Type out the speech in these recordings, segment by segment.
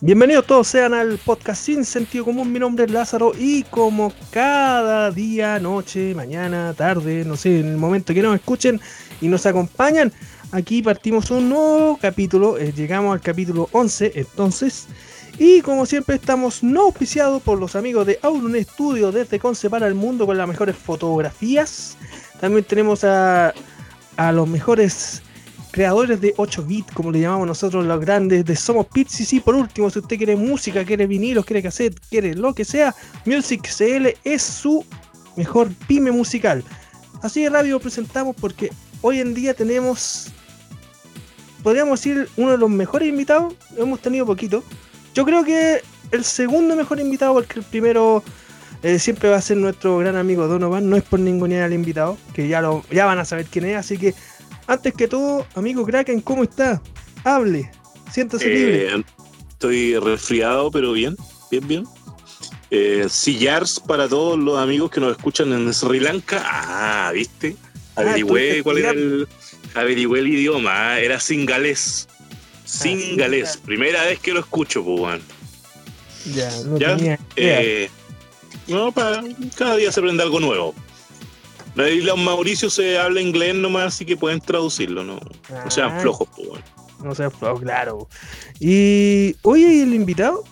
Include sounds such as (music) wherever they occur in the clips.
Bienvenidos todos sean al podcast Sin Sentido Común. Mi nombre es Lázaro y como cada día, noche, mañana, tarde, no sé, en el momento que nos escuchen y nos acompañan, aquí partimos un nuevo capítulo. eh, llegamos al capítulo 11 entonces. Y como siempre estamos no auspiciados por los amigos de Auron Studio desde Conce para el mundo con las mejores fotografías. También tenemos a, a los mejores creadores de 8 bits, como le llamamos nosotros los grandes de Somos Pits. Y por último, si usted quiere música, quiere vinilos, quiere cassette, quiere lo que sea, Music CL es su mejor pyme musical. Así de rápido presentamos porque hoy en día tenemos, podríamos decir, uno de los mejores invitados. Hemos tenido poquito. Yo creo que el segundo mejor invitado, porque el primero eh, siempre va a ser nuestro gran amigo Donovan. No es por ningunear al invitado, que ya, lo, ya van a saber quién es. Así que, antes que todo, amigo Kraken, ¿cómo está? Hable, siéntase libre. Eh, estoy resfriado, pero bien, bien, bien. Eh, sillars para todos los amigos que nos escuchan en Sri Lanka. Ah, ¿viste? Averigüé tú- cuál era el. Averigüé el idioma. ah, Era singalés. Singalés. singalés. Primera vez que lo escucho, pues, weón. Ya, no ¿Ya? tenía. Eh, no, para, cada día se aprende algo nuevo. La isla Mauricio se habla inglés nomás, así que pueden traducirlo, ¿no? No sean Ah, flojos, pues, weón. No seas flojo, claro. Y, oye, ¿y el invitado?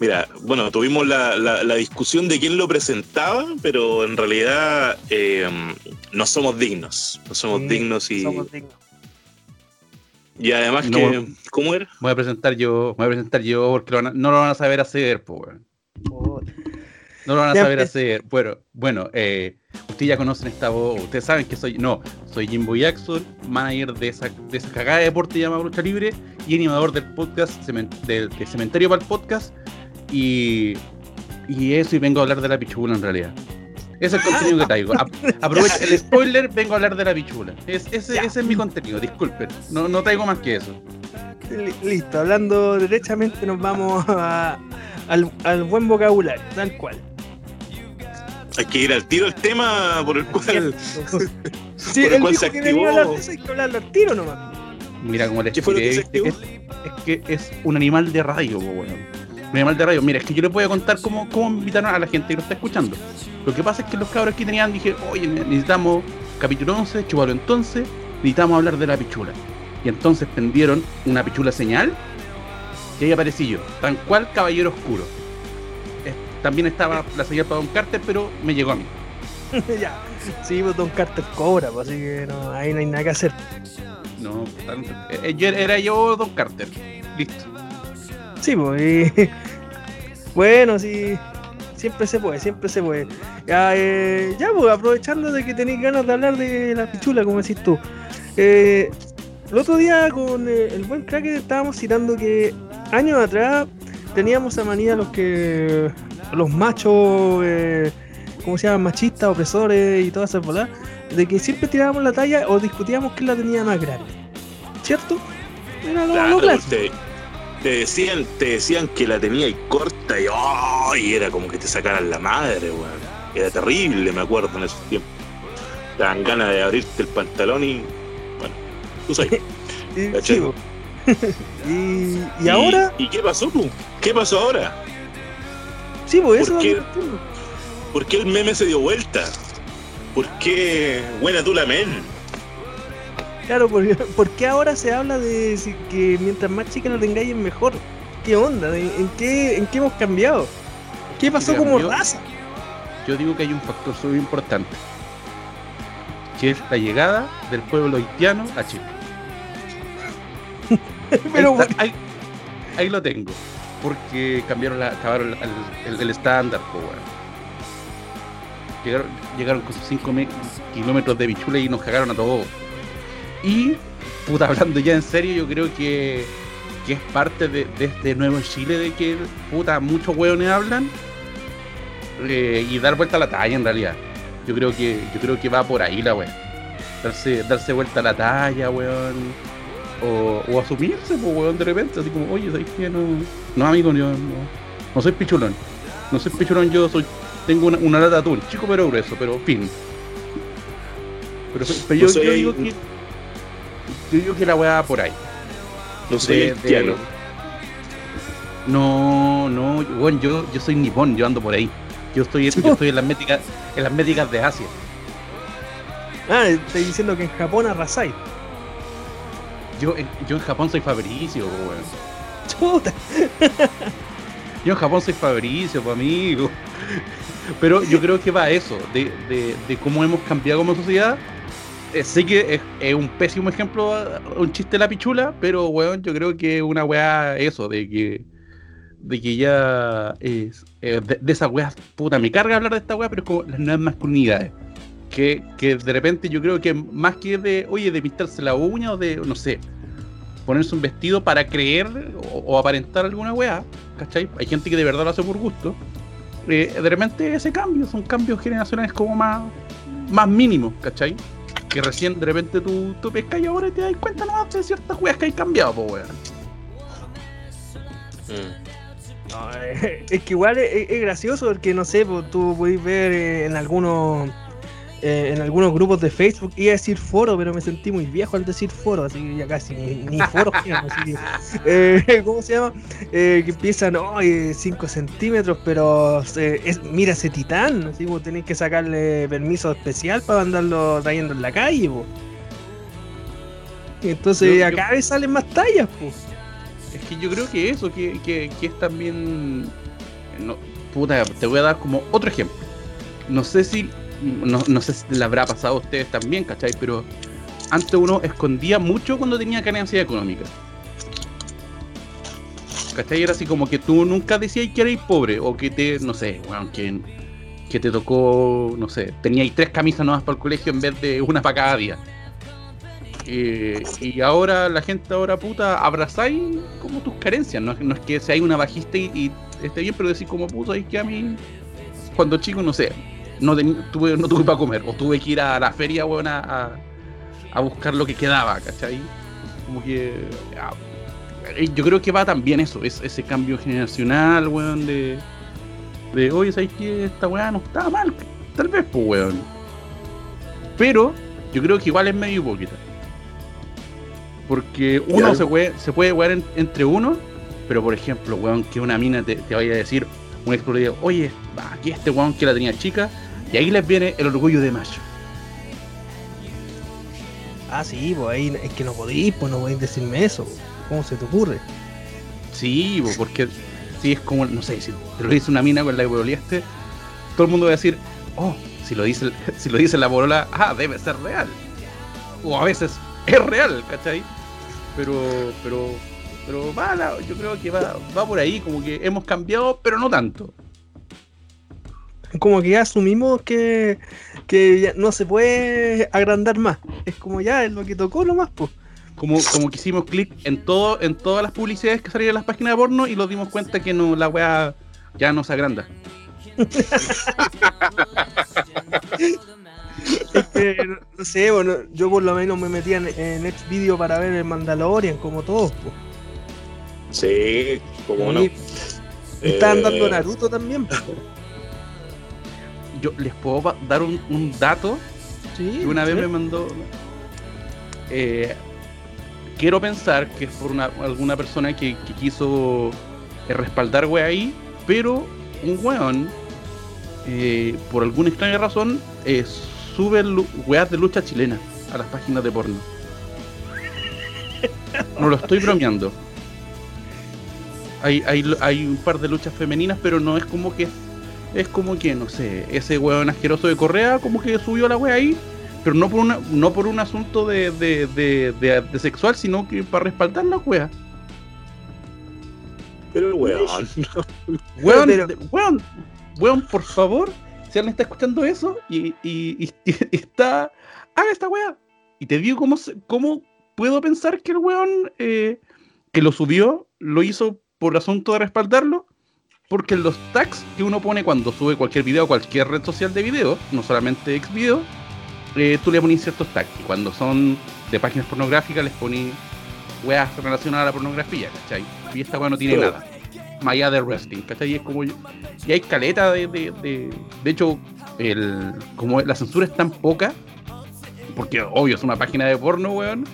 Mira, bueno, tuvimos la, la- la discusión de quién lo presentaba, pero en realidad eh, no somos dignos. No somos Sí, dignos y, Somos dignos. y además No. que. ¿Cómo era? Voy a presentar yo, voy a presentar yo porque lo van a- no lo van a saber hacer, pues. No lo van a saber pues. hacer. Bueno, bueno, eh, ustedes ya conocen esta voz, ustedes saben que soy, no, soy Jimbo Jackson, manager de esa, de esa cagada de deporte llamada Lucha Libre y animador del podcast, del, Cementerio para el Podcast. Y, y eso, y vengo a hablar de la pichula en realidad. Ese es el contenido que traigo. A- (laughs) Aprovecha el spoiler, vengo a hablar de la pichula. Es, ese, ese es mi contenido, disculpen. No, no traigo más que eso. Li- Listo, hablando derechamente nos vamos a- al, al buen vocabulario, tal cual. Hay que ir al tiro el tema por el cual. (laughs) Sí, por el cual se que hablar activó. de eso, hay que hablarlo al tiro nomás. Mira le ¿Qué fue lo que se expliqué, es, es que es un animal de radio, weón. Un animal de radio. Mira, es que yo les voy a contar cómo, cómo invitaron a la gente que lo está escuchando. Lo que pasa es que los cabros que tenían dije, oye, necesitamos capítulo 11, chupalo entonces, necesitamos hablar de la pichula. Y entonces prendieron una pichula señal y ahí aparecí yo, tan cual caballero oscuro. También estaba la señal para Don Carter, pero me llegó a mí. (laughs) ya. Sí, pues Don Carter cobra, pues, así que no, ahí no hay nada que hacer. No, eh, yo- era yo Don Carter. Listo. Sí, pues. y- (laughs) bueno, sí. Siempre se puede, siempre se puede. Ya, eh, ya pues, aprovechando de que tenéis ganas de hablar de la pichula, como decís tú. Eh, el otro día con el buen crack estábamos citando que años atrás teníamos a manía los que. Los machos. Eh, ¿Cómo se llaman? Machistas, opresores y todas esas bolas. De que siempre tirábamos la talla o discutíamos quién la tenía más grande. ¿Cierto? Era lo, lo Claro, te, te decían, te decían que la tenía y corta y, ¡oh! y era como que te sacaran la madre, weón. Era terrible, me acuerdo en esos tiempos. Te dan ganas de abrirte el pantalón y. Bueno, tú sabes. (laughs) Po. (laughs) y, y ahora, ¿Y qué pasó, tú? ¿Qué pasó ahora? Sí, pues eso ¿por es qué? lo. ¿Por qué el meme se dio vuelta? ¿Por qué buena tú la men? Claro, porque, (laughs) ¿por qué ahora se habla de que mientras más chica la tengáis es mejor? ¿Qué onda? ¿En, en qué, ¿En qué hemos cambiado? ¿Qué pasó ¿Qué como raza? yo digo que hay un factor súper importante, que es la llegada del pueblo haitiano a Chile. (laughs) Pero ahí, está- ahí- ahí lo tengo, porque cambiaron la, acabaron el, estándar, weón. Llegaron, llegaron con sus 5 kilómetros de bichula y nos cagaron a todos. Y, puta, hablando ya en serio, yo creo que, que es parte de, este nuevo Chile de que, puta, muchos hueones hablan eh, y dar vuelta a la talla en realidad. Yo creo que, yo creo que va por ahí la weón. Darse, darse vuelta a la talla, weón. O, o asumirse, pues, weón, de repente, así como, oye, ¿sabes qué? No, no amigo, yo no, no soy pichulón. No soy pichulón, yo soy, tengo una, una lata de atún, chico pero grueso, pero fin. Pero, pero yo, No soy- yo digo que, yo digo que la weá va por ahí. No soy de- de- No, no, bueno, yo, yo soy nipón, yo ando por ahí. Yo estoy, yo (laughs) estoy en las médicas, en las médicas de Asia. Ah, estoy diciendo que en Japón arrasáis. Yo, en- yo en Japón soy Fabricio, weón. Chuta. (laughs) Yo en Japón soy Fabricio, pues amigo. Pero yo creo que va a eso, de, de, de cómo hemos cambiado como sociedad. Eh, sé que es, es un pésimo ejemplo, eh, un chiste de la pichula, pero weón, yo creo que una weá eso, de que de que ya es eh, de, de esas weas, puta, me carga hablar de esta wea, pero es como las nuevas masculinidades. Que, de repente yo creo que más que de, oye, de pintarse la uña o de, no sé, ponerse un vestido para creer o, aparentar alguna weá, ¿cachai? Hay gente que de verdad lo hace por gusto. Eh, de repente ese cambio, son cambios generacionales como más, más mínimos, ¿cachai? Que recién de repente tú, tú pescas y ahora te das cuenta no de ciertas weas que hay cambiado, pues weón. Mm. (laughs) Eh, es que igual es, es gracioso porque no sé, pues, tú puedes ver eh, en algunos eh, en algunos grupos de Facebook iba a decir foro, pero me sentí muy viejo al decir foro, así que ya casi ni, ni foro. (laughs) así que, eh, ¿Cómo se llama? Eh, que empiezan 5 centímetros, pero es, mira ese titán, así como tenéis que sacarle permiso especial para andarlo trayendo en la calle. po. Entonces Yo- yo- salen más tallas, pues. Es que yo creo que eso, que, que, que es también. No, puta, te voy a dar como otro ejemplo. No sé si. No, no sé si le habrá pasado a ustedes también, ¿cachai? Pero antes uno escondía mucho cuando tenía ganancia económica. ¿Cachai? Era así como que tú nunca decías que erais pobre o que te, no sé, weón, que, que te tocó, no sé, teníais tres camisas nuevas para el colegio en vez de una para cada día. Eh, y ahora la gente ahora puta abrazáis como tus carencias, no, no es que seáis una bajista y, y esté bien, pero decís como puta, es que a mí cuando chico no sé, no, tuve, no tuve para comer, o tuve que ir a la feria weón, a, a, a buscar lo que quedaba, ¿cachai? Como que ah, eh, yo creo que va también eso, es, ese cambio generacional, weón, de, de oye, ¿sabes que esta weá no está mal? Tal vez, pues weón. Pero yo creo que igual es medio hipócrita. Porque uno se puede, se puede wear en- entre uno, pero por ejemplo, weón, que una mina te, te vaya a decir, un ex oye, aquí este weón que la tenía chica, y ahí les viene el orgullo de macho. Ah, sí, pues ahí es que no podéis, pues no podéis decirme eso. ¿Cómo se te ocurre? Sí, bo, porque si es como, no sé, si te lo dice una mina con la que pololeaste, todo el mundo va a decir, oh, si lo dice, (laughs) si lo dice la polola, ah, debe ser real. O a veces es real, ¿cachai? Pero, pero, pero va, la- yo creo que va, va por ahí, como que hemos cambiado, pero no tanto. Como que ya asumimos que, que ya no se puede agrandar más. Es como ya es lo que tocó nomás, pues. Como, como que hicimos clic en todo, en todas las publicidades que salían en las páginas de porno y nos dimos cuenta que no, la weá ya no se agranda. (laughs) No sé, bueno, yo por lo menos me metía en, en Xvideo para ver el Mandalorian, como todos, pues. Sí, como no. Y Estaban Eh, dando Naruto también. Yo les puedo dar un, un dato Sí, que una vez sí. me mandó. eh, quiero pensar que es por una, alguna persona que, que quiso eh, respaldar wea ahí, pero un weón, eh, por alguna extraña razón, eh, sube weas de lucha chilena a las páginas de porno. No lo estoy bromeando. Hay, hay, hay un par de luchas femeninas, pero no es como que. Es como que, no sé, ese weón asqueroso de Correa, como que subió la wea ahí, pero no por una, no por un asunto de, de, de, de- de sexual, sino que para respaldar la wea. Pero weón. (laughs) Weón, Pero- weón, weón, por favor, si alguien está escuchando eso y, y- y- y está, haga esta wea. Y te digo cómo, se- cómo puedo pensar que el weón eh, que lo subió lo hizo por asunto de respaldarlo. Porque los tags que uno pone cuando sube cualquier video a cualquier red social de video, no solamente Xvideo, eh, tú le pones ciertos tags. Y cuando son de páginas pornográficas, les pones weas relacionadas a la pornografía, ¿cachai? Y esta wea no tiene nada. Más allá de wrestling, ¿cachai? Y es como. yo- Y hay caleta de. De, de, de hecho, el, como la censura es tan poca, porque obvio es una página de porno, weón.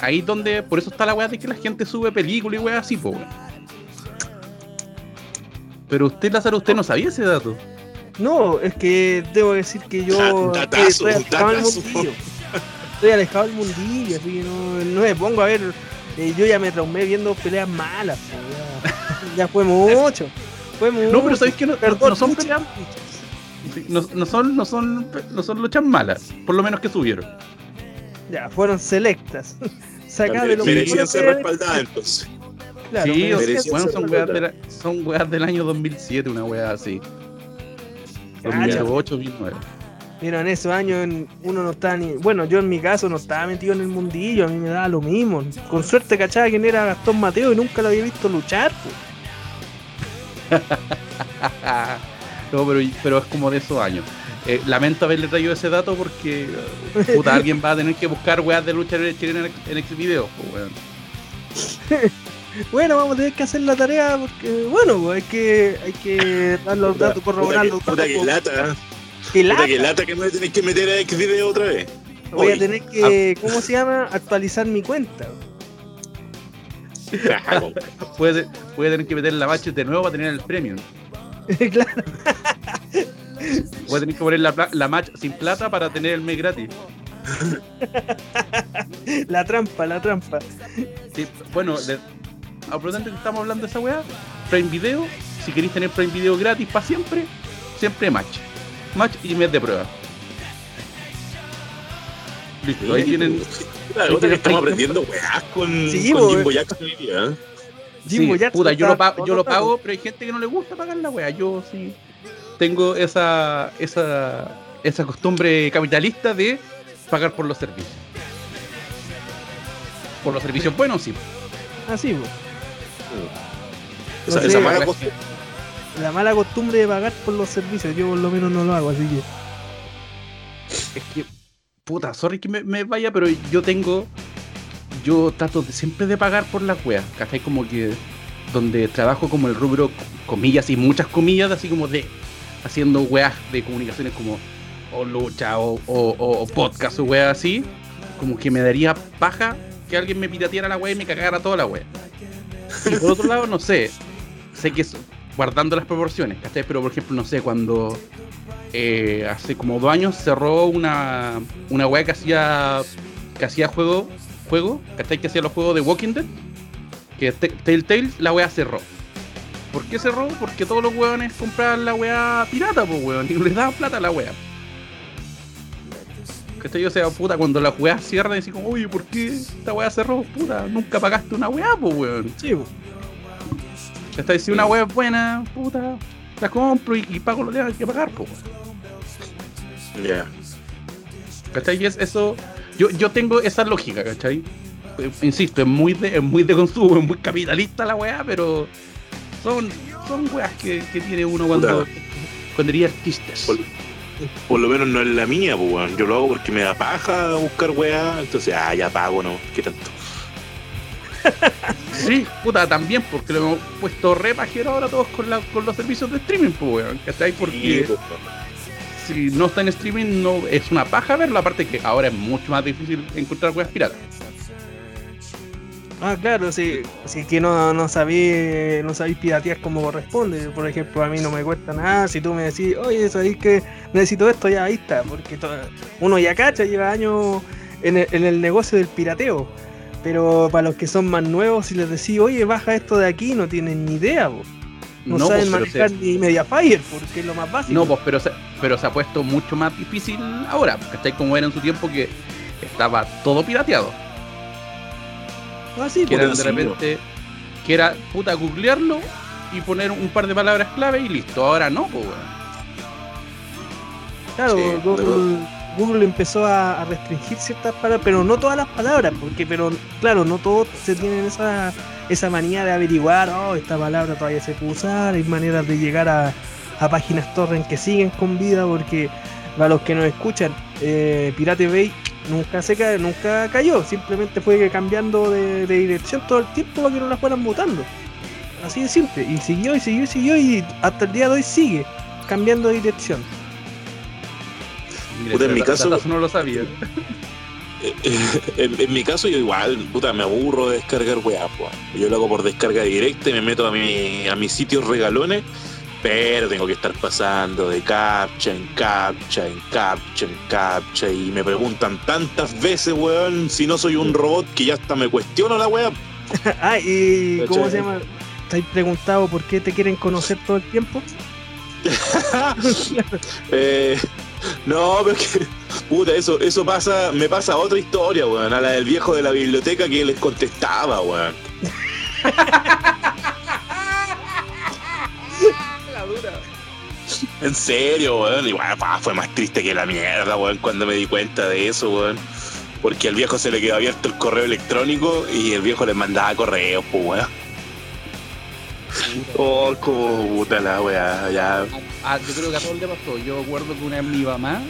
Ahí es donde. Por eso está la wea de que la gente sube películas y weas así, po, weón. Pero usted, Lázaro, usted no sabía ese dato. No, es que debo decir que yo Da- datazo, estoy alejado del mundillo. Estoy alejado del mundillo, así que no, no me pongo a ver. eh, yo ya me traumé viendo peleas malas. ya, ya fue mucho. Fue mucho. (laughs) No, pero ¿sabes qué? No, no- Perdón, no son peleas. No, no son, no, son, no son luchas malas, por lo menos que subieron. Ya, fueron selectas. (laughs) Sacadas de lo Merecían mejor ser que- respaldadas entonces. Claro, sí, merecían bueno, son weas, de respaldadas. la- son weas del año 2007, una wea así. Cacha. 2008, 2009. Mira, en esos años uno no estaba ni. Bueno, yo en mi caso no estaba metido en el mundillo, a mí me daba lo mismo. Con suerte cachaba quién era Gastón Mateo y nunca lo había visto luchar. po. (laughs) no, pero, pero es como de esos años. Eh, lamento haberle traído ese dato porque puta, alguien va a tener que buscar weas de lucha chilena en, en Xvideos, pues, weón. (laughs) Bueno, vamos a tener que hacer la tarea porque, bueno, pues, hay que, hay que dar los Puta- datos, corroborar puta los que- puta datos. que lata, ¿eh? Qué Puta lata. que lata que me tenés que meter a Xvideo otra vez. Voy a tener que, ¿cómo se llama? Actualizar mi cuenta. (laughs) Puede, puede tener que meter la baches de nuevo para tener el premium. (laughs) claro. Puede tener que poner la, pla- la match sin plata para tener el mes gratis. (laughs) La trampa, la trampa. Sí, bueno, de, aprovechando que estamos hablando de esa weá, Prime Video, si queréis tener Prime Video gratis para siempre, siempre match. Match y mes de prueba. Listo, ahí tienen. Otra que estamos aprendiendo weás con, Sí, con bo, Jimbo. Jackson hoy día, ¿eh? Jimbo sí, Jackson puta, yo lo, pago, yo lo pago, pero hay gente que no le gusta pagar la weá. Yo sí tengo esa, esa, esa costumbre capitalista de pagar por los servicios. Por los servicios buenos, sí. Así, pues. Esa, No esa sé, mala la- costumbre. La mala costumbre de pagar por los servicios, yo por lo menos no lo hago, así que. Es que, puta, sorry que me, me vaya, pero yo tengo. Yo trato de, siempre de pagar por las weas, ¿cachai? Como que. Donde trabajo como el rubro, comillas y muchas comillas, así como de. Haciendo weas de comunicaciones como. O lucha, o, o, o- o podcast, o weas así. Como que me daría paja que alguien me pirateara la wea y me cagara toda la wea. Y por otro lado, no sé. Sé que es guardando las proporciones, ¿cachai? Pero por ejemplo, no sé, cuando eh, hace como dos años cerró una, una weá que hacía que hacía juego, juego, ¿cachai? Que hacía los juegos de Walking Dead, que Te- Telltale, la weá cerró. ¿Por qué cerró? Porque todos los weones compraban la weá pirata, pues weón, y les daban plata a la weá. ¿Cachai? O sea, puta, cuando la weá cierra, decís como, oye, ¿por qué esta weá cerró? Puta, nunca pagaste una weá, pues weón. Sí, pues. ¿Cachai? Si una weá es buena, puta, la compro y, y pago lo que hay que pagar, pues weón. Ya. ¿Cachai? Y es eso. Yo, yo tengo esa lógica, ¿cachai? Eh, Insisto, es muy de, es muy de consumo, (laughs) es muy capitalista la weá, pero son, son weas que, que tiene uno cuando, Puta. cuando diría artistas. Por lo menos no es la mía, pues, weón. Yo lo hago porque me da paja buscar weá. Entonces, ah, ya pago, ¿no? ¿Qué tanto? (laughs) Sí, puta, también, porque lo hemos puesto re pajero ahora todos con, la, con los servicios de streaming, pues weón, ¿cachai? Sí, Porque pues, si no está en streaming, no es una paja verlo, aparte que ahora es mucho más difícil encontrar weas piratas. Ah, claro, si, si es que no, no sabéis no sabéis piratear como corresponde. Por ejemplo, a mí no me cuesta nada. Si tú me decís, oye, sabéis que necesito esto, ya ahí está. Porque uno ya cacha, lleva años en el, en el negocio del pirateo. Pero para los que son más nuevos, si les decís, oye, baja esto de aquí, no tienen ni idea, po. no, pues, saben pero manejar ni Mediafire, porque es lo más básico. No, pues, pero se, pero se ha puesto mucho más difícil ahora, ¿cachai? Como era en su tiempo que estaba todo pirateado. Ah, sí, de repente, que era puta googlearlo y poner un par de palabras clave y listo. Ahora no, pues. Claro, Sí, Google, Google empezó a, a restringir ciertas palabras, pero no todas las palabras, porque, pero claro, no todos se tienen esa, esa manía de averiguar, oh, esta palabra todavía se puede usar, hay maneras de llegar a, a páginas torrent que siguen con vida, porque para los que nos escuchan, eh, Pirate Bay nunca se cae, nunca cayó, simplemente fue cambiando de, de dirección todo el tiempo para que no la fueran mutando. Así de simple, y siguió y siguió y siguió y hasta el día de hoy sigue cambiando de dirección. Puta, en mi caso- no lo sabía. (laughs) en, en mi caso, yo igual, puta, me aburro de descargar weá, pues. Yo lo hago por descarga directa y me meto a mi, a mis sitios regalones desespero, tengo que estar pasando de captcha en captcha, en captcha, en captcha, y me preguntan tantas veces, weón, si no soy un robot que ya hasta me cuestiono la weá. (laughs) ah, y ¿cómo se llama? ¿Te has preguntado por qué te quieren conocer todo el tiempo? (laughs) Eh, no, pero es que, puta, eso, eso pasa, me pasa otra historia, weón, a la del viejo de la biblioteca que les contestaba, weón. (laughs) En serio, weón. Y pa, fue más triste que la mierda, weón, cuando me di cuenta de eso, weón. Porque al viejo se le quedó abierto el correo electrónico y el viejo le mandaba correos, pues, weón. Oh, como puta la weá, ya. Ah, yo creo que a todos le pasó. Yo recuerdo que una vez mi mamá,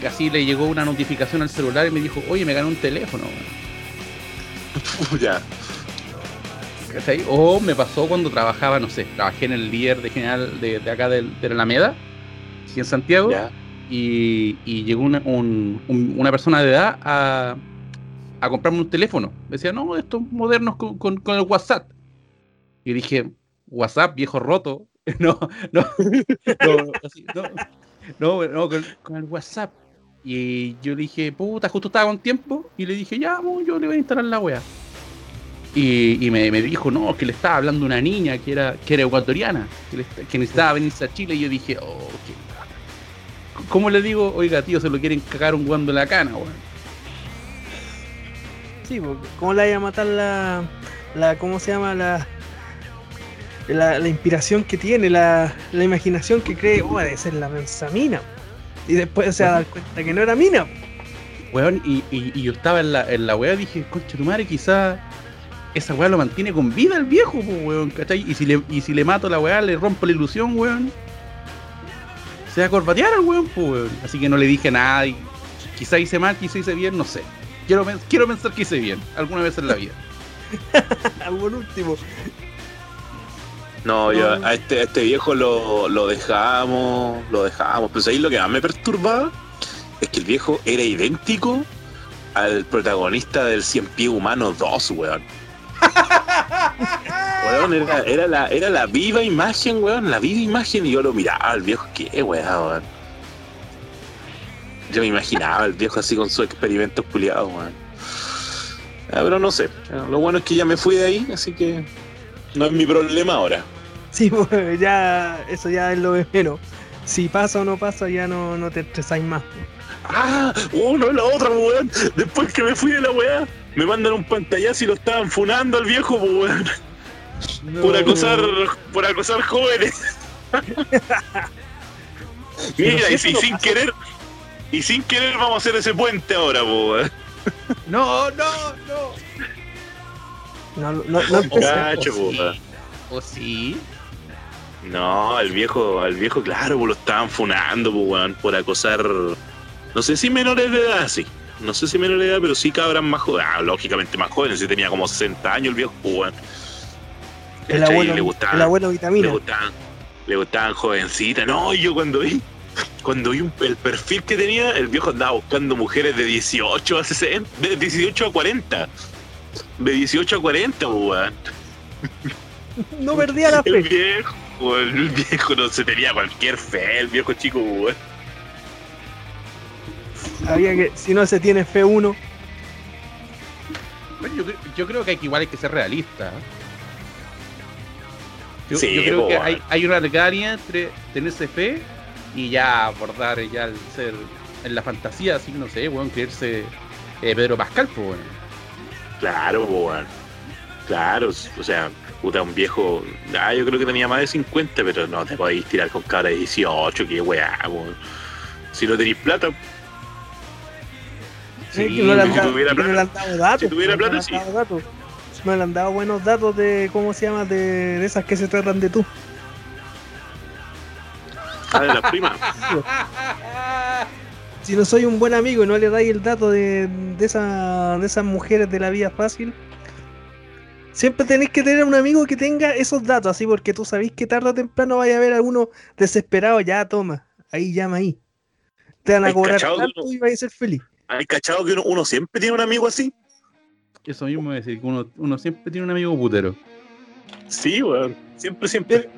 que así le llegó una notificación al celular y me dijo, oye, me gané un teléfono. weón". (laughs) ya. ¿Cachai? O me pasó cuando trabajaba, no sé, trabajé en el líder de general de, de acá de, la Alameda, aquí en Santiago, y, y llegó una, un- un- una persona de edad a, a comprarme un teléfono. Me decía, no, estos modernos con, con- con el WhatsApp. Y dije, WhatsApp, viejo roto. (laughs) no, no, no, así, no, no, no, con, con el WhatsApp. Y yo le dije, puta, justo estaba con tiempo. Y le dije, ya, yo le voy a instalar la wea. Y, y me, me dijo, no, que le estaba hablando una niña que era, que era ecuatoriana, que, le- que necesitaba venirse a Chile. Y yo dije, oh, qué lata". ¿Cómo le digo, oiga, tío, se lo quieren cagar un guando en la cana, weón? Sí, porque ¿cómo la vaya a matar la, la ¿cómo se llama? La, la, la inspiración que tiene, la, la imaginación que cree, oh, debe ser la mensa mina. Y después se va a dar cuenta que no era mina. Weón, y, y- y yo estaba en la, en la weá, dije, concha tu madre, quizá esa weá lo mantiene con vida el viejo, pues, weón, ¿cachai? Y si le, y si le mato la weá, le rompo la ilusión, weón. Se va a corbatear al weón, pues, weón. Así que no le dije nada y quizá hice mal, quizá hice bien, no sé. Quiero, quiero pensar que hice bien, alguna vez en la vida. (laughs) Por último. No, yo a este, a este viejo lo, lo dejamos, lo dejamos. Pues ahí lo que más me perturbaba es que el viejo era idéntico al protagonista del Cien Pies Humano 2, weón. (laughs) weón, era, era la, era la viva imagen, weón, la viva imagen, y yo lo miraba al viejo, ¿qué, weón? Yo me imaginaba al viejo así con sus experimentos culiados, weón. Ah, pero no sé. Lo bueno es que ya me fui de ahí, así que no es mi problema ahora. Sí, (laughs) pues, ya, eso ya es lo de menos. Si pasa o no pasa, ya no, no te estresáis más. Ah, uno la otra, weón. Después que me fui de la weá, me mandan un pantallazo y lo estaban funando al viejo, pues, weón. Por acosar, por acosar jóvenes. (laughs) Mira, y, si- sin pasa. querer, y sin querer vamos a hacer ese puente ahora, pues, weón. No, no, no. No, no, no, no empecé. Cacho, o, po, sí, weón. o sí. No, al viejo, al viejo, claro, pues lo estaban funando, pues, weón, por acosar. No sé si menores de edad, sí. No sé si menores de edad, pero sí cabran más jóvenes. Ah, lógicamente más jóvenes, si tenía como 60 años el viejo, weón. El abuelo, le gustaban, el abuelo le vitamina. gustaban, le gustaban jovencitas. No, yo cuando vi, cuando vi un- el perfil que tenía, el viejo andaba buscando mujeres de 18 a 60, de 18 a 40. De 18 a 40, pues, weón. No perdía la El fe. viejo, weón, el viejo no se tenía cualquier fe, el viejo chico, weón. Había que, si no se tiene fe uno, Bueno, yo, yo creo que hay que igual hay que ser realista. ¿eh? Yo, Sí, yo creo que hay, hay una legaria entre tenerse fe y ya abordar ya el ser en la fantasía, así no sé, weón, creerse eh, Pedro Pascal, pues weón. Claro, weón. Claro, o sea, puta, un viejo. Ah, yo creo que tenía más de 50, pero no te podéis tirar con cabra de 18, que weá, weón. Si no tenéis plata, Sí, no le han dado, datos. si tuviera plata, sí. No le han dado buenos datos de, ¿cómo se llama? De, de esas que se tratan de tú. ah, de las primas. (laughs) Si no soy un buen amigo y no le dais el dato de, de, esa, de esas mujeres de la vida fácil, siempre tenéis que tener un amigo que tenga esos datos, así porque tú sabéis que tarde o temprano vaya a haber alguno desesperado, ya toma, ahí llama ahí. Te van a cobrar tanto y vais a ser feliz. ¿Hay cachado que uno, uno siempre tiene un amigo así? Eso mismo es decir, que uno, uno siempre tiene un amigo putero. Sí, weón. Siempre, siempre.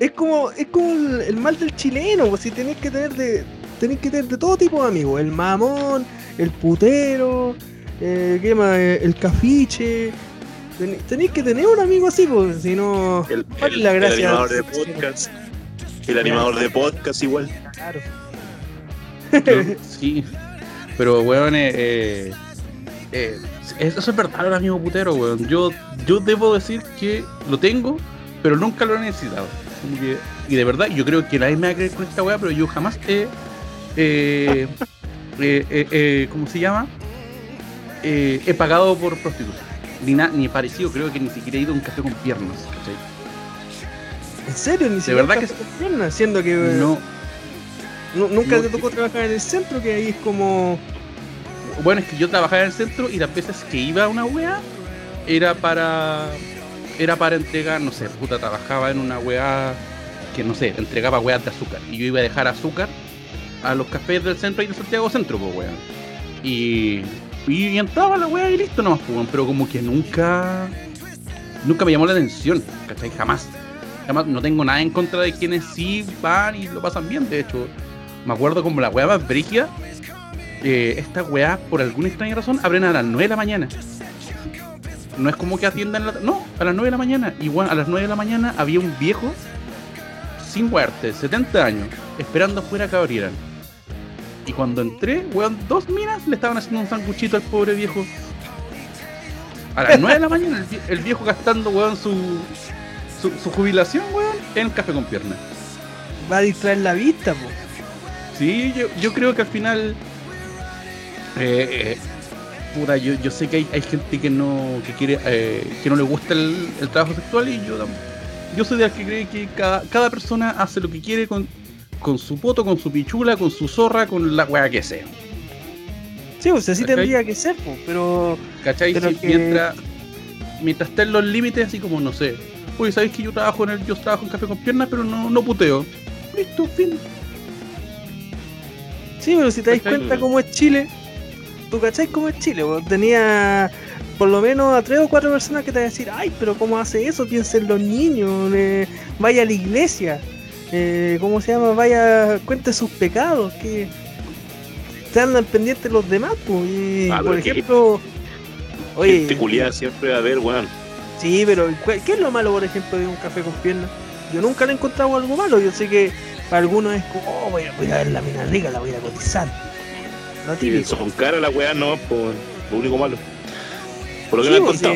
es como, es como el, el mal del chileno, pues si tenés que tener de. Tenés que tener de todo tipo de amigos. El mamón, el putero, eh, ¿qué más? Eh, El cafiche. Ten- Tenéis que tener un amigo así, pues, si no. El, ¿cuál es el- la el gracia? animador de podcast. El animador de podcast igual. Claro. Yo- (laughs) sí. Pero, weón, eh, eh, eh, eso es verdad, el amigo putero, weón. Yo, yo debo decir que lo tengo, pero nunca lo he necesitado. Que- y de verdad, yo creo que nadie me va a creer con esta weá, pero yo jamás he. eh, (laughs) eh, eh, eh, ¿Cómo se llama? Eh, he pagado por prostitución. Ni, na- ni parecido, creo que ni siquiera he ido a un café con piernas. ¿cachai? ¿En serio? Ni siquiera verdad café que- con piernas, siendo que eh, No, nunca te tocó trabajar en el centro, que ahí es como. Bueno, es que yo trabajaba en el centro y las veces que iba a una wea era para. Era para entregar, no sé, puta, trabajaba en una wea que no sé, entregaba weas de azúcar. Y yo iba a dejar azúcar a los cafés del centro y de Santiago Centro, pues weón. Y, y entraba la wea y listo nomás, pues. Pero como que nunca. Nunca me llamó la atención, ¿cachai? Jamás. Jamás, no tengo nada en contra de quienes sí van y lo pasan bien. De hecho, me acuerdo como la wea más brígida eh, estas weas, por alguna extraña razón, abren a las 9 de la mañana. No es como que atiendan la... No, a las 9 de la mañana. Igual a las 9 de la mañana había un viejo sin muerte, 70 años, esperando afuera que abrieran. Y cuando entré, weón, dos minas le estaban haciendo un sanguchito al pobre viejo. A las 9 de la mañana, el, vie- el viejo gastando, weón, su, su, su jubilación, weón, en café con piernas. Va a distraer la vista, pues. Sí, yo, yo creo que al final. eh, eh, puta, yo, yo sé que hay, hay gente que no que quiere eh, que no le gusta el, el trabajo sexual y yo yo soy de las que cree que cada, cada persona hace lo que quiere con, con su poto, con su pichula, con su zorra, con la weá que sea. Sí, pues así ¿Cachai? tendría que ser, pues, pero. ¿Cachai? Pero Si que- mientras, mientras estén los límites, así como, no sé, oye, ¿sabéis que yo trabajo en el, yo trabajo en café con piernas, pero no, no puteo? Listo, fin. Sí, pero si te das cuenta cómo es Chile, tú cachai cómo es Chile, tenía por lo menos a tres o cuatro personas que te van a decir, ay, pero ¿cómo hace eso? Piensen los niños, eh, vaya a la iglesia, eh, ¿cómo se llama? Vaya, cuente sus pecados, que te andan pendientes los demás, pues, y, Ah, por ejemplo, oye, Gente culiada siempre va a ver, weón. sí, pero ¿cuál- ¿qué es lo malo, por ejemplo, de un café con piernas? Yo nunca le he encontrado algo malo, yo sé que para algunos es como, oh, voy a, voy a ver la mina rica, la voy a cotizar. Lo típico. son caras las weas, no, pues, lo único malo. Por lo que Sí, me han contado.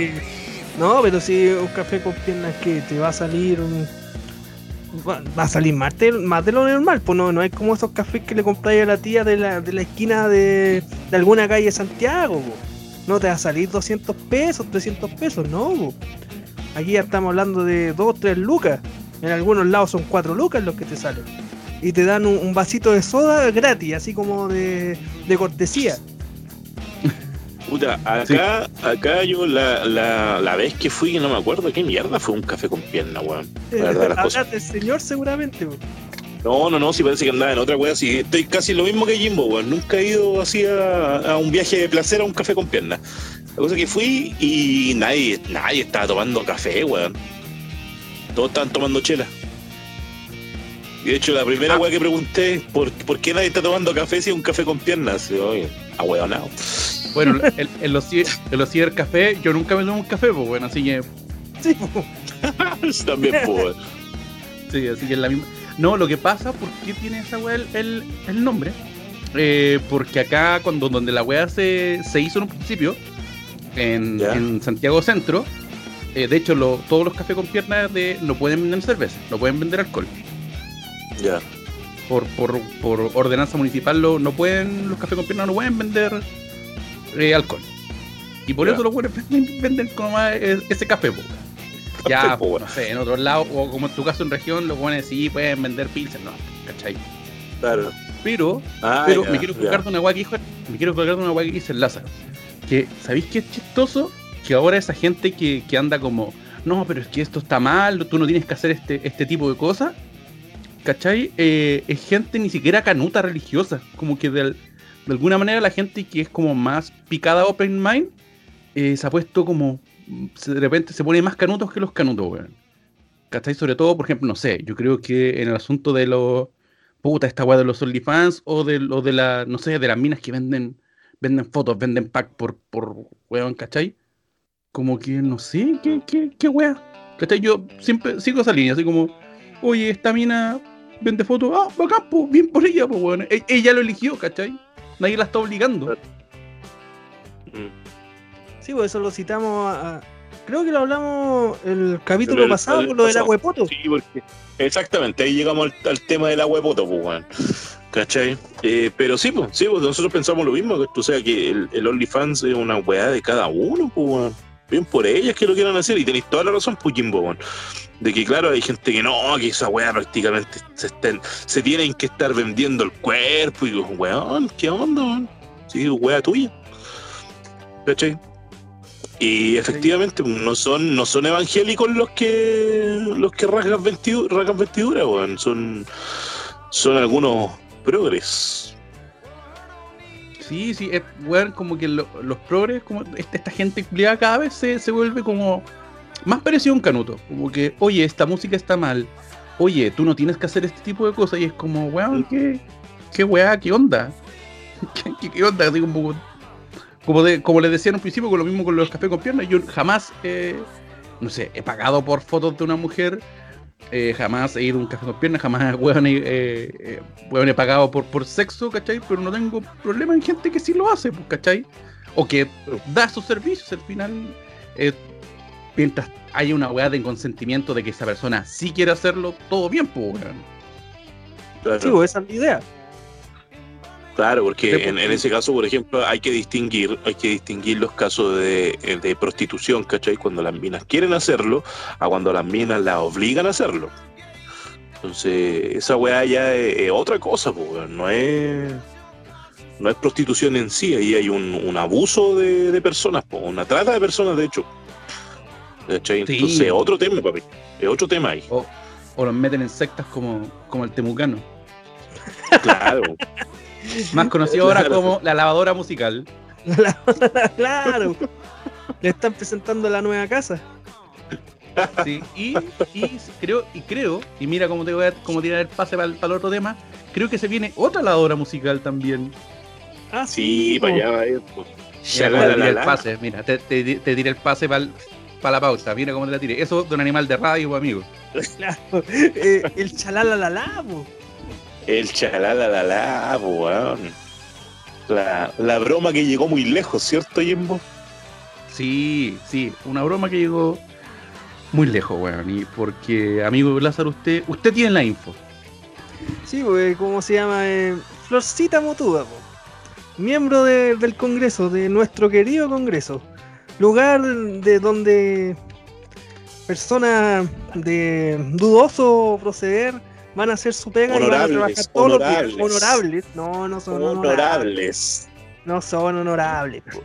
No, pero si un café con piernas que te va a salir un. Va va a salir más de, más de lo normal, pues no, no es como esos cafés que le compráis a la tía de la, de la esquina de, de alguna calle de Santiago, po. No te va a salir 200 pesos, 300 pesos, no, po. Aquí ya estamos hablando de 2, 3 lucas. En algunos lados son 4 lucas los que te salen. Y te dan un, un vasito de soda gratis, así como de, de cortesía. Puta, acá, acá yo la, la, la vez que fui, no me acuerdo qué mierda fue un café con pierna, weón. La verdad, las cosas. Hablas del señor seguramente, po. No, no, no, sí parece que andaba en otra wea, sí, estoy casi lo mismo que Jimbo, weón. Nunca he ido así a, a un viaje de placer a un café con pierna. La cosa que fui y nadie, nadie estaba tomando café, weón. Todos estaban tomando chela. Y de hecho, la primera Ah. wea que pregunté es ¿por, ¿por qué nadie está tomando café si es un café con piernas? Oye, ahueonado. Bueno, en, en los, en los cibercafés, yo nunca me tomo un café, pues bueno, así que, Sí, po. (laughs) También, pues, sí, así que es la misma. No, lo que pasa, ¿por qué tiene esa weá el, el, el nombre? Eh, porque acá, cuando donde la weá se, se hizo en un principio, en, en Santiago Centro, eh, de hecho, lo- todos los cafés con piernas de, no pueden vender cerveza, no pueden vender alcohol. Ya. Por, por, por ordenanza municipal, lo- no pueden, los cafés con piernas no pueden vender eh, alcohol. Y por eso los buenos venden, venden como más eh, ese café, po. Ya, po, no sé, en otros lados, o como en tu caso en región, los buenos sí pueden vender pilsen, no, ¿cachai? Claro. Pero, Ah, pero me quiero colgar de una weá que dijo, me quiero colgar de una weá que dice el Lázaro. Que, ¿sabéis qué es chistoso? Que ahora esa gente que, que anda como, no, pero es que esto está mal, tú no tienes que hacer este, este tipo de cosas, ¿cachai? Eh, es gente ni siquiera canuta religiosa, como que de, alguna manera la gente que es como más picada open mind, eh, se ha puesto como, se- de repente se pone más canutos que los canutos, weón. ¿Cachai? Sobre todo, por ejemplo, no sé, yo creo que en el asunto de los. Puta, esta weá de los OnlyFans o de lo de la, no sé, de las minas que venden, venden fotos, venden pack por, por weón, ¿cachai? Como que no sé, qué, qué, qué weá. ¿Cachai? Yo siempre sigo esa línea, así como, oye, esta mina vende fotos, ah, bacán, pues, bien por ella, pues weón. E- ella lo eligió, ¿cachai? Nadie la está obligando. Mm. Sí, pues eso lo citamos a- Creo que lo hablamos el capítulo el- pasado el con lo del agua de poto. Sí, porque exactamente, ahí llegamos al, al tema del agua de poto, pues, weón. ¿Cachai? Eh, pero sí, pues, sí, pues nosotros pensamos lo mismo, que o sea, que el, el OnlyFans es una weá de cada uno, pues, weón. Bien por ellas que lo quieran hacer, y tenéis toda la razón, pues, Jimbo, weón. De que, claro, hay gente que no, que esa weá prácticamente se, estén, se tienen que estar vendiendo el cuerpo, y weón, ¿qué onda, weón? Sí, weá tuya. ¿Cachai? Y efectivamente no son, no son evangélicos los que los que rasgan vestidura, rasgan vestidura weón. son, son algunos progres. Sí, sí, es, weón, como que lo- los progres, como este- esta gente culiada cada vez se, se vuelve como más parecido a un canuto. Como que, oye, esta música está mal. Oye, tú no tienes que hacer este tipo de cosas. Y es como, weón, ¿qué, qué weá, qué onda? (laughs) ¿Qué, qué- qué onda? Así como, como, de, como les decía en un principio, con lo mismo con los cafés con piernas. Yo jamás, eh, no sé, he pagado por fotos de una mujer. Eh, jamás he ido a un café con piernas, jamás (laughs) weón, eh, eh, weón, he pagado por, por sexo, ¿cachai? Pero no tengo problema en gente que sí lo hace, pues, ¿cachai? O que da sus servicios al final. eh, mientras haya una weá de consentimiento de que esa persona sí quiere hacerlo, todo bien, pues, weón. Claro, Sí, pues esa es la idea. Claro, porque en, en ese caso, por ejemplo, hay que distinguir, hay que distinguir los casos de, eh, de prostitución, ¿cachai? Cuando las minas quieren hacerlo, a cuando las minas las obligan a hacerlo. Entonces, esa weá ya es, es otra cosa, no es no es prostitución en sí, ahí hay un, un abuso de, de personas, po, una trata de personas, de hecho. ¿Cachai? Sí. Entonces, es otro tema, papi. Es otro tema ahí. O, o los meten en sectas como, como el temucano. Claro. Más conocido ahora Claro. como la lavadora musical. (laughs) claro. Le están presentando la nueva casa. Sí, y, y creo, y creo, y mira cómo te voy a cómo tirar el pase para el otro tema, creo que se viene otra lavadora musical también. Ah, Sí, para allá va a ir. po. Mira cómo te tiré el pase, mira, te, te, te tiré el pase para la pauta, mira cómo te la tiré. Eso de un animal de radio, amigo. (laughs) Claro. Eh, el chalalalala, po. El chalalalala, po, weón. La, la broma que llegó muy lejos, ¿cierto, Jimbo? Sí, sí, una broma que llegó muy lejos, weón. Y porque, amigo Lázaro, usted, usted tiene la info. Sí, pues, ¿cómo se llama? Eh, Florcita Motuda, po. miembro de- del Congreso, de nuestro querido Congreso. Lugar de donde personas de dudoso proceder van a hacer su pega y van a Honorables, trabajar todos los días. honorables. Honorables. No, no son honorables. Honorables. No son honorables. po.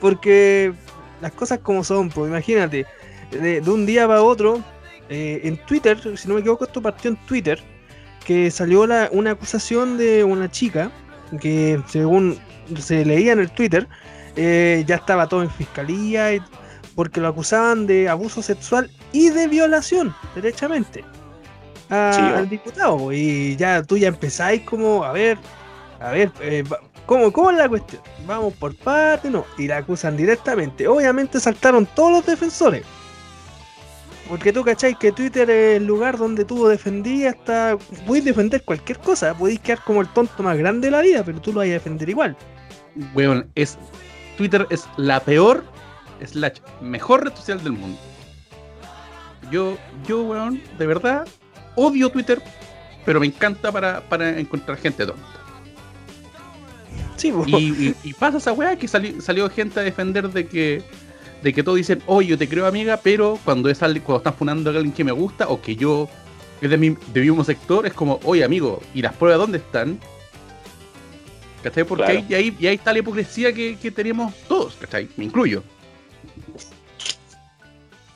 Porque las cosas como son, pues imagínate, de, de un día para otro, eh, en Twitter, si no me equivoco, esto partió en Twitter, que salió la- una acusación de una chica que según se leía en el Twitter, eh, ya estaba todo en fiscalía y- porque lo acusaban de abuso sexual y de violación, derechamente, a- Sí, va. al diputado. Y ya tú ya empezáis como, a ver, a ver, eh, ¿cómo, ¿cómo es la cuestión? Vamos por parte, no, y la acusan directamente. Obviamente saltaron todos los defensores. Porque tú cacháis que Twitter es el lugar donde tú defendías hasta. Puedes defender cualquier cosa, podéis quedar como el tonto más grande de la vida, pero tú lo vas a defender igual. Weón, es, Twitter es la peor, slash, mejor red social del mundo. Yo, yo, weón, de verdad, odio Twitter, pero me encanta para, para encontrar gente tonta. Sí. Y, y- y pasa esa weá que sali- salió gente a defender de que de que todos dicen, oye, yo te creo amiga, pero cuando es alguien- cuando están funando a alguien que me gusta o que yo es de mi, de mi mismo sector, es como, oye amigo, ¿y las pruebas dónde están? ¿Cachai? Porque Claro. ahí, y ahí, y ahí está la hipocresía que, que tenemos todos, ¿cachai? Me incluyo.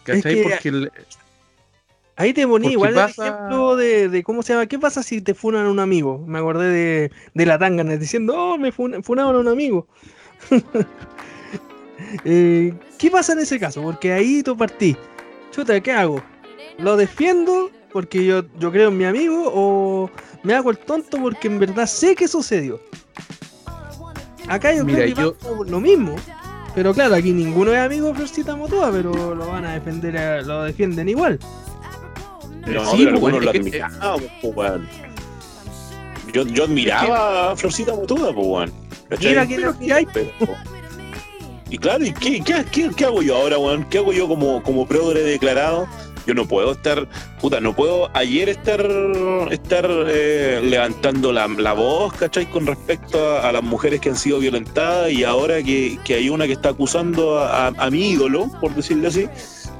¿Cachai? que- Porque el- Ahí te Porque igual pasa- el ejemplo de, de cómo se llama. ¿Qué pasa si te funan a un amigo? Me acordé de, de la tangana diciendo, oh, me fun- funaron a un amigo. (laughs) Eh, ¿Qué pasa en ese caso? Porque ahí tú partís. Chuta, ¿qué hago? lo defiendo porque yo, yo creo en mi amigo o me hago el tonto porque en verdad sé que sucedió. Acá yo Mira, creo que yo- lo mismo. Pero claro, aquí ninguno es amigo de Florcita Motoa, pero lo van a defender, a- lo defienden igual. No, Sí, pero pues, algunos lo que- admiraban, pues, weón. Yo, yo admiraba a Florcita Motuda, pues, weón. Mira quién admiráis. Pero- Y claro, ¿y qué, qué, qué, qué hago yo ahora, weón? ¿Qué hago yo como, como progre declarado? Yo no puedo estar, puta, no puedo ayer estar estar eh, levantando la, la voz, ¿cachai? Con respecto a, a las mujeres que han sido violentadas y ahora que, que hay una que está acusando a, a- a mi ídolo, por decirlo así,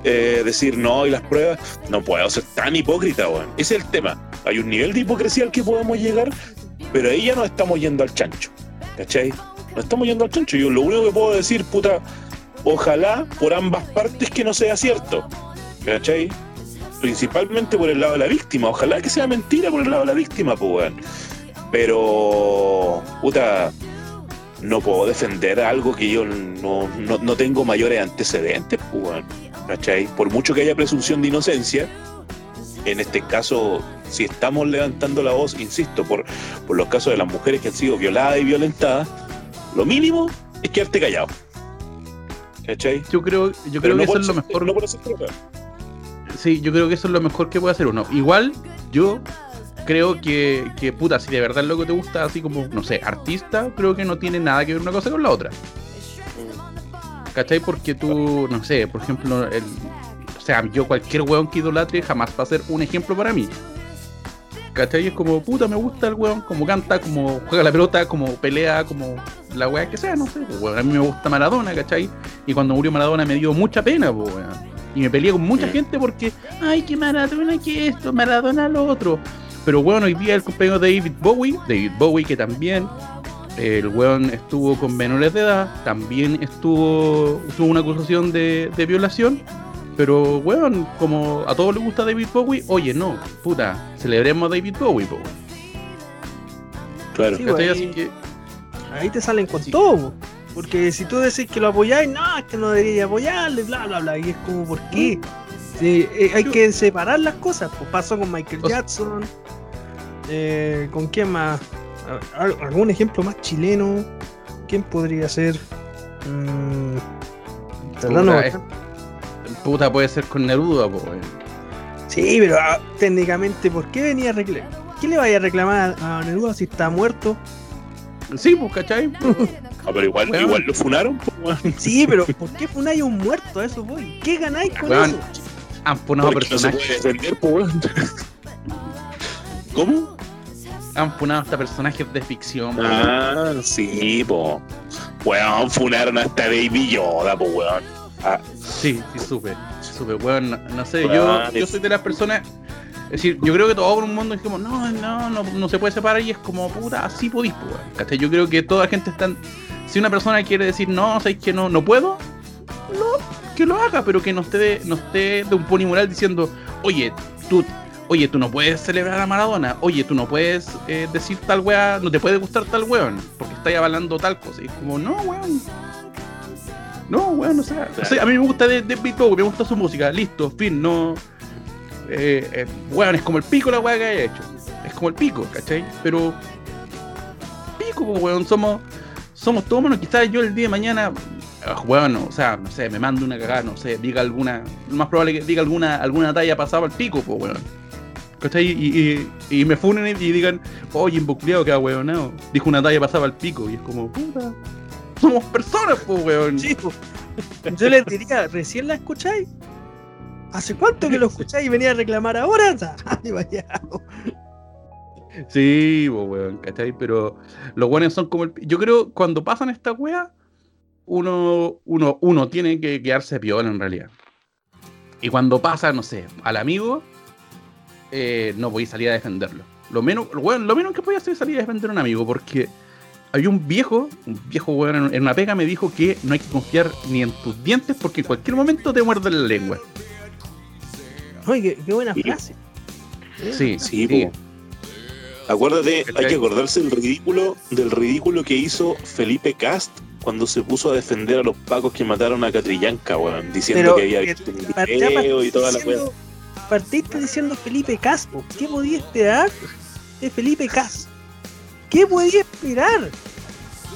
eh, decir no y las pruebas, no puedo ser tan hipócrita, weón. Ese es el tema. Hay un nivel de hipocresía al que podemos llegar, pero ahí ya no estamos yendo al chancho, ¿cachai? No estamos yendo al chancho. Yo lo único que puedo decir, puta, ojalá por ambas partes que no sea cierto, ¿cachai? Principalmente por el lado de la víctima. Ojalá que sea mentira por el lado de la víctima, pues, weón. Pero, puta, no puedo defender algo que yo no, no, no tengo mayores antecedentes, pues. ¿cachai? Por mucho que haya presunción de inocencia, en este caso, si estamos levantando la voz, insisto, por, por los casos de las mujeres que han sido violadas y violentadas, lo mínimo es quedarte callado. ¿Cachai? Yo creo, yo Pero creo no que eso es lo mejor. no por. Sí, yo creo que eso es lo mejor que puede hacer uno. Igual, yo creo que, que puta, si de verdad lo que te gusta, así como, no sé, artista, creo que no tiene nada que ver una cosa con la otra. ¿Cachai? Porque tú, no sé, por ejemplo, el, o sea, yo cualquier weón que idolatre jamás va a ser un ejemplo para mí. ¿Cachai? Es como, puta, me gusta el weón, como canta, como juega la pelota, como pelea, como la weá que sea, no sé. Pues, weón, a mí me gusta Maradona, ¿cachai? Y cuando murió Maradona me dio mucha pena, pues, weón. Y me peleé con mucha gente porque, ay, que Maradona, que esto, Maradona lo otro. Pero bueno, hoy día el compañero de David Bowie, David Bowie que también, el weón estuvo con menores de edad, también estuvo, tuvo una acusación de, de violación. Pero weón, como a todos les gusta David Bowie, oye, no, puta, celebremos a David Bowie, po. Claro. Sí, ¿Cachai? güey. Así que, Ahí te salen con Sí. todo. po. Porque si tú decís que lo apoyáis, no, es que no debería apoyarle, bla, bla, bla. Y es como, ¿por qué? Sí, eh, hay que separar las cosas. Pues pasó con Michael O sea- Jackson. Eh, ¿Con quién más? ¿Algún ejemplo más chileno? ¿Quién podría ser? Mm, Puta, puede ser con Neruda, po, weón. Sí, pero ah, técnicamente, ¿por qué venía a reclamar? ¿Qué le vaya a reclamar a Neruda si está muerto? Sí, pues, ¿cachai? (laughs) Ah, pero igual, igual lo funaron, pues, weón. Sí, pero ¿por qué funáis a un muerto? A eso voy. ¿Qué ganáis con Weón, eso? Han funado Porque no se personajes. puede defender, pues, weón. (laughs) ¿Cómo? Han funado hasta personajes de ficción. Ah, sí, po. Weón, funaron hasta Baby Yoda, po, weón. Ah, Sí, sí, supe. Supe, weón. No, no sé, Weón, yo, yo soy de las personas. Es decir, yo creo que todo por un mundo es como, no, no, no, no se puede separar y es como, puta, así podís, po, weón. Yo creo que toda la gente está. Si una persona quiere decir, no, sabéis que no, no puedo, no, que lo haga, pero que no esté, de- no esté de un pony moral diciendo, oye, tú. Oye, tú no puedes celebrar a Maradona. Oye, tú no puedes eh, decir tal weá. No te puede gustar tal weón. Porque estáis avalando tal cosa. Y es como, no, weón. No, weón, o sea, o sea, a mí me gusta de, de me gusta su música, listo, fin, no. Eh, eh, weón, es como el pico la weá que haya hecho. Es como el pico, ¿cachai? Pero. Pico, po, weón, somos. Somos todos humanos, quizás yo el día de mañana. ah, Weón, o sea, no sé, me mando una cagada, no sé, diga alguna. Lo más probable que diga alguna, alguna talla pasada al pico, pues weón. ¿Cachai? Y, y, y me funen y digan, oye, involucrado que weón, Dijo una talla pasaba al pico. Y es como, puta. Somos personas, pues weón. Sí, po. Yo les diría, ¿recién la escucháis? ¿Hace cuánto que lo (laughs) escucháis y venía a reclamar ahora? (laughs) Sí, po, weón, ¿cachai? Pero los weones son como el... Yo creo cuando pasan esta wea, uno, uno, uno tiene que quedarse piola en realidad. Y cuando pasa, no sé, al amigo, eh, no voy a salir a defenderlo. Lo menos, weón, lo menos que podía hacer es salir a defender a un amigo, porque hay un viejo, un viejo weón en, una pega me dijo que no hay que confiar ni en tus dientes porque en cualquier momento te muerden la lengua. Oye, qué, qué buena frase. Sí, sí, sí. Acuérdate, hay que acordarse del ridículo, del ridículo que hizo Felipe Cast cuando se puso a defender a los pacos que mataron a Catrillanca, weón, diciendo Pero que había visto un video y toda la weá. Partiste diciendo Felipe Caspo. ¿Qué podía esperar de Felipe Cas? ¿Qué podía esperar?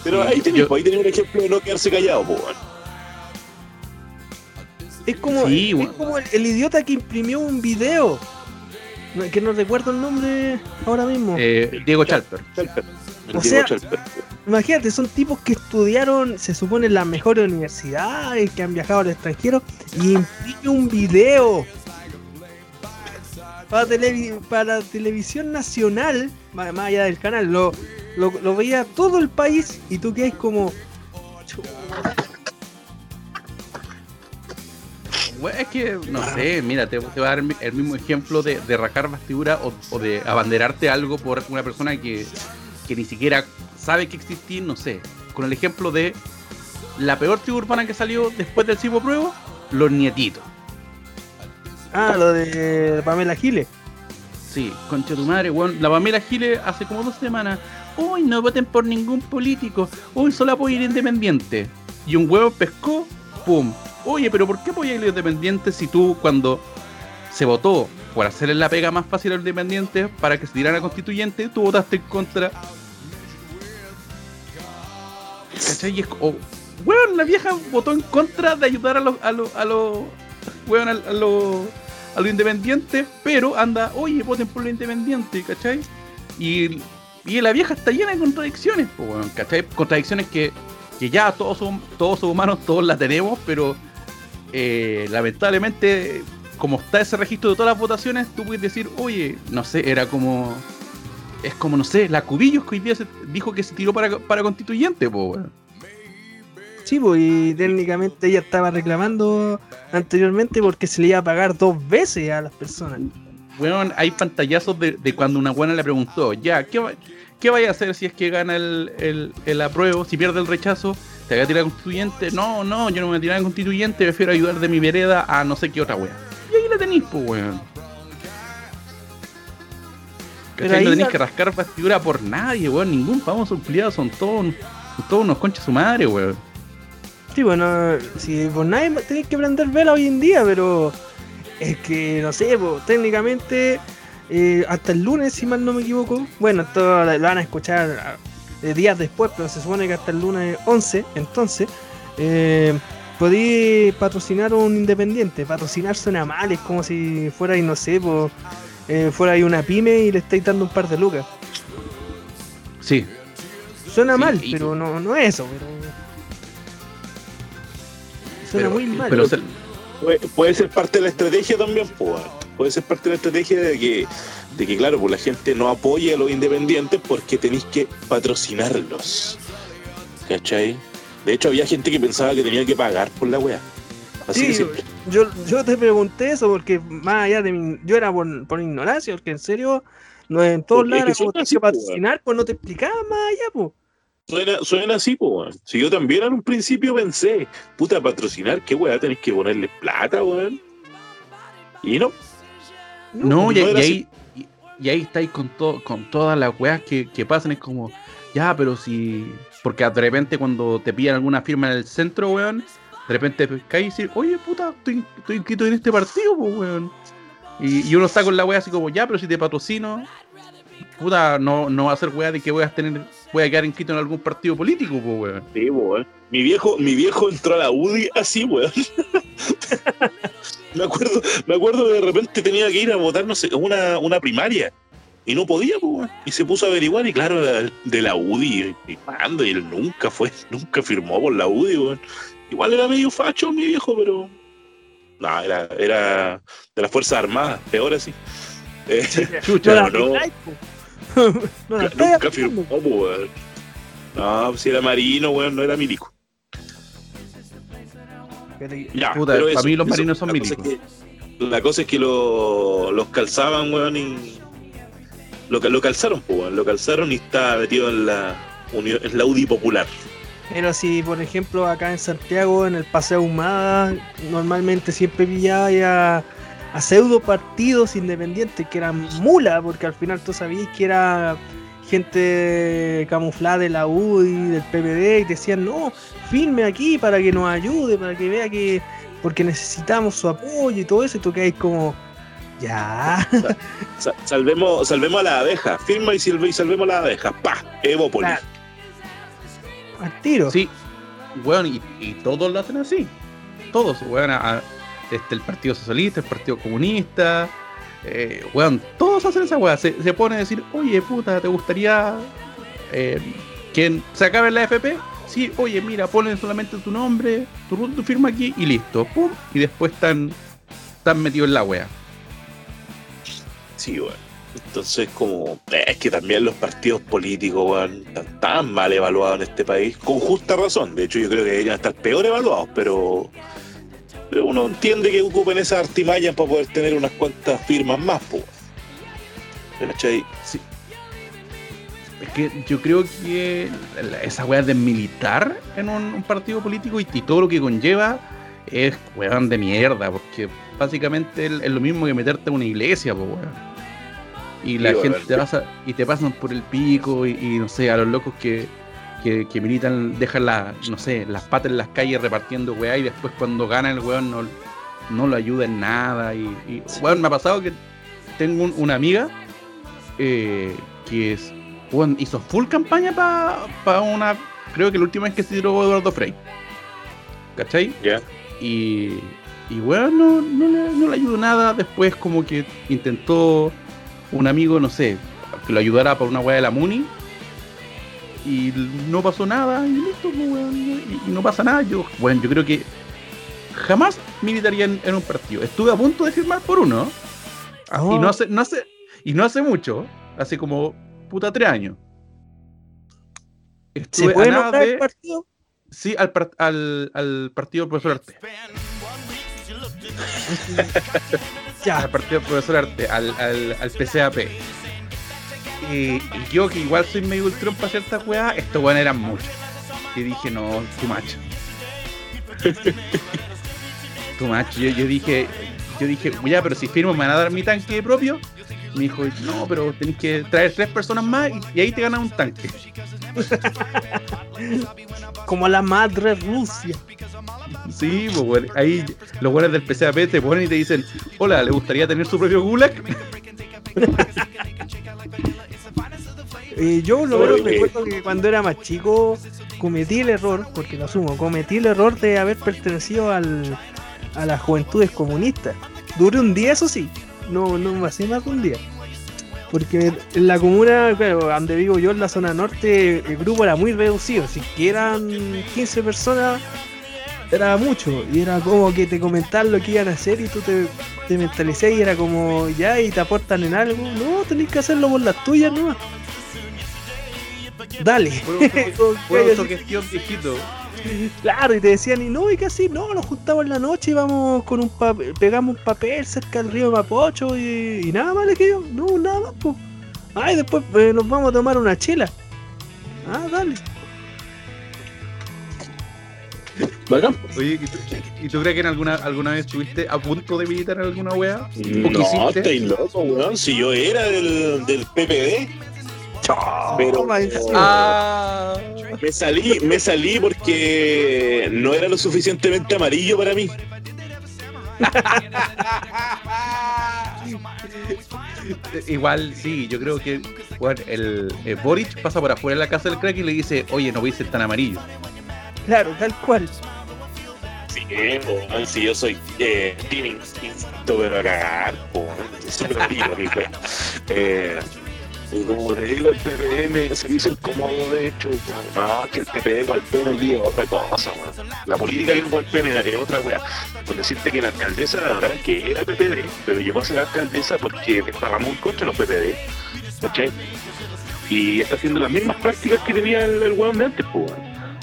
Pero ahí tenés, ahí tenés un ejemplo de no quedarse callado, po, weón. Es como, Sí, es weón. como el, el idiota que imprimió un video. Que no recuerdo el nombre ahora mismo. Eh, Diego Chalper. Chalper. O Diego sea- Chalper. Imagínate, son tipos que estudiaron, se supone, en las mejores universidades, que han viajado al extranjero, y imprime un video para, televi- para televisión nacional, más, allá del canal, lo, lo, veía todo el país, y tú quedas como. "Chu, Weón, es que, no sé, mira, te, te voy a dar el mismo ejemplo de, de rajar vestidura o, de abanderarte algo por una persona que, que ni siquiera sabe que existís, no sé. Con el ejemplo de la peor tribu urbana que salió después del Cibo Pruebo, los nietitos. Ah, lo de Pamela Giles. Sí, concha tu madre, weón. La Pamela Giles hace como dos semanas. Uy, no voten por ningún político. Uy, solo apoyo ir independiente. Y un huevo pescó, pum. Oye, pero ¿por qué apoyas a independiente si tú cuando se votó por hacerle la pega más fácil a los independientes para que se tirara constituyente, tú votaste en contra? ¿Cachai? Weón, la vieja votó en contra de ayudar a los, a los, a los, weón, a los, a los independientes, pero anda, oye, voten por los independientes, ¿cachai? Y, y la vieja está llena de contradicciones, pues, weón, ¿cachai? Contradicciones que, que ya todos son, todos somos humanos, todos las tenemos, pero eh, lamentablemente, como está ese registro de todas las votaciones, tú puedes decir, oye, no sé, era como. Es como, no sé, la Cubillos que hoy día se- dijo que se tiró para, para constituyente, pues, weón. Sí, pues, y técnicamente ella estaba reclamando anteriormente porque se le iba a pagar dos veces a las personas. Weón, hay pantallazos de, de cuando una buena le preguntó, ya, ¿qué, va- qué vaya a hacer si es que gana el, el, el apruebo, si pierde el rechazo? ¿Te voy a tirar constituyente? No, no, yo no me voy a tirar en constituyente, prefiero ayudar de mi vereda a no sé qué otra wea. Y ahí la tenéis, pues, weón. Pero ahí No tenéis la- que rascar vestidura por nadie, weón. Ningún famoso empleado son todos, son todos unos conchas su madre, weón. Sí, bueno, si por nadie tenéis que prender vela hoy en día, pero es que, no sé, pues, técnicamente eh, hasta el lunes, si mal no me equivoco, bueno, esto lo van a escuchar eh, días después, pero se supone que hasta el lunes 11, entonces, eh, podí patrocinar a un independiente. Patrocinar suena mal, es como si fuera, y no sé, pues, eh, fuera ahí una pyme y le estáis dando un par de lucas. Sí, Suena Sí, mal, y- pero no, no es eso, pero... Suena pero, muy mal. pero se- Puede, puede ser parte de la estrategia también, pues. Puede ser parte de la estrategia de que, de que claro, pues la gente no apoye a los independientes porque tenéis que patrocinarlos. ¿Cachai? De hecho, había gente que pensaba que tenía que pagar por la wea. Así Sí, yo, yo te pregunté eso porque más allá de mi, yo era por, por ignorancia, porque en serio, no en todos lados como patrocinar, pues no te explicaba más allá, pues. Suena, suena así, pues. weón. Si yo también en un principio pensé, puta, patrocinar, qué weá, tenéis que ponerle plata, weón. Y no, No, no y, ahí, y, y ahí estáis con, to- con todas las weas que, que pasan. Es como, ya, pero si. Porque de repente cuando te pillan alguna firma en el centro, weón, de repente caes y dices, oye, puta, estoy, estoy inscrito en este partido, pues, weón. Y, y uno está con la wea así como, ya, pero si te patrocino, puta, no, no va a ser wea de que voy a tener, voy a quedar inscrito en algún partido político, pues, weón. Sí, weón. Mi viejo, mi viejo entró a la UDI así, weón. (laughs) me acuerdo, me acuerdo que de repente tenía que ir a votar, no sé, una, una primaria. Y no podía, pues, weón. Y se puso a averiguar, y claro, era de la UDI, y mando, y él nunca fue, nunca firmó por la UDI, weón. Igual era medio facho mi viejo, pero. No, era, era de las Fuerzas Armadas, peor así. (laughs) Eh, Chucha, la no. (laughs) no la nunca firmó, weón. No, pues si era marino, weón, no era milico. Ya, Puta, pero para eso, mí los eso, marinos son la cosa milicos. es que- la cosa es que lo- los calzaban, weón, y. Lo, lo calzaron, pues, weón. Lo calzaron y está metido en la, en la UDI popular. Pero si, por ejemplo, acá en Santiago, en el Paseo Humada, normalmente siempre pillaba ya a pseudo partidos independientes que eran mula, porque al final tú sabías que era gente camuflada de la UDI, del PPD, y te decían, no, firme aquí para que nos ayude, para que vea que, porque necesitamos su apoyo y todo eso, y tú quedas como, Ya. Sa- salvemos, salvemos a la abeja. Firma y, y salvemos a la abeja. Pa, Evópolis. Claro. Al tiro. Sí, weón, y, y todos lo hacen así. Todos, weón, a- a- este, el Partido Socialista, el Partido Comunista, eh, weón, todos hacen esa weá. Se, se pone a decir, oye, puta, ¿te gustaría eh, que se acabe la FP? Sí, oye, mira, ponen solamente tu nombre, tu, tu firma aquí y listo. Pum, y después están, están metidos en la wea. Sí, weón. Entonces, como. eh, Es que también los partidos políticos, weón, están tan mal evaluados en este país. Con justa razón. De hecho, yo creo que deberían estar peor evaluados, pero. Pero uno entiende que ocupen esas artimañas para poder tener unas cuantas firmas más, pues. ¿Cachai? Sí. Es que yo creo que esa weá de militar en un, un partido político y, y todo lo que conlleva es weón de mierda, porque básicamente es, lo mismo que meterte a una iglesia, pues weón. Y la Sí, gente te pasa y te pasan por el pico y, y no sé, a los locos que, que, que militan dejan la, no sé, las patas en las calles repartiendo weá y después cuando gana el weón no, no lo ayuda en nada. Y, y, weón, me ha pasado que tengo un- una amiga eh, que es, weón, hizo full campaña para una. Creo que la última vez que se tiró Eduardo Frey. ¿Cachai? Y, y weón, no, no, le, no le ayudó nada. Después, como que intentó un amigo, no sé, que lo ayudara por una weá de la Muni. Y no pasó nada, y listo, pues, weón, y, no pasa nada. Yo, bueno, yo creo que jamás militaría en, en un partido. Estuve a punto de firmar por uno. Oh. Y no hace, no hace, y no hace mucho, hace como puta tres años. ¿Se Estuve puede a nada nombrar el de- partido? sí, al, par- al, al partido del profesor Arte. (laughs) Ya. Al partido del profesor Arte, al, al, al PCAP. Y, y yo que igual soy medio ultrón para ciertas weas, estos weones eran muchos. Y dije, no, tu macho. (laughs) tu macho. Yo, yo dije, yo dije, ya, pero si firmo me van a dar mi tanque propio. Me dijo, no, pero tenés que traer tres personas más y, y ahí te ganas un tanque. (laughs) Como la madre Rusia. Sí, pues, ahí los buenos del PCAP te ponen y te dicen, hola, ¿le gustaría tener su propio gulag? (laughs) Eh, yo lo menos recuerdo que cuando era más chico cometí el error, porque lo asumo, cometí el error de haber pertenecido al, a las juventudes comunistas. Duré un día, eso sí, no, no me hacía más de un día. Porque en la comuna, claro, donde vivo yo, en la zona norte, el grupo era muy reducido. Si eran 15 personas, era mucho. Y era como que te comentaban lo que iban a hacer y tú te, te mentalizás y era como, ya, y te aportan en algo. No, tenés que hacerlo por las tuyas nomás. Dale. Así- autogestión (laughs) viejito. Claro, y te decían, y no, y casi no, nos juntamos en la noche y vamos con un papel, pegamos un papel cerca del río Mapocho y, y nada más le yo, no, nada más, pues. Ay, después eh, nos vamos a tomar una chela. Ah, dale. Oye, ¿y tú, y tú crees que en alguna, alguna vez estuviste a punto de militar en alguna wea? ¿O No, estáis loco, weón. Si yo era del, del PPD, pero. Ah, me salí, me salí porque no era lo suficientemente amarillo para mí. Igual, sí, yo creo que bueno, el, el Boric pasa por afuera de la casa del crack y le dice, oye, no voy a ser tan amarillo. Claro, tal cual. Sí, si yo soy eh, tiene instinto, pero a cagar. Súper. Eh, y como el PPD se dice el cómodo, de hecho. No, que el PPD golpea el día otra cosa, weón. La política que golpea es otra weá. Por decirte que la alcaldesa, la verdad que era PPD, pero llegó a ser alcaldesa porque estaba muy contra los PPD. ¿Cachai? Y está haciendo las mismas prácticas que tenía el, el weón de antes, pues.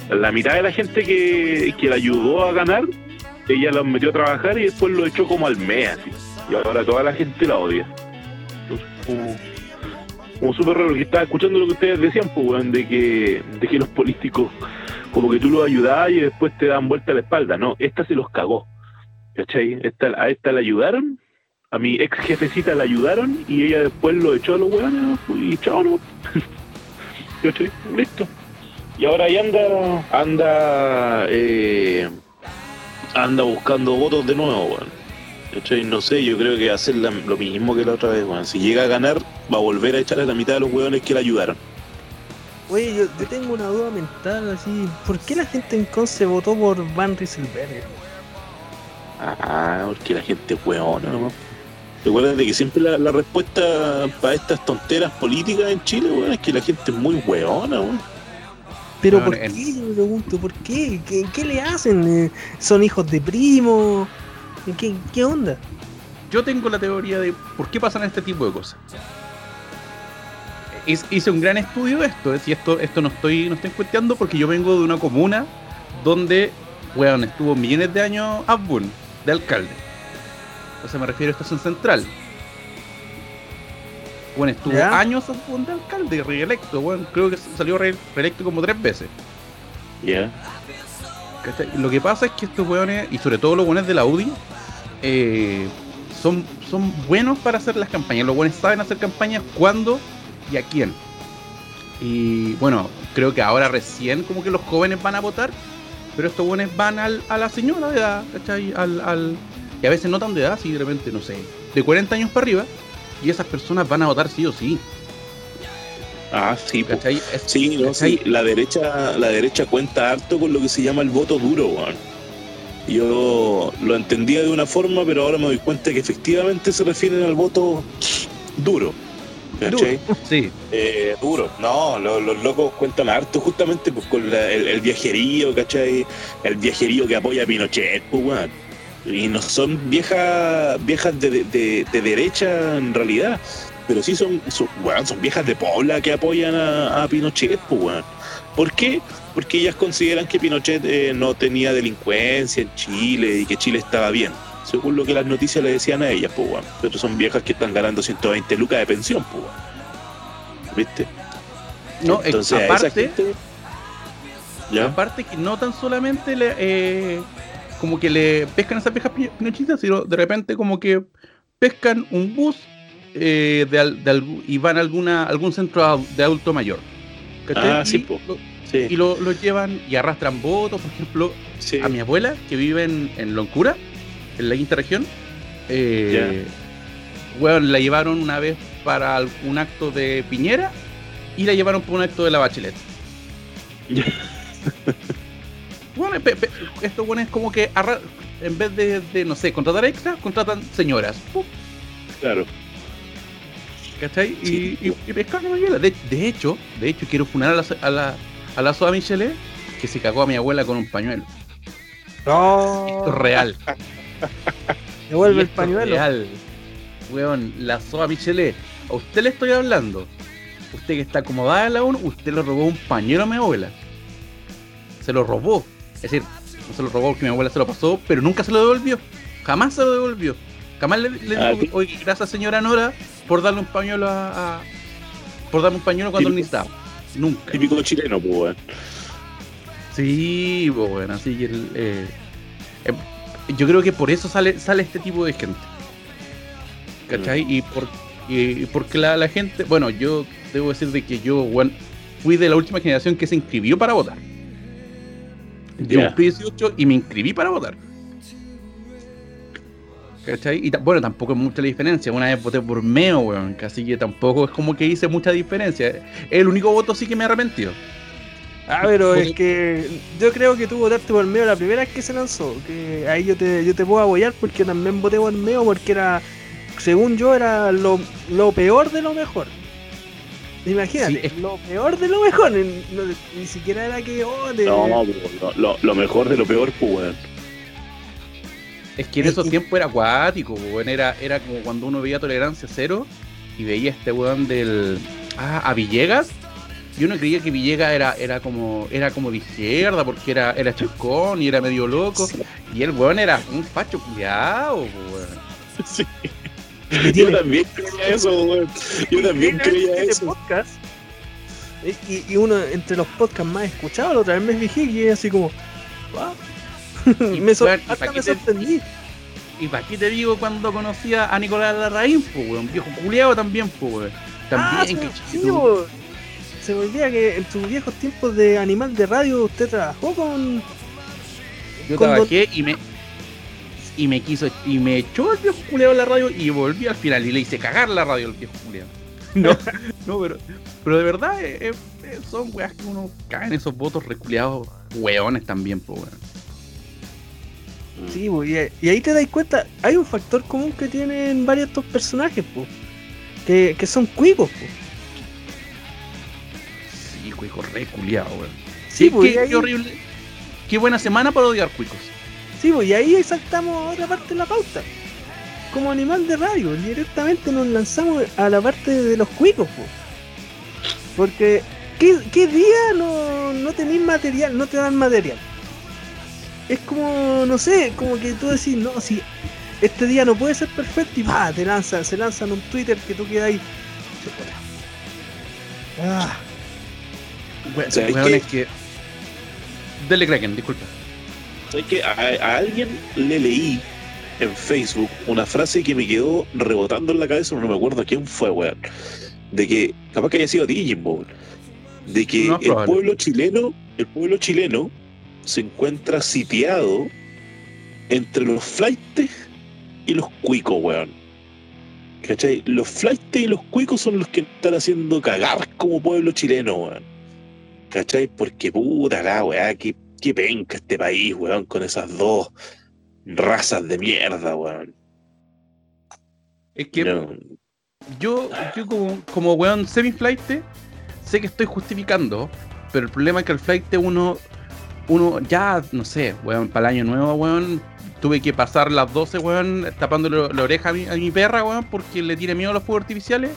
La mitad de la gente que, que la ayudó a ganar, ella los metió a trabajar y después lo echó como al mes, así. Y ahora toda la gente la odia. Entonces, como súper raro, que estaba escuchando lo que ustedes decían, pues, weón, de que, de que los políticos, como que tú los ayudabas y después te dan vuelta la espalda. No, esta se los cagó. ¿Cachai? Esta, a esta la ayudaron, a mi ex jefecita la ayudaron y ella después lo echó a los weones y chao, ¿no? (laughs) ¿Cachai? Listo. Y ahora ahí anda, anda, eh, anda buscando votos de nuevo, weón. ¿Cachai? No sé, yo creo que va a hacer la- lo mismo que la otra vez, weón. Si llega a ganar, va a volver a echar a la mitad de los hueones que le ayudaron. Oye, yo, yo tengo una duda mental así. ¿Por qué la gente en Conce votó por Van Rieselberg? Ah, porque la gente es hueona, ¿no? Recuerden de que siempre la, la respuesta para estas tonteras políticas en Chile, weón, es que la gente es muy hueona, weón. Pero Bueno, ¿por qué? Yo me pregunto, ¿por qué? ¿Qué, qué le hacen? Eh, ¿Son hijos de primo? ¿Qué, qué onda? Yo tengo la teoría de por qué pasan este tipo de cosas. Hice- un gran estudio de esto, es decir, esto, esto no estoy, no estoy cuenteando porque yo vengo de una comuna donde, weón, estuvo millones de años Abun, de alcalde. O sea, me refiero a estación central. Bueno, estuvo ¿Ya? años Abun de alcalde, reelecto, weón, creo que salió re- reelecto como tres veces. Ya. Lo que pasa es que estos weones, y sobre todo los weones de la UDI, eh, son, son buenos para hacer las campañas. Los weones saben hacer campañas cuándo y a quién. Y bueno, creo que ahora recién como que los jóvenes van a votar, pero estos weones van al, a la señora de edad, ¿cachai? Al, al, y a veces no tan de edad, si de repente, no sé, de 40 años para arriba, y esas personas van a votar sí o sí. Ah, sí, Sí, no, sí, la derecha, la derecha cuenta harto con lo que se llama el voto duro, weón. Yo lo entendía de una forma, pero ahora me doy cuenta que efectivamente se refieren al voto duro. ¿Cachai? (laughs) Sí, Eh, duro. No, lo- los locos cuentan harto justamente pues, con la- el, el viajerío, ¿cachai? El viajerío que apoya a Pinochet, pues. Y no son viejas viejas de, de- de- de derecha en realidad, pero sí son, son, weón, son viejas de Pobla que apoyan a, a Pinochet, pues. ¿Por qué? Porque ellas consideran que Pinochet eh, no tenía delincuencia en Chile y que Chile estaba bien. Según lo que las noticias le decían a ellas, pues, weón. Pero son viejas que están ganando 120 lucas de pensión, pues. ¿Viste? no, Entonces, a esa aparte, gente- ¿Ya? Aparte que no tan solamente le, eh, como que le pescan a esas viejas pi- pinochistas, sino de repente como que pescan un bus eh, de de y van a alguna, algún centro de adulto mayor. ¿cachai? Ah, sí, po. lo, Sí, y lo, lo llevan y arrastran votos, por ejemplo, sí. a mi abuela que vive en, en Loncura, en la quinta región. Eh, bueno, la llevaron una vez para un acto de Piñera y la llevaron para un acto de la Bachelet. Ya. (laughs) Bueno, pe- pe- esto bueno es como que en vez de, de, no sé, contratar extras, contratan señoras. ¡Pum! Claro. ¿Cachai? Y, Sí. y, y mi abuela. De, de hecho, de hecho, quiero funar a la, a la, a la Soa Michelet que se cagó a mi abuela con un pañuelo. No. Esto es real. (laughs) Devuelve el es pañuelo. Real. Weón, la Soa Michelet. A usted le estoy hablando. Usted que está acomodada en la ONU, usted le robó un pañuelo a mi abuela. Se lo robó. Es decir, no se lo robó porque mi abuela se lo pasó, pero nunca se lo devolvió. Jamás se lo devolvió. Jamás le, le Ah, dijo, oye, gracias señora Nora por darle un pañuelo a, a- por darme un pañuelo cuando lo necesitaba. Nunca. Típico chileno, pues, weón. Sí, pues bueno, así que el, eh, eh, yo creo que por eso sale, sale este tipo de gente. ¿Cachai? Y, por, y porque la, la gente, bueno, yo debo decir de que yo bueno, fui de la última generación que se inscribió para votar. Yo Ya. cumplí 18 y me inscribí para votar. ¿Cachai? Y bueno, tampoco es mucha la diferencia. Una vez voté por Meo, weón. que Así que tampoco es como que hice mucha diferencia. Es el único voto sí que me he arrepentido. Ah, pero es que yo creo que tú votaste por Meo la primera vez que se lanzó. Que ahí yo te, yo te puedo apoyar porque también voté por Meo porque era, según yo, era lo, lo peor de lo mejor. Imagínate, Sí, es- lo peor de lo mejor. Ni, no- ni siquiera era que, oh, de- No, pues, lo, lo- lo mejor de lo peor, pues, weón. Es que en esos tiempos era acuático, weón. Era, era como cuando uno veía tolerancia cero y veía a este weón del. Ah, a Villegas. Y uno creía que Villegas era, era como era como de izquierda porque era, era chascón y era medio loco. Y el weón era un facho culiao, weón. Sí. (laughs) que Yo también creía eso, weón. Yo también tiene creía este eso. podcast. Y, uno entre los podcasts más escuchados, la otra vez me fijé y es así como, (laughs) me, sor- ¿y hasta me qué te- sorprendí. Y para qué te digo cuando conocía a Nicolás Larraín, pues weón. Viejo culiao también, pues weón. Ah, También, se, que sí, se me olvida que en tus viejos tiempos de animal de radio usted trabajó con. Yo con don- trabajé y me, y me quiso, y me echó el viejo culeado en la radio y volví al final y le hice cagar la radio al viejo culeado. (laughs) No, (laughs) no, pero, pero de verdad eh, eh, son weas que uno cae en esos votos reculeados weones también, pues weón. Sí, po, y, y ahí te das cuenta, hay un factor común que tienen varios de estos personajes, po, que, que son cuicos, po. Sí, cuico re culiado, weón. Sí, ahí- qué horrible. Qué buena semana para odiar cuicos. Sí, pues, y ahí saltamos a otra parte de la pauta. Como animal de radio, directamente nos lanzamos a la parte de los cuicos, po. Porque, ¿qué, qué día no, no tenéis material, no te dan material? Es como, no sé, como que tú decís, no, si este día no puede ser perfecto y va, te lanzan, se lanzan un Twitter que tú quedas ahí. Ah, Weón, ¿Sabes weón, qué? es que. Dele Kraken, disculpa. ¿Sabes que a, a alguien le leí en Facebook una frase que me quedó rebotando en la cabeza, no me acuerdo quién fue, weón. De que, capaz que haya sido a ti, Jimbo, weón. De que No es el pueblo chileno, el pueblo chileno se encuentra sitiado entre los flightes y los cuicos, weón. ¿Cachai? Los flightes y los cuicos son los que están haciendo cagar como pueblo chileno, weón. ¿Cachai? Porque puta la weá, qué, qué penca este país, weón, con esas dos razas de mierda, weón. Es que No, yo, yo como, como weón semi-flight, sé que estoy justificando, pero el problema es que el flight uno, uno ya, no sé, weón, para el año nuevo, weón, tuve que pasar las 12, weón, tapándole la oreja a mi, a mi perra, weón, porque le tiene miedo a los fuegos artificiales.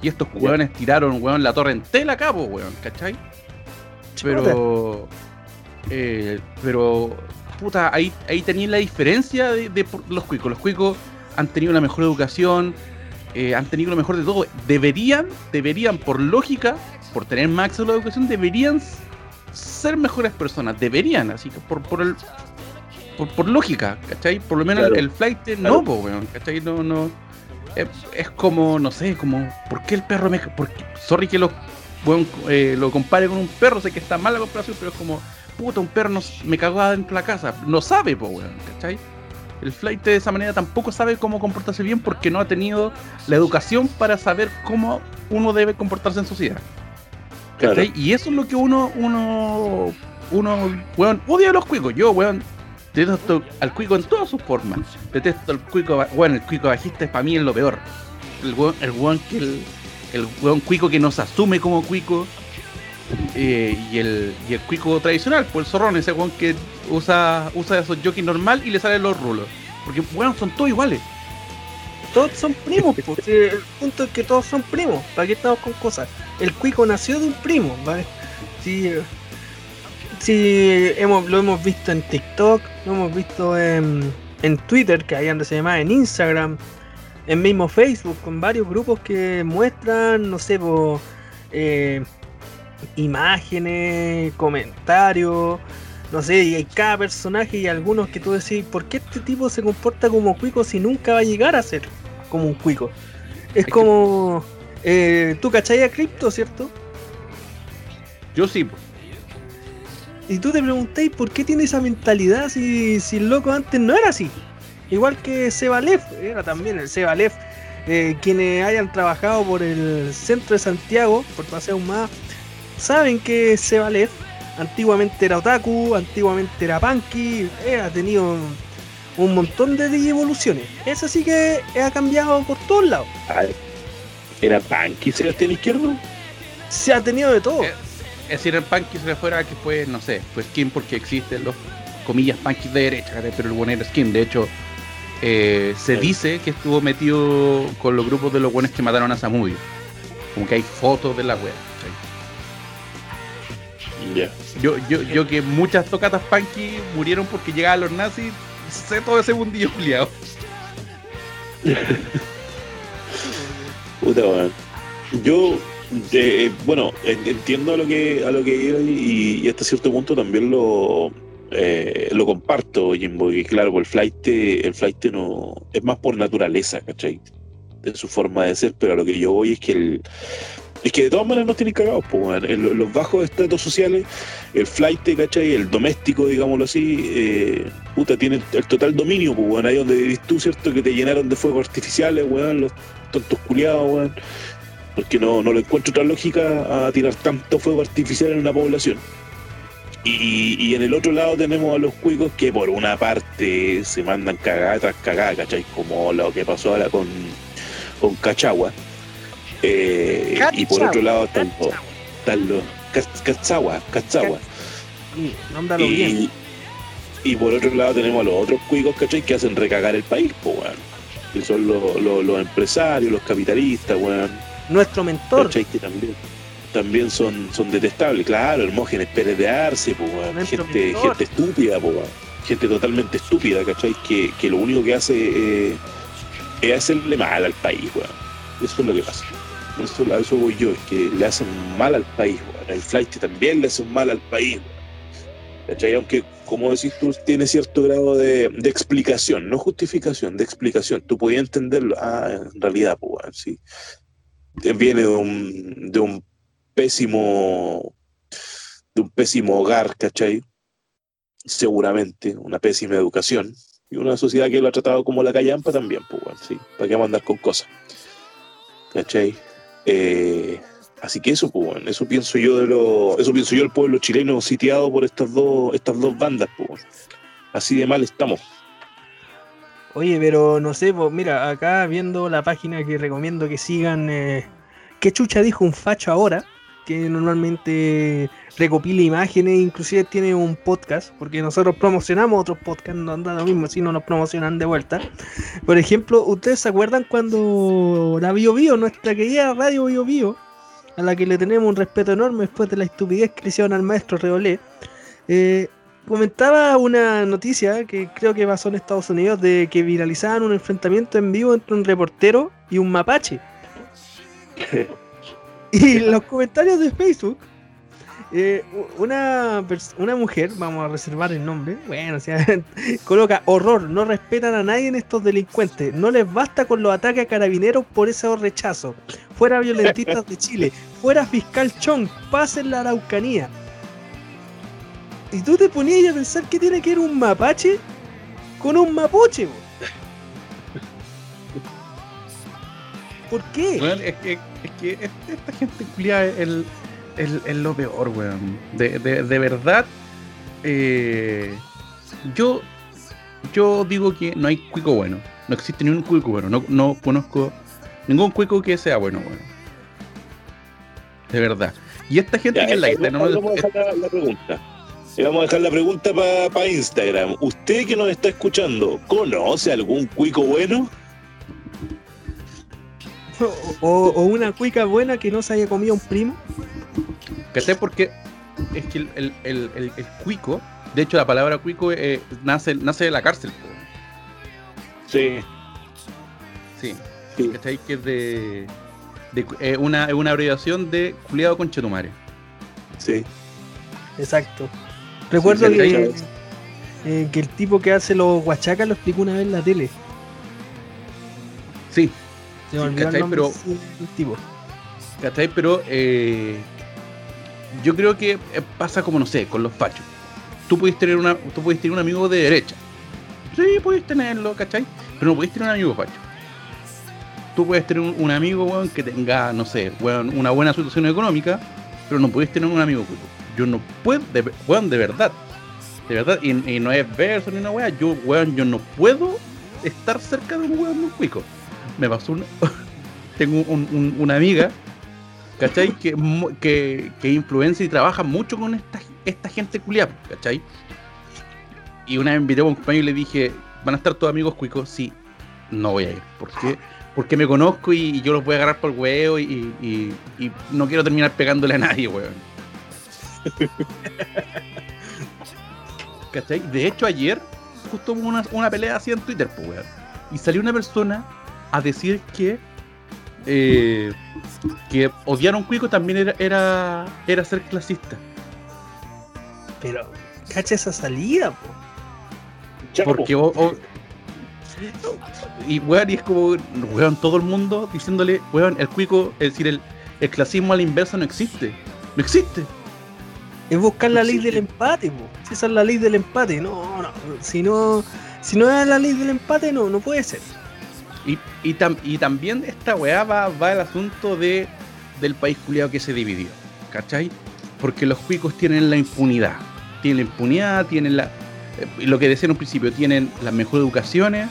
Y estos weones tiraron, weón, la torre entera a cabo, weón, ¿cachai? Pero. eh, pero. Puta, ahí, ahí tenéis la diferencia de, de los cuicos. Los cuicos han tenido la mejor educación, eh, han tenido lo mejor de todo. Deberían, deberían, por lógica, por tener más acceso a la educación, deberían ser mejores personas. Deberían, así que por, por el. Por, por lógica, ¿cachai? Por lo menos Claro. el, flight Claro. no, po, weón, ¿cachai? No, no. Es, es como, no sé, como. ¿Por qué el perro me.? Porque, sorry que lo, weón, eh, lo compare con un perro, sé que está mal la comparación, pero es como. Puta, un perro nos- me cagó adentro de la casa. No sabe, po, weón, ¿cachai? El flight de esa manera tampoco sabe cómo comportarse bien porque no ha tenido la educación para saber cómo uno debe comportarse en sociedad. Y eso es lo que uno, uno, uno, weón, odia a los cuicos. Yo, weón, detesto al cuico en todas sus formas. Detesto al cuico, weón, el cuico bajista es para mí es lo peor. El weón, el weón que el, el weón cuico que no se asume como cuico. eh, y el y el cuico tradicional, pues el zorrón, ese weón que usa, usa esos jockeys normal y le salen los rulos. Porque, weón, son todos iguales. Todos son primos, el punto es que todos son primos. ¿Para qué estamos con cosas? El cuico nació de un primo, ¿vale? Eh, sí hemos, lo hemos visto en TikTok, lo hemos visto en, en Twitter, que ahí antes se llamaba, en Instagram, en mismo Facebook, con varios grupos que muestran, no sé, po, eh, imágenes, comentarios, no sé, y hay cada personaje y algunos que tú decís, ¿por qué este tipo se comporta como cuico si nunca va a llegar a ser como un cuico? Es como, eh, tú cachai a Crypto, ¿cierto? Yo sí. Y tú te preguntáis por qué tiene esa mentalidad si, si el loco antes no era así. Igual que Sebalev, era también el Sebalev. Eh, quienes hayan trabajado por el centro de Santiago, por Paseo Más, saben que Sebalev antiguamente era otaku, antiguamente era punky, eh, ha tenido un, montón de evoluciones. Eso sí que ha cambiado por todos lados. Ah, ¿Era Panky Sebastián Izquierdo? Se ha tenido de todo. Eh, Es decir, el punky se le fuera que fue, no sé, fue skin porque existen los comillas punkies de derecha, pero el buen era skin. De hecho, eh, se Sí. dice que estuvo metido con los grupos de los buenos que mataron a Samudio. Como que hay fotos de la. Ya. Yo, yo, yo que muchas tocatas punky murieron porque llegaban los nazis, sé todo ese mundillo culiado. (laughs) Puta, weón. Yo, bueno, en- entiendo a lo que a lo que iba y, hasta cierto punto también lo eh, lo comparto, Jimbo, claro, pues el flight, el flight no es más por naturaleza, ¿cachai? De su forma de ser, pero a lo que yo voy es que el, Es que de todas maneras nos tienen cagados, pues, lo- los bajos estratos sociales, el flight, ¿cachai? El doméstico, digámoslo así, eh, puta, tiene el, total dominio, pues, weón. Ahí donde vivís tú, ¿cierto? Que te llenaron de fuegos artificiales, weón, los tontos culiados, weón. Porque no, no le encuentro otra lógica a tirar tanto fuego artificial en una población. Y, y en el otro lado tenemos a los cuicos que por una parte se mandan cagada tras cagada, ¿cachai? Como lo que pasó ahora con, con Cachagua. Eh, y por otro lado están los, están los nómbralo bien. Y, y por otro lado tenemos a los otros cuicos, ¿cachai? Que hacen recagar el país, pues, weón. Que son los, los, los empresarios, los capitalistas, weón. Nuestro mentor. ¿cachai? Que también, también son, son detestables. Claro, Hermógenes Pérez de Arce, pues, weón. Gente, mentor. gente estúpida, pues, weón. Gente totalmente estúpida, ¿cachai? Que, que lo único que hace eh, es hacerle mal al país, weón. Eso es lo que pasa. Eso, a eso voy yo, es que le hacen mal al país. El flight también le hacen mal al país. ¿Cachai? Aunque, como decís tú, tiene cierto grado de, explicación, no justificación, de explicación. Tú podías entenderlo. Ah, en realidad, pues, sí. Viene de un, de un pésimo de un pésimo hogar, ¿cachai? Seguramente, una pésima educación. Y una sociedad que lo ha tratado como la callampa también, pues, sí. ¿Para qué vamos a andar con cosas? ¿Cachai? Eh, así que eso, pues, eso pienso yo de lo, eso pienso yo del pueblo chileno sitiado por estas dos, estas dos bandas, pues. Así de mal estamos. Oye, pero no sé, pues mira, acá viendo la página que recomiendo que sigan, eh, ¿qué chucha dijo un facho ahora? Que normalmente recopila imágenes, inclusive tiene un podcast, porque nosotros promocionamos otros podcasts, no anda lo mismo si no nos promocionan de vuelta. Por ejemplo, ¿ustedes se acuerdan cuando la Bio Bio, nuestra querida radio Bio Bio, a la que le tenemos un respeto enorme después de la estupidez que le hicieron al maestro Reolé, eh, comentaba una noticia que creo que pasó en Estados Unidos de que viralizaban un enfrentamiento en vivo entre un reportero y un mapache. (laughs) (laughs) y en los comentarios de Facebook, eh, una, una mujer, vamos a reservar el nombre, bueno, o sea, (laughs) coloca horror, no respetan a nadie en estos delincuentes, no les basta con los ataques a carabineros por ese rechazo, fuera violentistas de Chile, fuera fiscal Chong, pasen la Araucanía. Y tú te ponías a pensar que tiene que ver un mapache con un mapuche. po. (laughs) ¿Por qué? Weón, es que, que esta gente culiada es, el- el- lo peor, weón. De, de- de verdad, eh, yo, yo digo que no hay cuico bueno. No existe ni un cuico bueno. No, no conozco ningún cuico que sea bueno, weón. De verdad. Y esta gente Ya, que es la está- no- vamos a dejar la, la pregunta. Y vamos a dejar la pregunta para Instagram. ¿Usted que nos está escuchando, conoce algún cuico bueno? O, o una cuica buena que no se haya comido un primo. ¿Cachai? Porque es que el, el, el, el- el cuico, de hecho la palabra cuico eh, nace, nace de la cárcel. Sí. Sí. sí. ¿Cachai? Que es de. de eh, una, es una abreviación de culiado con chetumare. sí. Exacto. Recuerdo sí, que, eh, que el tipo que hace los guachacas lo explicó una vez en la tele. Sí, Se me Sí, olvidó el ¿cachai? nombre Pero- del tipo. ¿cachai? Pero eh, yo creo que eh, pasa como, no sé, con los fachos. Tú puedes tener una, tú puedes tener un amigo de derecha. Sí, puedes tenerlo, ¿cachai? Pero no puedes tener un amigo facho. Tú puedes tener un, un amigo, weón, que tenga, no sé, weón, una buena situación económica, pero no puedes tener un amigo cuico. Yo no puedo, de, weón, de verdad. De verdad, y, y no es verso ni una weá, yo, weón, yo no puedo estar cerca de un weón muy cuico. Me pasó un, (laughs) tengo un- un- una amiga, ¿cachai? Que, que, que influencia y trabaja mucho con esta, esta gente culiada, ¿cachai? Y una vez invité a un compañero y le dije, ¿van a estar todos amigos cuicos? Sí, no voy a ir. ¿Por qué? Porque me conozco y, yo los voy a agarrar por el huevo y, y- y no quiero terminar pegándole a nadie, weón. (laughs) ¿Cachai? De hecho, ayer justo hubo una, una pelea así en Twitter, pues, weón. Y salió una persona a decir que eh, que odiar a un cuico también era, era, era ser clasista. Pero, cacha esa salida, po. Porque o- o- y weón, y es como, weón, todo el mundo diciéndole, weón, el cuico, es decir, el, el clasismo a la inversa no existe. No existe. Es buscar la ley del empate, po. Si esa es la ley del empate, no, no, si no, si no es la ley del empate, no, no puede ser. Y, y, tam- y también esta weá va, va el asunto de, del país culiado que se dividió. ¿Cachai? Porque los cuicos tienen la impunidad. Tienen la impunidad, tienen la. eh, lo que decía en un principio, tienen las mejores educaciones,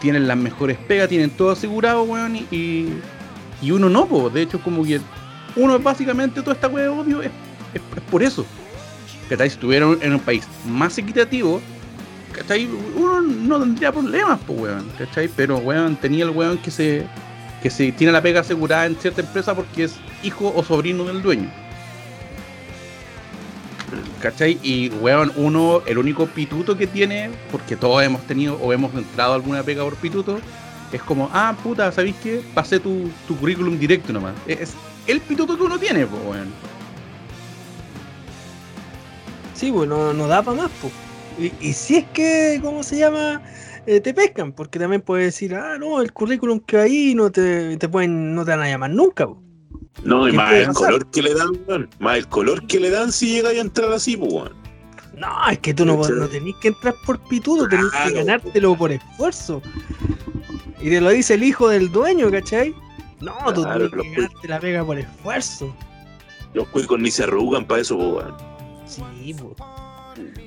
tienen las mejores pegas, tienen todo asegurado, weón, y, y, uno no. De hecho, como que uno básicamente toda esta weá de es, es- es por eso. ¿Cachai? Si estuvieran en un país más equitativo, ¿cachai? Uno no tendría problemas, pues, weón, ¿cachai? Pero, weón, tenía el weón que se, que se tiene la pega asegurada en cierta empresa porque es hijo o sobrino del dueño. ¿Cachai? Y, weón, uno, el único pituto que tiene, porque todos hemos tenido o hemos entrado a alguna pega por pituto, es como, ah, puta, ¿sabéis qué? Pasé tu, tu currículum directo nomás. Es el pituto que uno tiene, pues, weón. Sí, pues no, no da para más, pues. Y, y si es que, ¿cómo se llama? Eh, te pescan, porque también puedes decir, ah, no, el currículum que ahí no te, te pueden, no te van a llamar nunca, pues. No, y ¿Qué más el pasar? color que le dan. Más el color que le dan si llega a entrar así, pues. No, es que tú no, no tenés que entrar por pitudo, tenés que ganártelo por esfuerzo. Y te lo dice el hijo del dueño, ¿cachai? No, tú Claro, tienes los que ganarte la pega por esfuerzo. Los cuicos ni se arrugan para eso, pues. Sí, po.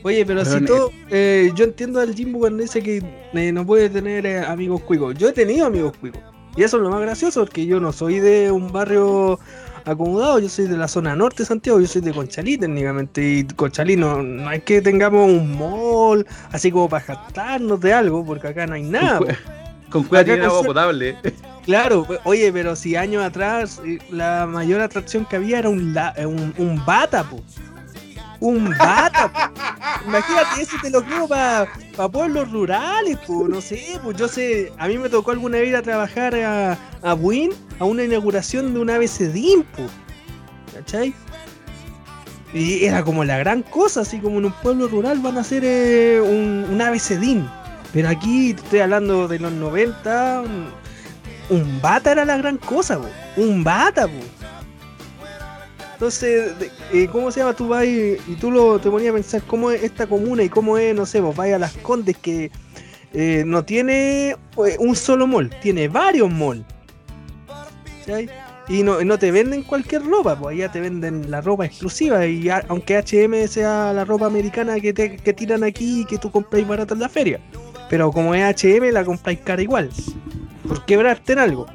Oye, pero si Weón, todo. eh, yo entiendo al Jimbo cuando dice que eh, no puede tener eh, amigos cuicos. Yo he tenido amigos cuicos. Y eso es lo más gracioso, porque yo no soy de un barrio acomodado, yo soy de la zona norte de Santiago, yo soy de Conchalí técnicamente. Y Conchalí no, no es que tengamos un mall así como para jactarnos de algo, porque acá no hay nada. Con, cueva tiene agua potable. Claro, pe- oye, pero si años atrás eh, la mayor atracción que había era un, la- eh, un, un bata, po. Un bata. Imagínate, eso te lo creo para pueblos rurales, po. No sé, pues yo sé, a mí me tocó alguna vez ir a trabajar a, a Buin a una inauguración de un ABCDIM, po. ¿Cachai? Y era como la gran cosa, así como en un pueblo rural van a hacer eh, un, un ABCDIM. Pero aquí estoy hablando de los 90, un, un bata era la gran cosa, un bata, po. Entonces, eh, ¿cómo se llama? Tú vas y, tú lo, te ponías a pensar cómo es esta comuna y cómo es, no sé, vos vas a las Condes que eh, no tiene eh, un solo mall, tiene varios malls. ¿Cachai? Y no, no te venden cualquier ropa, pues allá te venden la ropa exclusiva. Y aunque HM sea la ropa americana que, te, que tiran aquí y que tú compráis barata en la feria. Pero como es HM, la compráis cara igual. Por quebrarte en algo.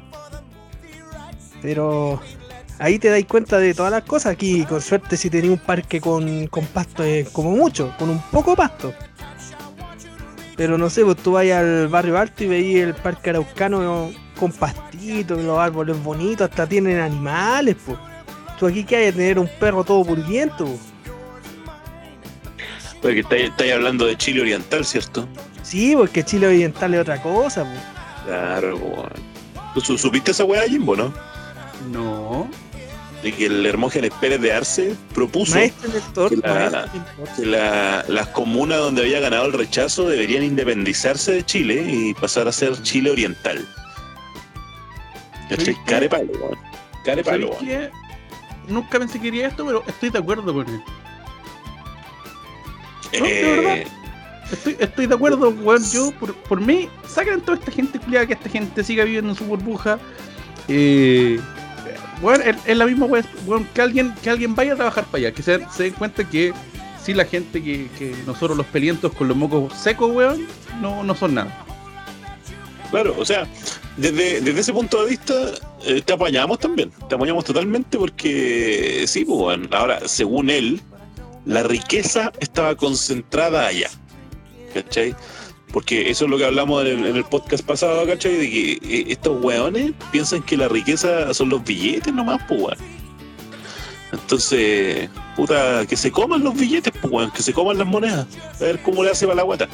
Pero ahí te dais cuenta de todas las cosas. Aquí, con suerte, si tenía un parque con, con pasto, es como mucho, con un poco pasto. Pero no sé, pues tú vas al barrio alto y veis el parque araucano con pastitos, los árboles bonitos, hasta tienen animales, pues. Tú aquí que hay a tener un perro todo purguiento, po. Oye, que estáis, estáis hablando de Chile Oriental, ¿cierto? Sí, porque Chile Oriental es otra cosa, pues. Claro, weón. ¿Tú su- supiste esa weá, Jimbo, no? No. De que el Hermógenes Pérez de Arce propuso que la- la- las comunas donde había ganado el rechazo deberían independizarse de Chile y pasar a ser Chile Oriental. ¿Cachai? ¿Sabes qué? Care palo, weón. Care palo, ¿Sabes weón. qué? Nunca pensé que quería esto, pero estoy de acuerdo con él. No, de Eh, verdad. Estoy, estoy de acuerdo, weón. Yo, por, por mí, saquen toda esta gente culiada, que esta gente siga viviendo en su burbuja. Eh, weón, es, la misma weón, weón, que alguien, que alguien vaya a trabajar para allá, que se, se den cuenta que si la gente que, que nosotros los pelientos con los mocos secos, weón, no, no son nada. Claro, o sea, desde, desde ese punto de vista, eh, te apañamos también. Te apañamos totalmente porque, sí, pues, weón. ahora, según él, la riqueza estaba concentrada allá. ¿Cachai? Porque eso es lo que hablamos en el, en el podcast pasado, ¿cachai? De que eh, estos weones piensan que la riqueza son los billetes nomás, pues, weón. Entonces, puta, que se coman los billetes, pues, weón, que se coman las monedas. A ver cómo le hace para la guata.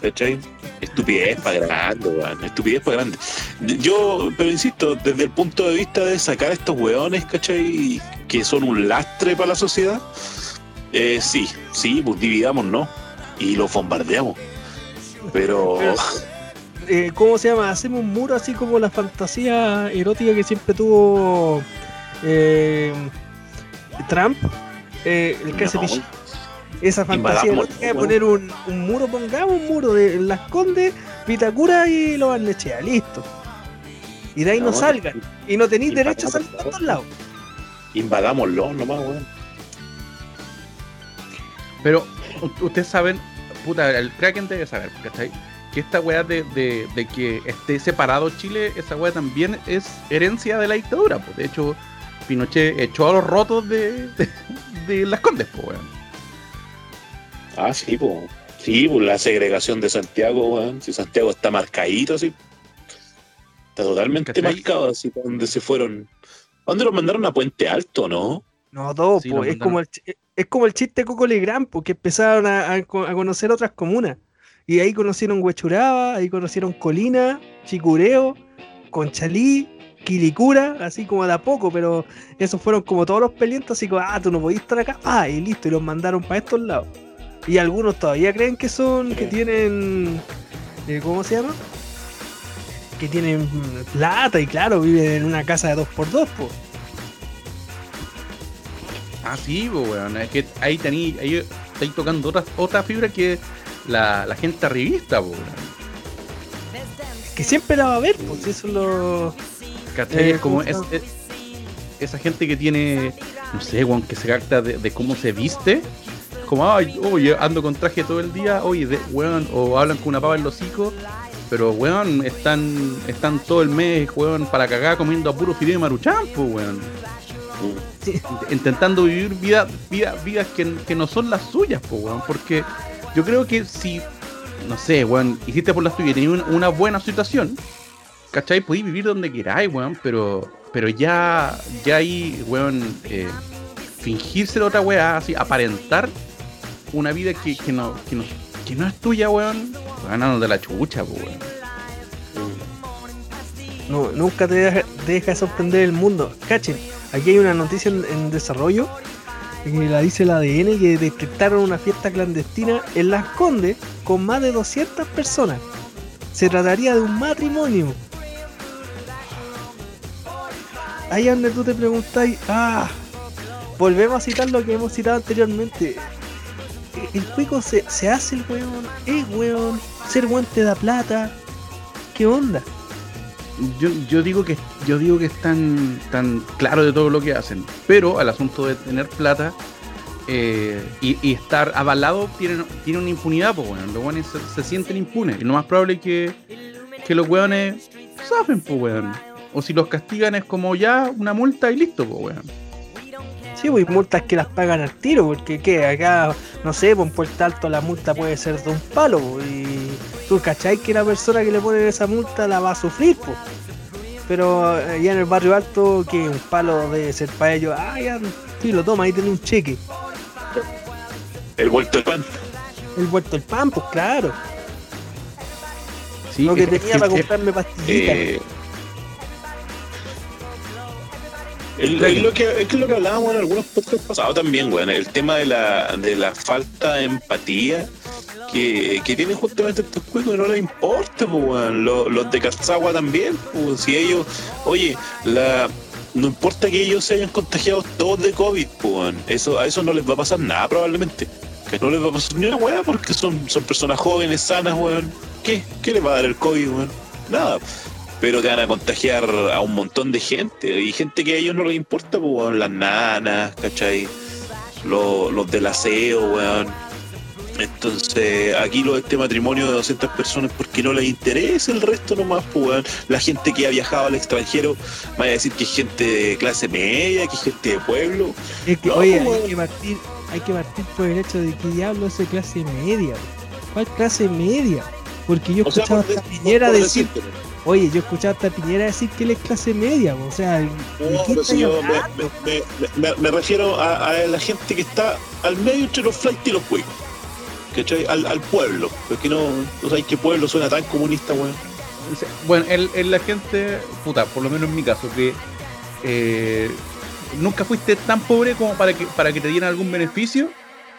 ¿Cachai? Estupidez para grande, weón. Estupidez para grande. Yo, pero insisto, desde el punto de vista de sacar a estos weones, ¿cachai? Que son un lastre para la sociedad. Eh, sí, sí, pues dividamos, ¿no? Y los bombardeamos. Pero, Pero- Eh, ¿Cómo se llama? Hacemos un muro así como la fantasía erótica que siempre tuvo eh, Trump, eh, el que hace No. Esa fantasía lógica de poner un, un muro, pongamos un muro de Las Condes, Vitacura y lo Barnechea, listo. Y de ahí no, No, salgan. Y no tenéis derecho a salir de todos lados. Invadámoslo nomás, weón. Pero ustedes saben, puta, el Kraken debe saber, ¿cachai? Que esta weá de, de- de que esté separado Chile, esa weá también es herencia de la dictadura. Pues. De hecho, Pinochet echó a los rotos de, de, de las condes, pues, weón. Ah, sí, pues. Sí, pues la segregación de Santiago, weón. Si Santiago está marcadito, así. Está totalmente ¿Cachai? marcado, así, para donde se fueron. ¿A ¿Dónde los mandaron a Puente Alto, no? No, todo, Sí, lo es, como el, chi- es como el chiste de Coco Legrand, porque empezaron a, a co- a conocer otras comunas. Y ahí conocieron Huechuraba, ahí conocieron Colina, Chicureo, Conchalí, Quilicura, así como de a poco, pero esos fueron como todos los pelientos, así como, ah, tú no podías estar acá, ah, y listo, y los mandaron para estos lados. Y algunos todavía creen que son, que tienen, eh, ¿cómo se llama? Que tienen mm, plata y claro, viven en una casa de dos por dos, pues. Ah, sí, pues, weón. Es que ahí tení, ahí estáis tocando otra, otra fibra que la, la gente arribista, pues, weón. Que siempre la va a ver, pues eso es lo. ¿Cachai? Eh, es como ¿cómo es, es- esa gente que tiene, no sé, weón, que se capta de, de cómo se viste. Como, ay, oye, ando con traje todo el día, oye, de, weón, o hablan con una pava en los hocico. Pero, weón, están, están todo el mes, weón, para cagar comiendo a puro fideo de maruchan, pues, weón. Mm. Intentando vivir vida, vida- vidas que, no son las suyas, pues, weón. Porque yo creo que si, no sé, weón, hiciste por las tuyas y tenías una, buena situación, ¿cachai? Podéis vivir donde queráis, weón, pero, pero ya, ya ahí, weón, eh, fingirse de otra weá, así, aparentar una vida que, que no, que, no, que no es tuya, weón, ganando de la chucha, pues, weón. No, nunca te deja, sorprender el mundo. Cachen, aquí hay una noticia en, desarrollo que la dice el ADN que detectaron una fiesta clandestina en Las Condes con más de 200 personas. Se trataría de un matrimonio. Ahí donde tú te preguntáis, ah, volvemos a citar lo que hemos citado anteriormente. El cuico se, se hace el weón, es weón, ser weón te da plata. ¿Qué onda? Yo, yo digo que yo digo que están tan claro de todo lo que hacen, pero al asunto de tener plata eh, y, estar avalado tienen, una impunidad, pues bueno, los weones se, sienten impunes. Y lo más probable es que, que los weones saben, pues weón. O si los castigan es como ya una multa y listo, pues weón. Sí, pues multas que las pagan al tiro, porque ¿qué? acá, no sé, por Puerto Alto la multa puede ser de un palo, pues, y tú cachai que la persona que le pone esa multa la va a sufrir, pues. Pero allá en el barrio alto, que un palo debe ser para ellos, ah, ya, sí, lo toma, ahí tiene un cheque. El vuelto de pan. El vuelto el pan, pues claro. Sí, lo que tenía es- para comprarme pastillitas. Eh, el- es, lo que, es que lo que hablábamos en algunos podcasts pasados también, weón. El tema de la, de la falta de empatía que, que tienen justamente estos y no les importa, pues, weón. Los, los de Cazagua también, pues, si ellos, oye, la, no importa que ellos se hayan contagiado todos de COVID, pues. Eso, a eso no les va a pasar nada probablemente. Que no les va a pasar ni una weá porque son, son personas jóvenes, sanas, weón. ¿Qué? ¿Qué les va a dar el COVID, weón? Nada pero te van a contagiar a un montón de gente y gente que a ellos no les importa, pues, weón, las nanas, ¿cachai? Los, los del aseo, weón. Entonces, aquí lo de este matrimonio de 200 personas, porque no les interesa el resto nomás, pues, weón. La gente que ha viajado al extranjero, vaya a decir que es gente de clase media, que es gente de pueblo. Es que, no, oye, weón. hay que, partir, hay que partir por el hecho de que diablo es de clase media. ¿Cuál clase media? Porque yo por a Piñera decir Oye, yo he escuchado hasta Piñera decir que él es clase media, o sea, ¿de No, qué pero si yo me, hablando? me- me- me- me refiero a, a la gente que está al medio entre los flights y los cuicos. ¿Cachai? Al, al pueblo. Porque no, no sabéis qué pueblo suena tan comunista, weón. Bueno, en, en la gente, puta, por lo menos en mi caso, que eh, nunca fuiste tan pobre como para que, para que te dieran algún beneficio,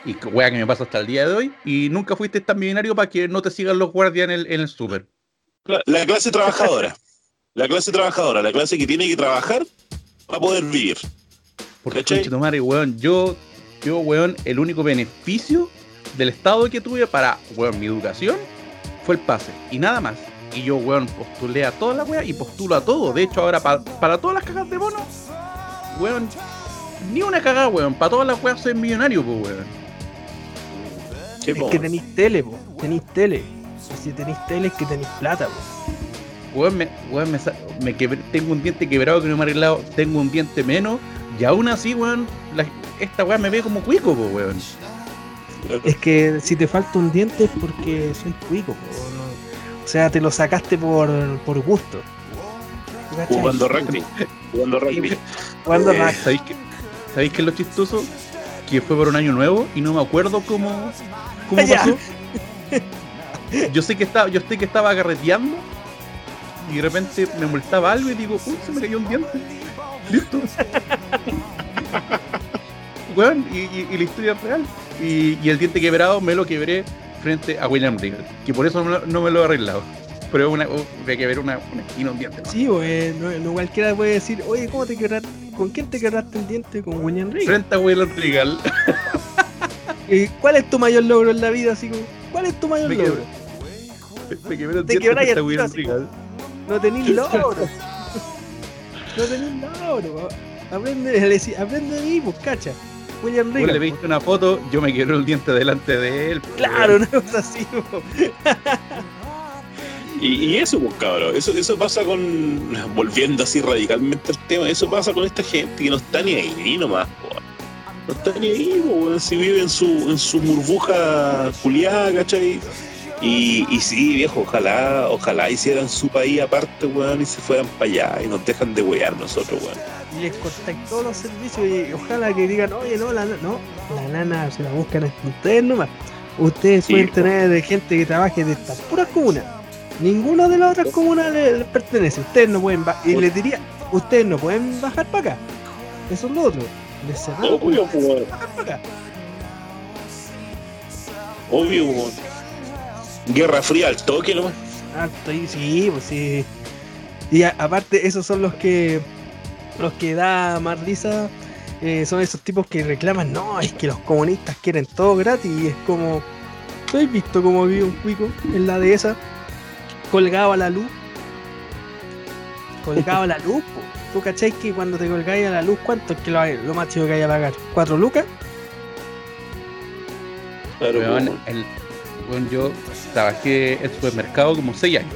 y que wea que me pasa hasta el día de hoy, y nunca fuiste tan millonario para que no te sigan los guardias en el, en el súper. La, la clase trabajadora. La clase trabajadora, la clase que tiene que trabajar para poder vivir. Porque, weón, yo, yo, weón, el único beneficio del estado que tuve para, weón, mi educación fue el pase. Y nada más. Y yo, weón, postulé a todas las weas y postulo a todo. De hecho, ahora pa- para todas las cagas de bono, weón, ni una cagada, weón. Para todas las weas soy millonario, pues, weón. Es que tenéis tele, po. Tenéis tele. Si tenéis tele es que tenéis plata. Weón, me, weón, me, sa- me quebré- tengo un diente quebrado que no me he arreglado, tengo un diente menos, y aún así, weón, la- esta weá me ve como cuico, weón. Es que si te falta un diente es porque soy cuico, po, no- O sea, te lo sacaste por, por gusto. Jugando rugby. Jugando rugby. Jugando Eh, rugby. ¿Sabéis qué, ¿Sabéis qué es lo chistoso? Que fue por un año nuevo y no me acuerdo cómo, cómo (laughs) pasó. (laughs) Yo sé que estaba, yo sé que estaba carreteando y de repente me molestaba algo y digo, uy, se me cayó un diente. Listo. Weón, y, y- y la historia es real. Y, y el diente quebrado me lo quebré frente a William Regal, que por eso no, me lo- no me lo he arreglado. Pero una, oh, me quebré una, una esquina, un diente. Sí, pues, no, no cualquiera puede decir, oye, ¿cómo te quebraste? ¿Con quién te quebraste el diente? Con William Regal. Frente a William Regal. (laughs) ¿Y ¿Cuál es tu mayor logro en la vida? Así como, ¿cuál es tu mayor Me logro? quebré. Me (laughs) Te quebráis el Regal. No tenés logro. no tenés logro. Aprende, le aprende de mí, pues, cacha. William Vos le Regal. viste una foto, yo me quebré el diente delante de él. pues, Claro, una cosa así, po. Y, y eso, pues cabrón, eso, eso pasa con. Volviendo así radicalmente al tema, eso pasa con esta gente que no está ni ahí nomás, po. No está ni ahí, po, si vive en su, en su burbuja culiada, ¿cachai? Y, y sí, viejo, ojalá, ojalá hicieran su país aparte, weón, y se fueran para allá y nos dejan de wear nosotros, weón. Y les cortáis todos los servicios y ojalá que digan, oye, no, la, no, la nana se la buscan ustedes nomás. Ustedes Sí, pueden tener de gente que trabaje de estas puras comunas. Ninguna de las otras comunas les, les pertenece. Ustedes no pueden bajar. Y les diría, ustedes no pueden bajar para acá. Eso es lo otro. Les cerramos Obvio, weón, obvio, weón. Guerra fría al toque nomás. Ah, estoy, sí, pues sí. Y a- aparte, esos son los que los que da más risa. eh, son esos tipos que reclaman, no, es que los comunistas quieren todo gratis. Y es como, ¿tú has visto cómo vive un cuico en la dehesa? Colgado a la luz. Colgado a la luz, po. ¿Tú cacháis que cuando te colgáis a la luz, cuánto es que lo, lo más chido que hay a pagar? ¿Cuatro lucas? Claro, weón. el- weón, yo trabajé en supermercado como 6 años.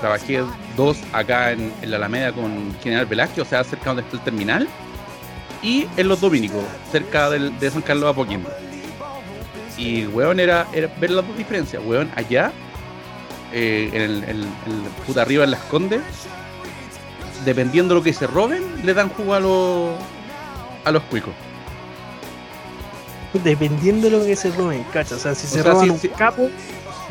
Trabajé dos acá en, en la Alameda con General Velázquez, o sea, cerca donde está el terminal. Y en los Dominicos, cerca de San Carlos de Apoquindo. Y, weón, era, era ver las dos diferencias. Weón, allá, eh, en el, en puta arriba en Las Condes, dependiendo de lo que se roben, le dan jugo a los, a los cuicos. (laughs) Dependiendo de lo que se roben, cacha. O sea, si O se sea, roban si- un si- capo,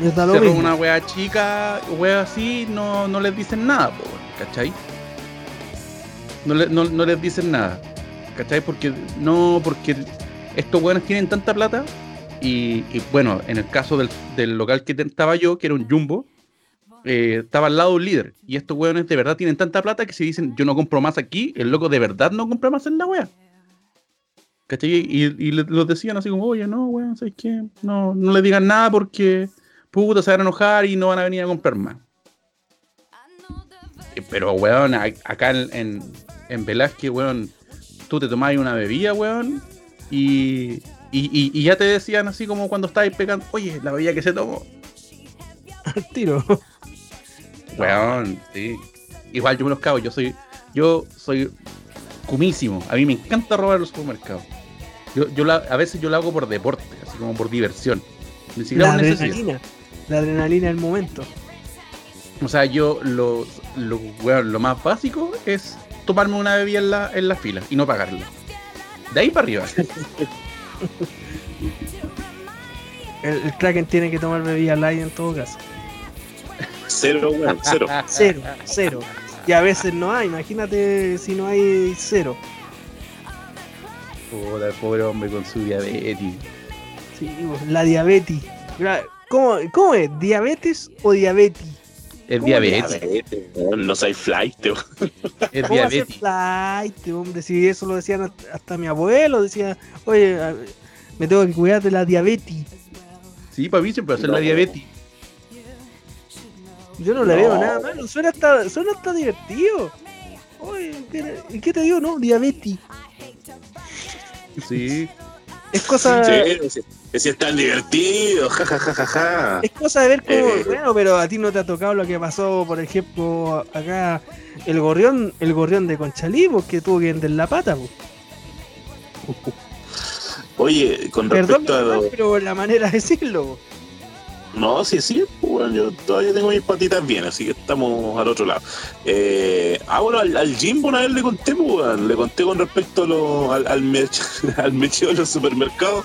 les da lo se roba mismo. una wea chica, wea así, no, no les dicen nada, po, ¿cachai? No, le- no, no les dicen nada, ¿cachai? Porque no, porque estos weones tienen tanta plata y, y, bueno, en el caso del, del local que estaba yo, que era un jumbo, eh, estaba al lado un líder y estos weones de verdad tienen tanta plata que si dicen yo no compro más aquí, el loco de verdad no compra más en la wea. ¿Cachai? Y, y los decían así como, oye, no, weón, ¿sabes qué? No, no le digan nada porque puta, se van a enojar y no van a venir a comprar más. Eh, Pero, weón, acá en, en, Velázquez, weón, tú te tomabas una bebida, weón, y, y, y- y ya te decían así como cuando estabas pegando, oye, la bebida que se tomó. (laughs) al tiro. Weón, sí. Igual yo me los cago, yo soy, yo soy cumísimo. A mí me encanta robar los supermercados. Yo, yo la- a veces yo lo hago por deporte, así como por diversión. Ni siquiera La necesidad. adrenalina. La adrenalina del momento. O sea, yo lo, lo, más básico es tomarme una bebida en la, en la fila y no pagarla. De ahí para arriba. (laughs) El, el Kraken tiene que tomar bebida light en todo caso. Cero, weón, cero. (laughs) Cero, cero. Y a veces no hay, imagínate si no hay cero. Puta, el pobre hombre con su diabetes. Sí, la diabetes. ¿Cómo, ¿Cómo es? ¿Diabetes o diabetes? Es ¿Cómo diabetes. Diabetes, No soy flight. Es ¿Cómo va a ser diabetes. flight, hombre? Si eso lo decían hasta, mi abuelo, decía, oye, me tengo que cuidar de la diabetes. Sí, para mí siempre ser la diabetes. Yo no le No. veo nada malo, suena hasta, suena hasta divertido. Oye, ¿qué, y qué te digo? No, diabetes. Sí. Es cosa, Sí, es tan divertido, ja, ja, ja, ja, ja. es cosa de ver cómo, Eh. bueno, pero a ti no te ha tocado lo que pasó, por ejemplo, acá el gorrión, el gorrión de Conchalí, porque tuvo que vender la pata, pues. Oye, con Perdón, respecto a lo... pero la manera de decirlo. No, sí, sí, pues, bueno, yo todavía tengo mis patitas bien, así que estamos al otro lado. Eh, ah, bueno, al, al Jimbo una vez le conté, pues, weón, le conté con respecto a lo- al, al, merch- (laughs) al mecheo de los supermercados,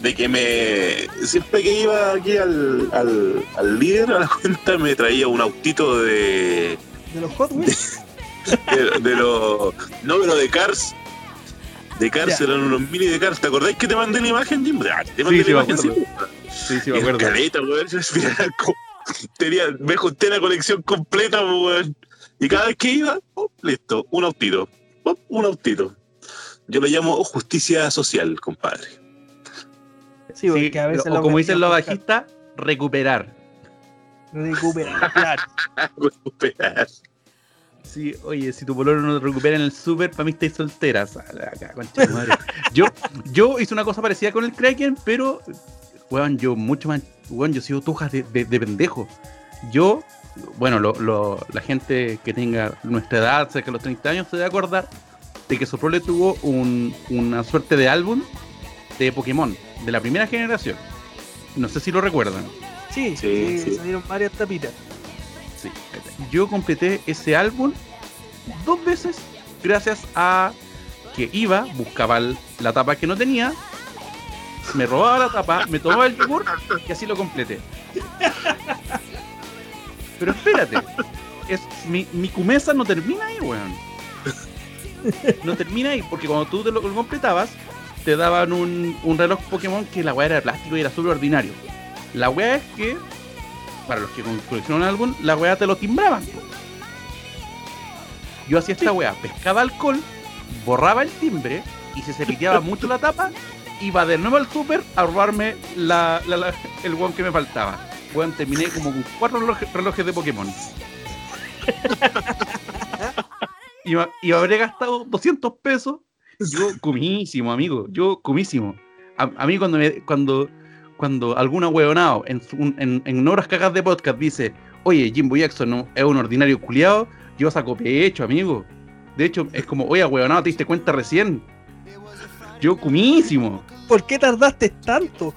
de que me siempre que iba aquí al, al, al líder a la (laughs) cuenta me traía un autito de, De los Hot Wheels. (laughs) de, de los, no, pero de Cars. De Cars Ya. eran unos mini de Cars. ¿Te acordáis que te mandé la imagen, Jimbo? Ah, te mandé Sí, sí, la me imagen, sí. Sí, sí, me acuerdo. caleta, weón, (laughs) tenía, me junté la colección completa, weón. Y cada vez que iba, oh, listo, un autito, oh, un autito. Yo lo llamo justicia social, compadre. Sí, porque Sí, a veces o como dicen los bajistas, recuperar. recuperan, claro. (laughs) Recuperar. Sí, oye, si tu pololo no te recupera en el súper, para mí estáis soltera. Sale acá, concha tu madre. (laughs) yo, yo hice una cosa parecida con el Kraken, pero, weón, yo mucho más, weón, yo sigo tujas de, de, de pendejo. Yo, bueno, lo, lo- la gente que tenga nuestra edad, cerca de los 30 años, se debe acordar de que Soprole tuvo un- una suerte de álbum de Pokémon, de la primera generación. No sé si lo recuerdan. Sí, sí. salieron varias tapitas. Yo completé ese álbum dos veces gracias a que iba, buscaba la tapa que no tenía, me robaba la tapa, me tomaba el yogur y así lo completé. Pero espérate, es, mi, mi cumesa no termina ahí, weón. No termina ahí, porque cuando tú te lo, completabas, te daban un, un reloj Pokémon que la weá era de plástico y era súper ordinario. La weá es que, para los que coleccionan álbum, la weá te lo timbraban. po. Yo hacía esta weá, pescaba alcohol, borraba el timbre y se piteaba (laughs) mucho la tapa, iba de nuevo al super a robarme la, la- la- el weón que me faltaba. Weón, terminé como con cuatro relojes, relojes de Pokémon. (laughs) y me habré gastado 200 pesos. Yo comísimo, amigo. Yo comísimo. A, a mí cuando me, cuando cuando alguna huevonao en, en, en horas cagas de podcast dice, oye, Jimbo Jackson no, es un ordinario culiado, yo saco pecho, amigo. De hecho, es como, oye, huevonao, te diste cuenta recién. Yo comísimo. ¿Por qué tardaste tanto?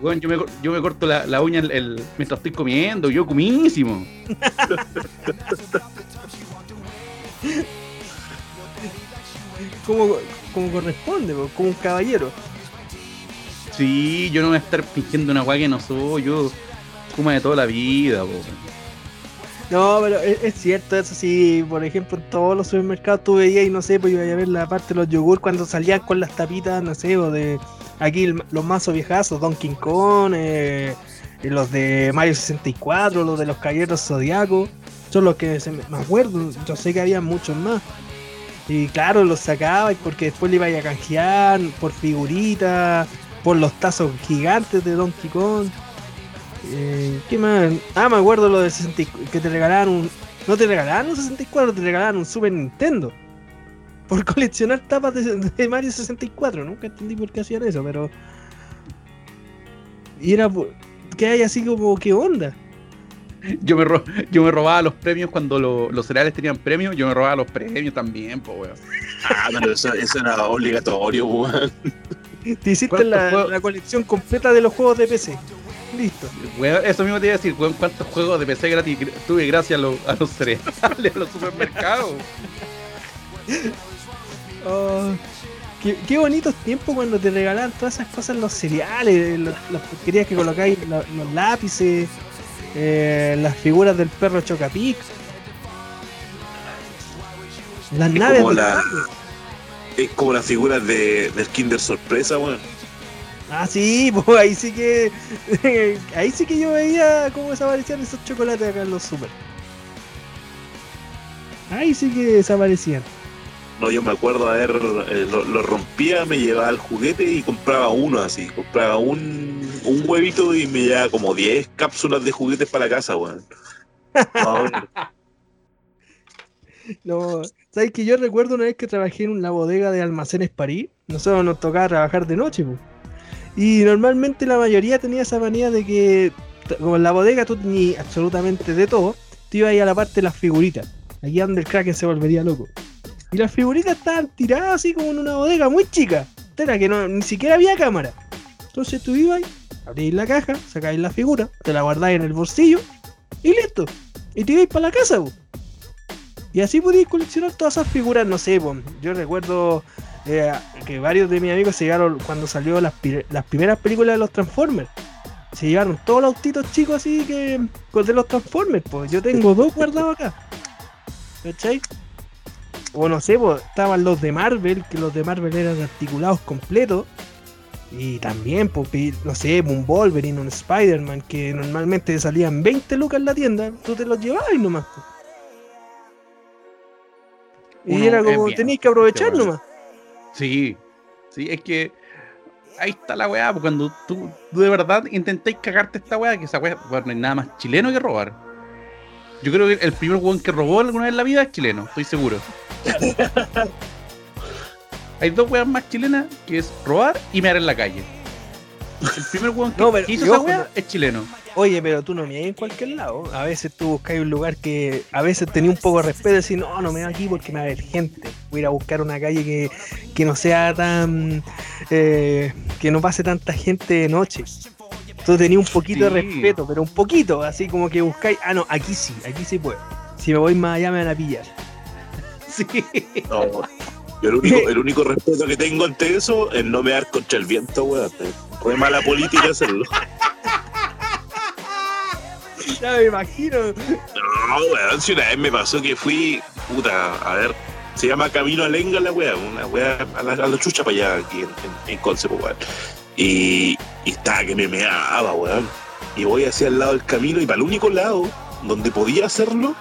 Weón, yo, me, yo me corto la, la uña el- el- mientras estoy comiendo, yo comísimo. (laughs) Como, como corresponde, po, como un caballero. Sí, yo no voy a estar fingiendo una weá que no soy, yo como de toda la vida, po. No, pero es, es cierto, eso sí, por ejemplo, en todos los supermercados tú veías y no sé, pues iba a ver la parte de los yogur cuando salían con las tapitas, no sé, o de aquí los mazos viejazos, Donkey Kong, eh, y los de Mario 64, los de los caballeros zodiacos, son los que se me, me acuerdo, yo sé que había muchos más. Y claro, los sacaba porque después le iba a canjear por figuritas, por los tazos gigantes de Donkey Kong. Eh, ¿Qué más? Ah, me acuerdo lo de 64, que te regalaban un. No te regalaban un 64, te regalaban un Super Nintendo. Por (laughs) coleccionar tapas de, de Mario 64. Nunca entendí por qué hacían eso, pero. Y era. por- que hay así como, ¿qué onda? Yo me, ro- yo me robaba los premios cuando lo- los cereales tenían premios, yo me robaba los premios también, po, weón. Ah, pero eso, eso era obligatorio, weón. (laughs) Te hiciste ¿Cuántos la, colección completa de los juegos de PC. Listo. Eso mismo te iba a decir, weón, cuántos juegos de PC gratis gr- tuve gracias a, lo- a los cereales, (laughs) a los supermercados. (laughs) Oh, qué, qué bonitos tiempos cuando te regalaban todas esas cosas, los cereales, los- las porquerías que colocáis, los lápices, eh, las figuras del perro Chocapic, las Es naves como de la- Mario. Es como las figuras de, del Kinder Sorpresa, weón. Ah, sí, (laughs) pues ahí sí que. (laughs) ahí sí que yo veía cómo desaparecían esos chocolates acá en los super. Ahí sí que desaparecían. No, yo me acuerdo a ver, eh, lo, lo rompía, me llevaba el juguete y compraba uno así. Compraba un, un huevito y me llevaba como 10 cápsulas de juguetes para la casa, weón. (laughs) No, No, ¿sabes que yo recuerdo una vez que trabajé en una bodega de almacenes París? Nosotros nos tocaba trabajar de noche, pues. Y normalmente la mayoría tenía esa manía de que, como en la bodega tú tenías absolutamente de todo, te ibas a la parte de las figuritas. Aquí donde el Kraken se volvería loco. Y las figuritas estaban tiradas así como en una bodega muy chica. Era que ni siquiera había cámara. Entonces tú ibas, abrís la caja, sacáis la figura, te la guardáis en el bolsillo y listo. Y te ibais para la casa, po. Y así podíais coleccionar todas esas figuras, no sé, yo recuerdo eh, que varios de mis amigos se llegaron cuando salió las, las primeras películas de los Transformers. Se llevaron todos los autitos chicos así que con de los Transformers, pues yo tengo dos guardados acá. ¿Cachai? O no sé, pues estaban los de Marvel, que los de Marvel eran articulados completos. Y también, pues, no sé, un Wolverine, un Spider-Man, que normalmente salían 20 lucas en la tienda, tú te los llevabas nomás. pues. Y Uno era como, tenías que aprovechar este nomás. Sí, sí, es que ahí está la weá, porque cuando tú, tú de verdad intentáis cagarte esta weá, que esa weá, weón, no hay nada más chileno que robar. Yo creo que el primer weón que robó alguna vez en la vida es chileno, estoy seguro. (laughs) hay dos weas más chilenas que es robar y mear en la calle. El primer weón que, No, pero- hizo esa no- es chileno. Oye, pero tú no me en cualquier lado. A veces tú buscas un lugar que a veces tenía un poco de respeto y decir, no, no me da aquí porque me va a haber gente. Voy a ir a buscar una calle que, que no sea tan. eh, que no pase tanta gente de noche. Tú tenías un poquito de respeto, pero un poquito, así como que buscáis, ah, no, aquí sí, aquí sí puedo. Si me voy más allá me van a pillar. (laughs) Sí. no. Yo el único, el único respeto que tengo ante eso es no me dar contra el viento, weón. Fue mala política hacerlo. Ya me imagino. No, weón, si una vez me pasó que fui, puta, a ver, se llama Camino a Lenga la weá, una weá a la, a la chucha para allá, aquí en, en, en Conce, pues, weón. Y, y estaba que me meaba, weón. Y voy hacia el lado del camino y para el único lado donde podía hacerlo,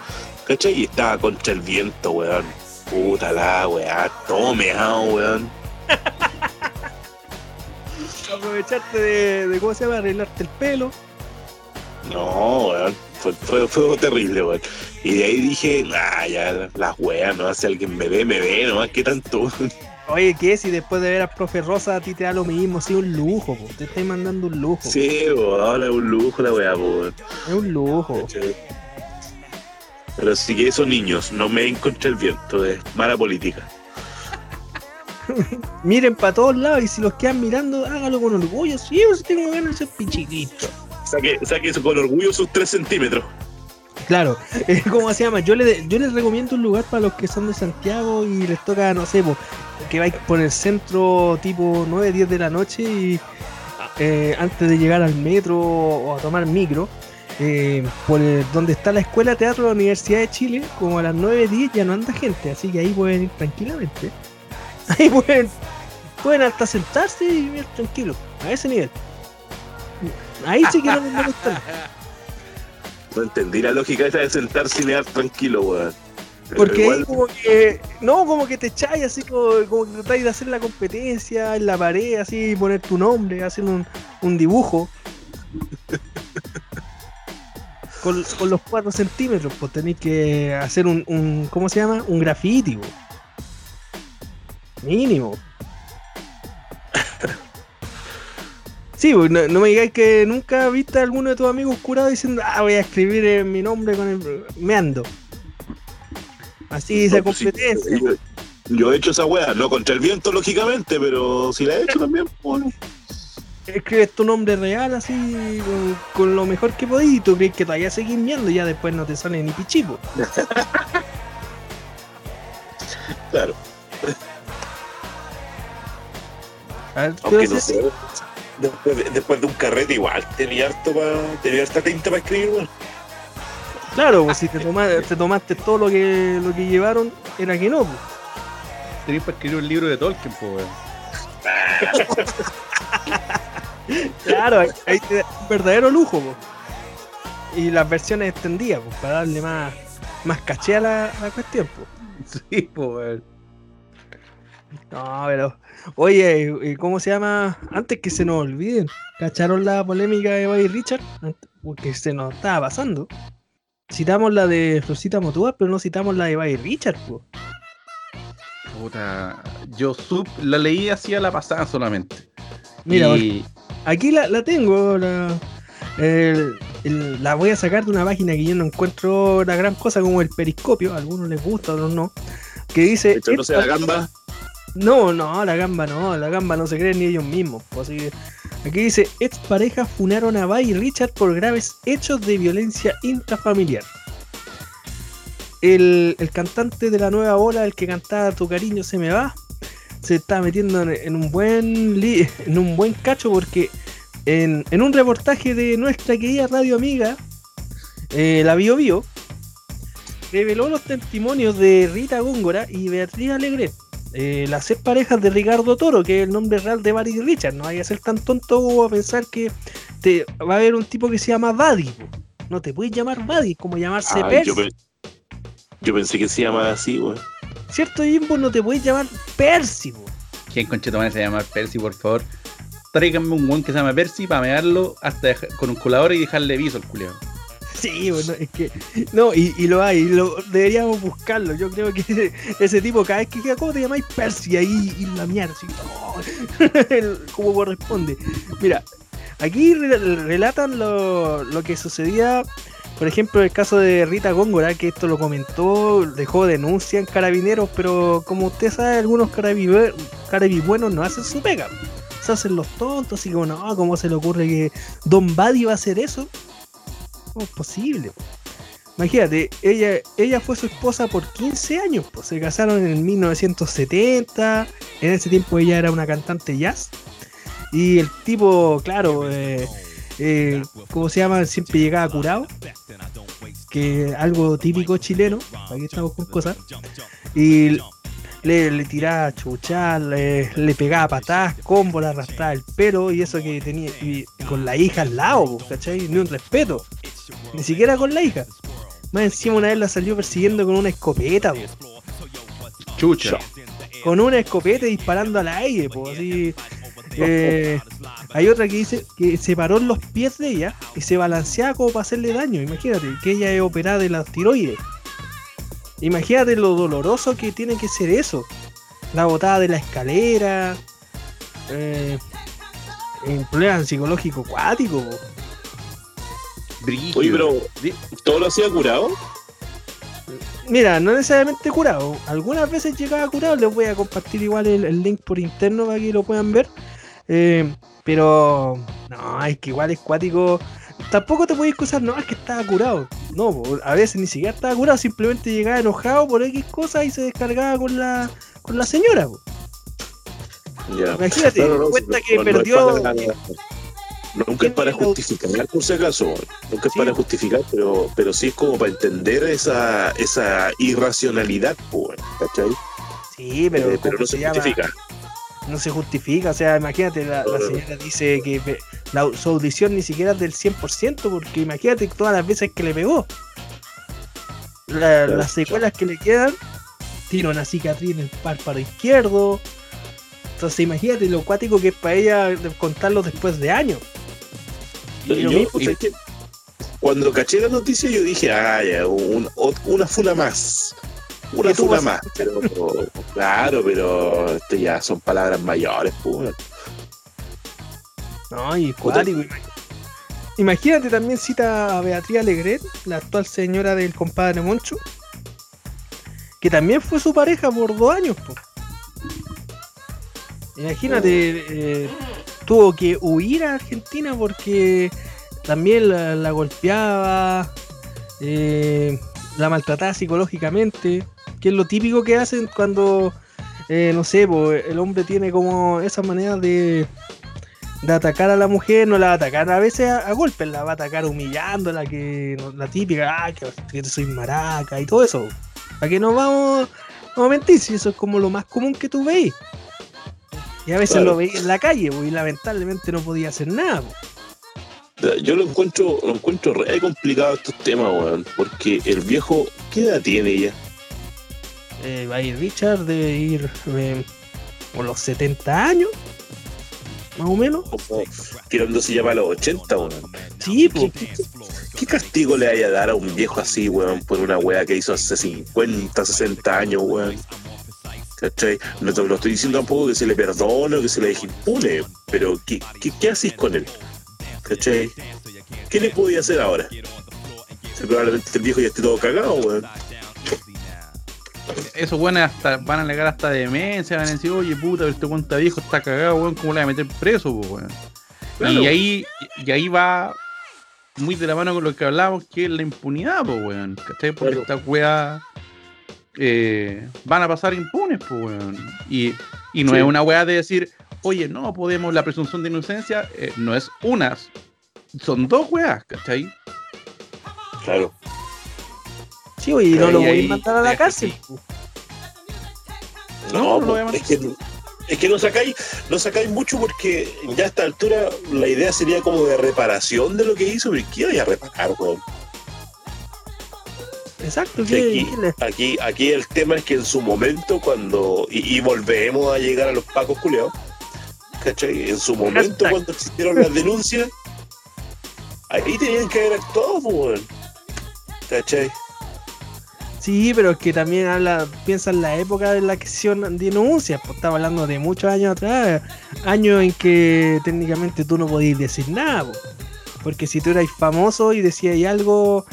¿cachai? Y estaba contra el viento, weón. Puta la weá, todo meado, weón. (laughs) Aprovecharte de, de, ¿cómo se llama? Arreglarte el pelo. No, weón. Fue, fue, fue terrible, weón. Y de ahí dije, ah, ya, las weas, no, si alguien me ve, me ve, nomás, ¿qué tanto? (laughs) Oye, ¿qué? Si después de ver a Profe Rosa a ti te da lo mismo, sí, un lujo, po. te estoy mandando un lujo. Sí, weón, ahora es un lujo la wea, weón. Es un lujo. ¿cachai? Pero que esos niños no me contra el viento, es mala política. (laughs) Miren para todos lados y si los quedan mirando, hágalo con orgullo. Sí, pues tengo ganas de ser pichiquito. Saque, saque eso con orgullo sus 3 centímetros. Claro, (laughs) eh, ¿cómo se llama? Yo, le, yo les recomiendo un lugar para los que son de Santiago y les toca, no sé, po, que vais por el centro tipo 9, 10 de la noche y eh, antes de llegar al metro o a tomar micro, eh, por donde está la Escuela de Teatro de la Universidad de Chile, como a las 9, 10 ya no anda gente, así que ahí pueden ir tranquilamente. (laughs) Ahí pueden, pueden hasta sentarse y vivir tranquilos, a ese nivel. Ahí sí que no les molesta. (laughs) No entendí la lógica esa de sentarse y leer tranquilo, weón. Porque igual- ahí como que, no, como que te echáis así, como, como que tratáis de hacer la competencia en la pared, así, poner tu nombre, hacer un, un dibujo. Con, con los 4 centímetros, pues tenéis que hacer un, un, ¿cómo se llama? Un grafiti, po. Mínimo. Sí, pues, no, no me digáis que nunca viste a alguno de tus amigos curados diciendo, ah, voy a escribir eh, mi nombre con el... meando. Así, No, pues sí, competencia. yo, yo he hecho esa wea, no contra el viento, lógicamente, pero si la he hecho también, pues, bueno. Escribes tu nombre real así, con, con lo mejor que podís, y tú crees que todavía seguís meando y ya después no te sale ni pichipo. (laughs) claro. A ver, ¿qué Aunque no sé. Después de, después de un carrete igual, tenía harto pa, tenía harta tinta para escribir, weón. Claro, pues si te, toma- te tomaste todo lo que, lo que llevaron, era que no. Pues. Tenéis para escribir un libro de Tolkien, po, weón. (laughs) Claro, hay, hay un verdadero lujo, po. Y las versiones extendidas, pues, para darle más, más caché a la, a la cuestión, pues. Sí, po, weón. No, pero. Oye, ¿y ¿cómo se llama? Antes que se nos olviden, ¿cacharon la polémica de Buddy Richard? Porque se nos estaba pasando. Citamos la de Florcita Motúa, pero no citamos la de Buddy Richard, po. Puta, yo sub, la leí así a la pasada solamente. Mira, y Aquí la, la tengo, la, el- el- la voy a sacar de una página que yo no encuentro la gran cosa como el periscopio, a algunos les gusta, a otros no. Que dice. Echándose la gamba. No, no, la gamba no, la gamba no se creen ni ellos mismos. pues, así que aquí dice, ex parejas funaron a Bay y Richard por graves hechos de violencia intrafamiliar. El, el cantante de la nueva ola, el que cantaba Tu cariño se me va, se está metiendo en, un buen li- (laughs) en un buen cacho porque en, en un reportaje de nuestra querida radio amiga, eh, la Bio Bio, reveló los testimonios de Rita Góngora y Beatriz Alegre eh, las ex parejas de Ricardo Toro, que es el nombre real de Barry Richard. No vaya a ser tan tonto a pensar que te, va a haber un tipo que se llama Buddy. No te puedes llamar Buddy, como llamarse Ay, yo, pe- yo pensé que se llamaba así, weón. ¿Cierto, Jimbo? No te puedes llamar Percy. po. ¿quién conchetomane se llama Percy, por favor? Tráiganme un buen que se llama Percy para mearlo hasta dejar- con un colador y dejarle viso al culiao. Sí, bueno, es que. No, y, y lo hay, y lo, deberíamos buscarlo. Yo creo que (laughs) ese tipo, cada vez que queda, ¿cómo te llamáis Percy? Ahí, y la mierda, así, (laughs) oh, como corresponde. Mira, aquí re- relatan lo, lo que sucedía, por ejemplo, el caso de Rita Góngora, que esto lo comentó, dejó denuncia en carabineros, pero como usted sabe, algunos carabibuenos no hacen su pega. Se hacen los tontos, y como, no, ¿cómo se le ocurre que Don Buddy va a hacer eso? ¿Cómo es posible? Imagínate, ella, ella fue su esposa por 15 años, pues se casaron en el 1970, en ese tiempo ella era una cantante jazz, y el tipo, claro, eh, eh, ¿cómo se llama? Siempre llegaba curado, que algo típico chileno, aquí estamos con cosas, y le, le tiraba chuchar, le, le pegaba patadas, combo, le arrastraba el pelo, y eso que tenía, y con la hija al lado, ¿cachai? Ni un respeto. Ni siquiera con la hija. Más encima una vez la salió persiguiendo con una escopeta, po. Chucha. Con una escopeta disparando al aire, po. Así. Eh, hay otra que dice que se paró en los pies de ella y se balanceaba como para hacerle daño. Imagínate, que ella es operada de la tiroides. Imagínate lo doloroso que tiene que ser eso. La botada de la escalera. Eh, un problema psicológico cuático. Oye, pero todo lo hacía curado. Mira, no necesariamente curado. Algunas veces llegaba curado. Les voy a compartir igual el, el link por interno para que lo puedan ver. Eh, pero no, es que igual es cuático. Tampoco te puedes excusar, no, es que estaba curado. No, a veces ni siquiera estaba curado, simplemente llegaba enojado por X cosas y se descargaba con la, con la señora. Ya. Imagínate, No, no, cuenta no, que perdió. Nunca es para justificar, por si acaso. Nunca es Sí. para justificar, pero, pero sí es como para entender esa, esa irracionalidad, ¿cachai? Sí, pero, Eh, pero ¿cómo no se justifica. No se justifica. O sea, imagínate, la, la señora dice que la, su audición ni siquiera es del 100%, porque imagínate todas las veces que le pegó. La-. Las secuelas que le quedan, tiene una cicatriz en el párpado izquierdo. Entonces, imagínate lo cuático que es para ella contarlo después de años. Y lo Yo, mismo, ¿sabes qué? Cuando caché la noticia, yo dije, ah, ya, un- una funa más. Una Que tú funa vas a más. Pero, claro, pero esto ya son palabras mayores, pues. No, y cuático. Imagínate también cita a Beatriz Alegret, la actual señora del compadre Moncho, que también fue su pareja por dos años. po. Imagínate, eh, tuvo que huir a Argentina porque también la, la golpeaba, eh, la maltrataba psicológicamente, que es lo típico que hacen cuando, eh, no sé, el hombre tiene como esa manera de de atacar a la mujer, no la va a atacar a veces a, a golpes, la va a atacar humillándola, que no- la típica, ah, que, que soy maraca y todo eso. ¿Para que no vamos, no a mentir? Si eso es como lo más común que tú veis. Y a veces Claro. lo veía en la calle, pues, y lamentablemente no podía hacer nada. pues. Yo lo encuentro, lo encuentro re complicado estos temas, weón. Porque el viejo, ¿qué edad tiene ya? Eh, va a ir Richard, debe ir eh, por los 70 años, más o menos. Como tirándose ya para los 80, weón. Sí, pues. ¿Qué, qué- qué castigo le vaya a dar a un viejo así, weón, por una weá que hizo hace 50, 60 años, weón? ¿Cachai? No te lo estoy diciendo tampoco que se le perdone o que se le deje impune, pero ¿qué, qué, qué haces con él? ¿Cachai? ¿Qué le podía hacer ahora? Probablemente el viejo ya esté todo cagado, weón. Esos weones hasta, van a alegar hasta demencia, van a decir, oye puta, pero este weón está viejo, está cagado, weón, ¿cómo le voy a meter preso, po, weón? Claro. Y ahí, y ahí va muy de la mano con lo que hablábamos, que es la impunidad, weón. ¿Cachai? Porque Claro. estas weas eh, van a pasar impunes, weón. Y, y no Sí. es una wea de decir, oye, no podemos, la presunción de inocencia, eh, no es unas, son dos weas, ¿cachai? Claro. Sí, y no lo voy ahí a mandar a la cárcel. No, No, no lo po, voy a mandar. es que, es que no sacáis, no sacáis mucho porque ya a esta altura la idea sería como de reparación de lo que hizo, pero ¿qué voy a reparar? Exacto, Sí, ¿qué- aquí, aquí, aquí el tema es que en su momento, cuando. Y, y volvemos a llegar a los pacos culeados. ¿Cachai? En su momento, Hashtag. cuando existieron las denuncias, ahí tenían que haber actuado, pues. ¿Cachai? Sí, pero es que también habla, piensa en la época de la que se denuncias, pues estaba hablando de muchos años atrás, años en que técnicamente tú no podías decir nada, pues. porque si tú eras famoso y decías algo,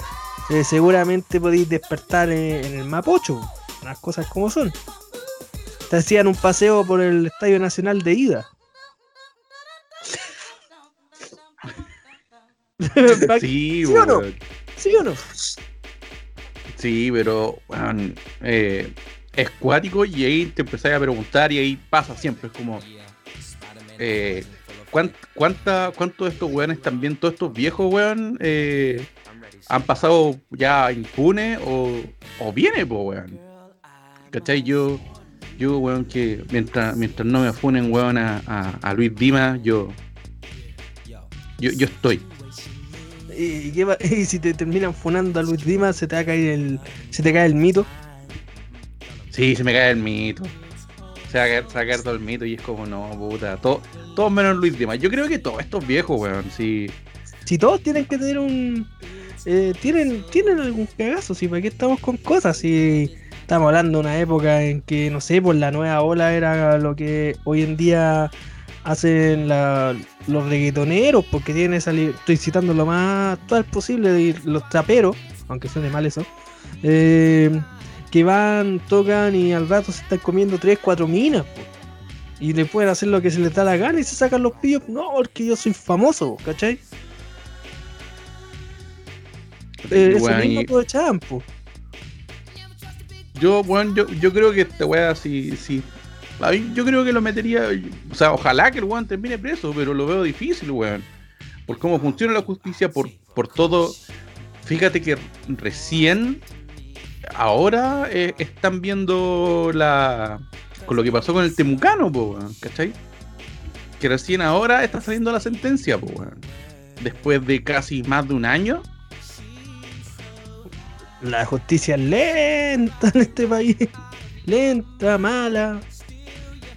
eh, seguramente podías despertar en, en el Mapocho, pues, las cosas como son. Te hacían un paseo por el Estadio Nacional de ida. (laughs) (laughs) Sí, ¿Sí o no? ¿Sí o no? Sí, pero weón, eh, es cuático y ahí te empezás a preguntar y ahí pasa siempre. Es como, eh, ¿cuán- cuánta, ¿cuántos de estos weones también, todos estos viejos weón, eh, han pasado ya impunes o, o viene, po, weón? ¿Cachai? Yo, yo, weón, que mientras, mientras no me funen, weón, a Luis Dimas, yo, yo, yo estoy. ¿Y, qué va- (laughs) y si te terminan funando a Luis Dimas, se te va a caer el, se te cae el mito. Sí, se me cae el mito. Se va a caer, se va a caer todo el mito y es como, no, puta. Todo, todos menos Luis Dimas. Yo creo que todos estos viejos, weón, sí. Si todos tienen que tener un. eh, tienen, tienen algún cagazo, si para qué estamos con cosas, si estamos hablando de una época en que, no sé, pues la nueva ola era lo que hoy en día hacen la- los reggaetoneros, porque tienen esa estoy citando lo más actual posible de los traperos, aunque suene mal eso, eh, que van, tocan y al rato se están comiendo 3, 4 minas, y le pueden hacer lo que se les da la gana y se sacan los pillos, no, porque yo soy famoso, ¿cachai? Eh, eso mismo y- aprovechaban, po. yo, weón, yo, yo creo que esta weá, sí, sí. Yo creo que lo metería. O sea, ojalá que el weón termine preso, pero lo veo difícil, weón. Por cómo funciona la justicia, por, por todo. Fíjate que recién. Ahora eh, están viendo la. Con lo que pasó con el Temucano, po, weón, ¿cachai? Que recién ahora está saliendo la sentencia, po, weón. Después de casi más de un año. La justicia es lenta en este país. Lenta, mala.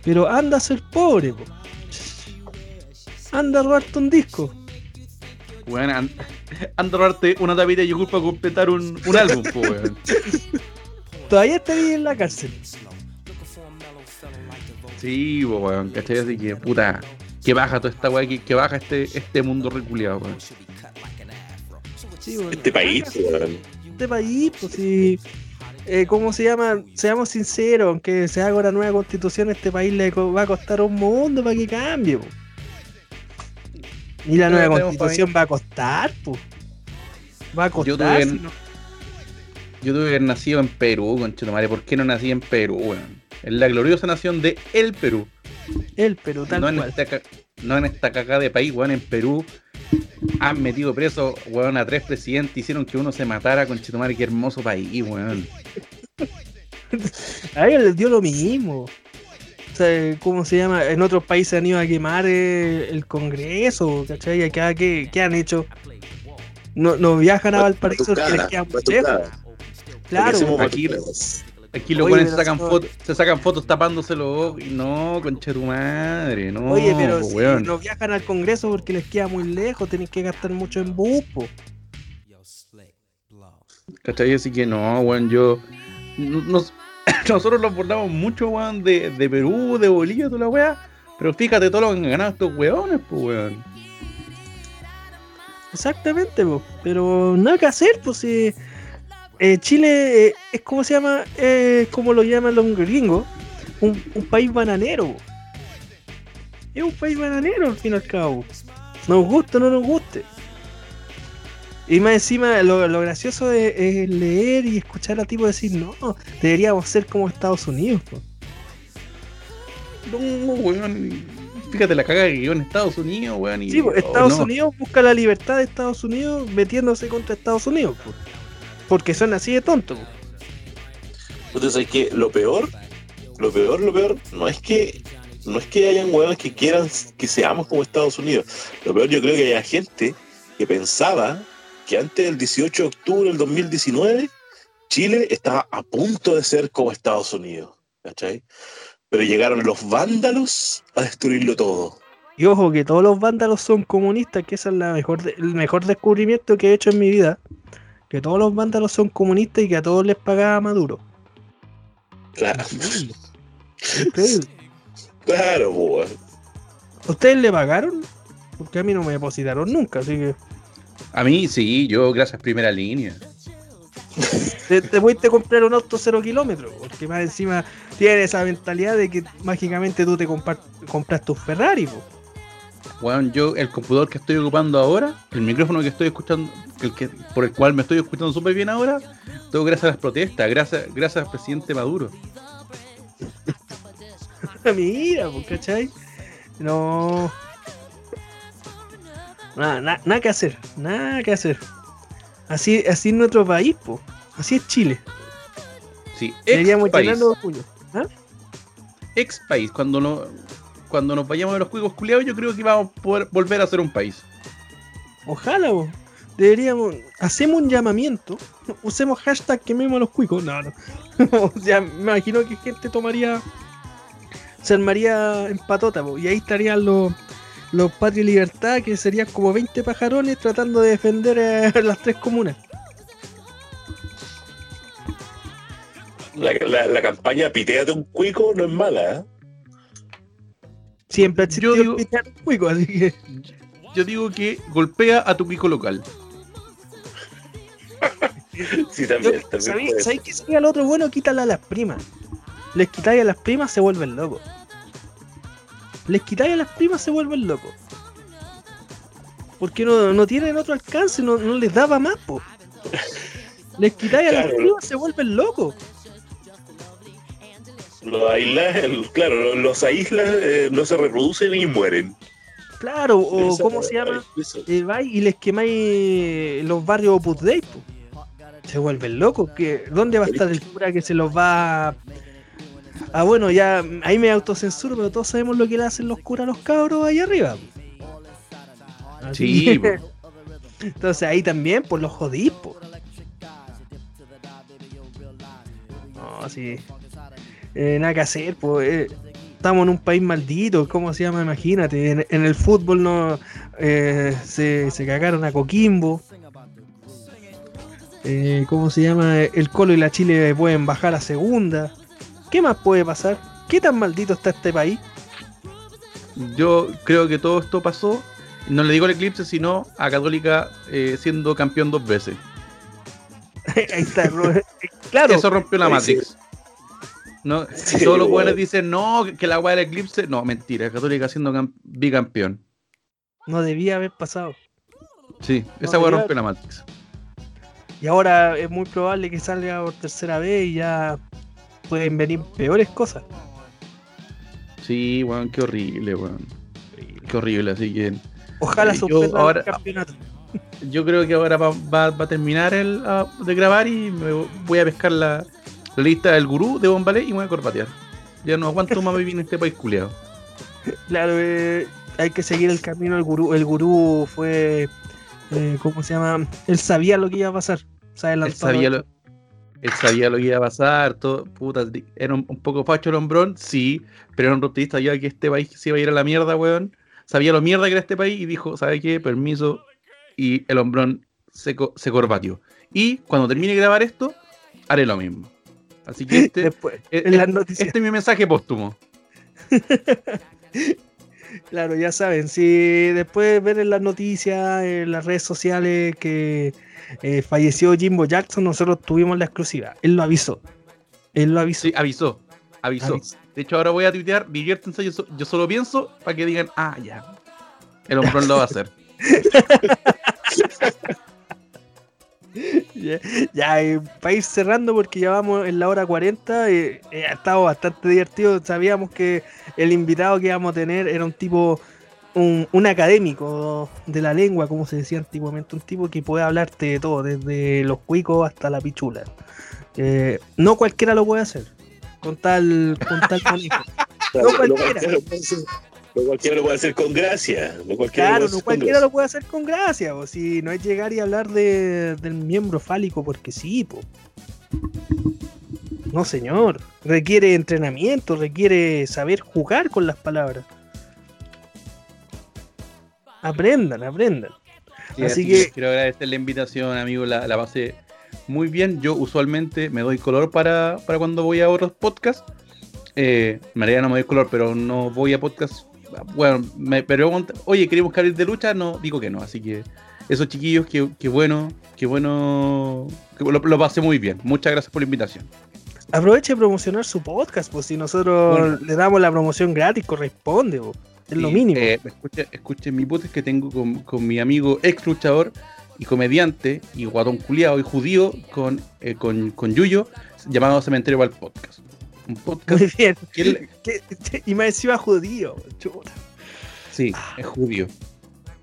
Pero anda a ser pobre, po. Anda a robarte un disco. Weón, an- (laughs) anda a robarte una tapita de yogur para completar un, un álbum, po, weón. Todavía está ahí en la cárcel. Sí, po, weón, ¿cachai? Así que, puta, que baja toda esta weá, que, que baja este, este mundo reculeado, weón. Sí, bueno, Este país, weón. Este país, pues sí. Eh, ¿Cómo se llama? Seamos sinceros, aunque se haga una nueva constitución, este país le va a costar un mundo para que cambie. po. Y la nueva constitución va a costar, pues. Va a Yo costar. tuve si en- no- Yo tuve que haber nacido en Perú, conchetumare. ¿Por qué no nací en Perú, weón? En la gloriosa nación de El Perú. El Perú, tal No en, cual. esta, ca- no en esta cagada de país, weón. En Perú han metido preso, weón, a tres presidentes. Hicieron que uno se matara, conchetumare. Qué hermoso país, weón. (laughs) A ellos les dio lo mismo. sea, ¿cómo se llama? En otros países han ido a quemar eh, el Congreso, ¿cachai? Acá, ¿qué, qué han hecho? No, no viajan a Valparaíso les queda. Claro, aquí-. Aquí los buenos se sacan, fotos, se sacan fotos tapándose los ojos y no, concha tu madre, no, Oye, pero si weón. no viajan al Congreso porque les queda muy lejos, tienen que gastar mucho en bus, po. ¿Cachai? Así que no, weón, yo. no- (coughs) nos- nosotros los bordamos mucho, weón, de, de Perú, de Bolivia, toda la weá. Pero fíjate todo lo que han ganado estos weones, pues, weón. Exactamente, po. pero nada que hacer, pues si eh, Chile eh, es como se llama, eh, como lo llaman los gringos, un, un país bananero. Es un país bananero al fin y al cabo. Nos guste o no nos guste. Y más encima, lo, lo gracioso es, es leer y escuchar a tipo decir, no, deberíamos ser como Estados Unidos. po". No, weón. Fíjate la caga que quedó en Estados Unidos, weón. Y, Sí, po, oh, Estados no. Unidos busca la libertad de Estados Unidos metiéndose contra Estados Unidos. po. Porque son así de tontos. Entonces hay que lo peor, lo peor, lo peor, no es que no es que hayan hueones que quieran que seamos como Estados Unidos. Lo peor yo creo que haya gente que pensaba que antes del 18 de octubre del 2019 Chile estaba a punto de ser como Estados Unidos. ¿Cachai? Pero llegaron los vándalos a destruirlo todo. Y ojo que todos los vándalos son comunistas, que ese es la mejor de- el mejor descubrimiento que he hecho en mi vida. Que todos los vándalos son comunistas y que a todos les pagaba Maduro. Claro, Increíble. claro. ¿Ustedes le pagaron? Porque a mí no me depositaron nunca, así que A mí sí, yo gracias primera línea. te, te pudiste comprar un auto cero kilómetros, porque más encima tienes esa mentalidad de que mágicamente tú te compras tu Ferrari, po. Weón, yo el computador que estoy ocupando ahora, el micrófono que estoy escuchando, el que, por el cual me estoy escuchando súper bien ahora, todo gracias a las protestas, gracias, gracias al presidente Maduro. (laughs) Mira, pues, ¿cachai? No. Nada, na- nada que hacer, nada que hacer. Así, así es nuestro país, po. Así es Chile. Sí, ex Deberíamos país, orgullo. ex país. Cuando, no, cuando nos vayamos de los juegos culiados, yo creo que vamos a poder volver a ser un país. Ojalá, po. Deberíamos. Hacemos un llamamiento. Usemos hashtag quememos a los cuicos. No, no. (laughs) o sea, me imagino que gente tomaría. Se armaría en patota, po, y ahí estarían los. Los Patria y Libertad, que serían como 20 pajarones tratando de defender eh, (laughs) las tres comunas. La, la- la campaña Pitéate un cuico no es mala, ¿eh? Siempre ha Yo digo- cuico, así que. Yo digo que golpea a tu pico local. (laughs) Sí, Yo, también. también ¿sabéis, puede ¿sabéis qué sería lo otro bueno? Quítale a las primas. Les quitáis a las primas, se vuelven locos. Les quitáis a las primas, se vuelven locos. Porque no, no tienen otro alcance, no, no les daba más, po. Les quitáis a las primas, se vuelven locos. Los aíslas, claro, los- los aíslas eh, no se reproducen y mueren. Claro, o Esa- ¿cómo se llama? eso. Eh, vais y les quemáis los barrios Opus Dei, po. Se vuelven locos. Que, ¿Dónde va a estar el cura que se los va a... Ah, bueno, ya ahí me autocensuro, pero todos sabemos lo que le hacen los curas a los cabros ahí arriba. Así Sí, (laughs) Entonces ahí también, pues los jodís, po. No, sí. Eh, nada que hacer, pues. estamos en un país maldito, ¿cómo se llama? Imagínate. En, en el fútbol no eh, se, se cagaron a Coquimbo. Eh, ¿Cómo se llama? El Colo y la Chile pueden bajar a segunda. ¿Qué más puede pasar? ¿Qué tan maldito está este país? Yo creo que todo esto pasó, no le digo al Eclipse, sino a Católica siendo campeón dos veces. (laughs) Ahí está. (laughs) Claro, Eso rompió la Matrix. No, Sí, todos los buenos dicen, no, que la weá del Eclipse. No, mentira, Católica siendo cam- bicampeón. no debía haber pasado. Sí, No, esa ya- rompió la Matrix. Y ahora es muy probable que salga por tercera vez y ya pueden venir peores cosas. Sí, weón, qué horrible, weón. Qué horrible, así que Ojalá Eh, el campeonato. yo creo que ahora va, va- va a terminar el, ah, de grabar y me voy a pescar la, la lista del gurú de Bombalé y me voy a corbatear. Ya no aguanto más vivir en este país culiado. Claro, eh, hay que seguir el camino del gurú. El gurú fue, eh, ¿cómo se llama? Él sabía lo que iba a pasar. Se Él sabía, lo, él sabía lo que iba a pasar, todo, puta, era un, un poco facho el hombrón, sí, pero era un rupturista, sabía que este país se iba a ir a la mierda, weón. Sabía lo mierda que era este país y dijo, ¿sabe qué? Permiso. Y el hombrón se, co- se corbatió. Y cuando termine de grabar esto, haré lo mismo. Así que este, Después, en las eh, noticias. este es mi mensaje póstumo. (laughs) Claro, ya saben, si después de ver en las noticias, en las redes sociales que eh, falleció Jimbo Jackson, nosotros tuvimos la exclusiva. Él lo avisó. Él lo avisó. Sí, avisó, avisó. Avisó. De hecho, ahora voy a tuitear, diviértense, yo, so- yo solo pienso para que digan, ah, ya. El hombrón lo va a hacer. (laughs) (laughs) Ya, ya eh, para ir cerrando, porque ya vamos en la hora 40, eh, eh, ha estado bastante divertido. Sabíamos que el invitado que íbamos a tener era un tipo, un, un académico de la lengua, como se decía antiguamente, un tipo que puede hablarte de todo, desde los cuicos hasta la pichula. Eh, no cualquiera lo puede hacer, con tal, con tal (laughs) No cualquiera. Cualquiera lo puede hacer- no cualquiera lo puede hacer con gracia. No cualquiera Claro, lo no cualquiera gracia. lo puede hacer con gracia, o si no es llegar y hablar de, del miembro fálico porque sí, po. No, señor. Requiere entrenamiento, requiere saber jugar con las palabras. Aprendan, aprendan. Sí, Así que- que quiero agradecer la invitación, amigo. La, la pasé muy bien. Yo usualmente me doy color para, para cuando voy a otros podcasts. Eh, en realidad no me doy color, pero no voy a podcasts. Bueno, me preguntan, oye, ¿queremos que abrir de lucha? No, digo que no. Así que esos chiquillos, qué, qué bueno, qué bueno. que lo, lo pasé muy bien. Muchas gracias por la invitación. Aproveche de promocionar su podcast, pues si nosotros Bueno. le damos la promoción gratis, corresponde, po. es lo mínimo. eh, escuche, escuche mi podcast que tengo con, con mi amigo ex luchador y comediante y guatón culiado y judío con, eh, con, con Yuyo llamado Cementerio el Podcast. Un podcast Muy bien. que él, Que- y me decía judío, chuta. sí, es judío.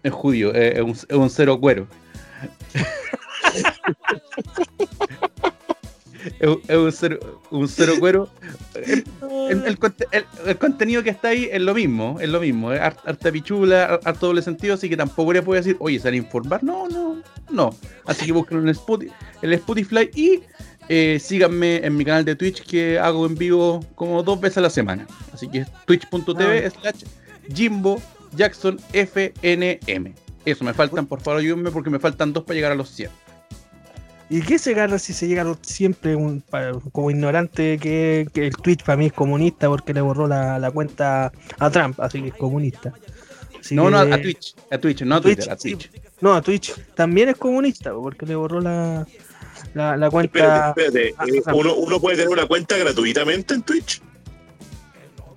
Es judío, eh, es, un, es un cero cuero. (laughs) es, un- es un, cero, un cero cuero. El, el conte- el- el contenido que está ahí es lo mismo, es lo mismo, es hart- harta pichula, har- harto doble sentido, así que tampoco le puedo decir, oye, ¿sale a informar? No, no, no. Así que búsquenlo en el Spotify, en el Spotify y eh, síganme en mi canal de Twitch que hago en vivo como dos veces a la semana. Así que es twitch.tv slash Jimbo Jackson FNM. Eso, me faltan, por favor, ayúdenme porque me faltan dos para llegar a los 100. ¿Y qué se gana si se llega a los- siempre un- como ignorante que, que el Twitch para mí es comunista porque le borró la, la cuenta a Trump, así que es comunista? Así No, que- no, a Twitch, a Twitch, no a Twitter, a sí, Twitch. no, a Twitch también es comunista porque le borró la, la, la cuenta. Espérate, espérate. Ah, eh, uno, uno puede tener una cuenta gratuitamente en Twitch.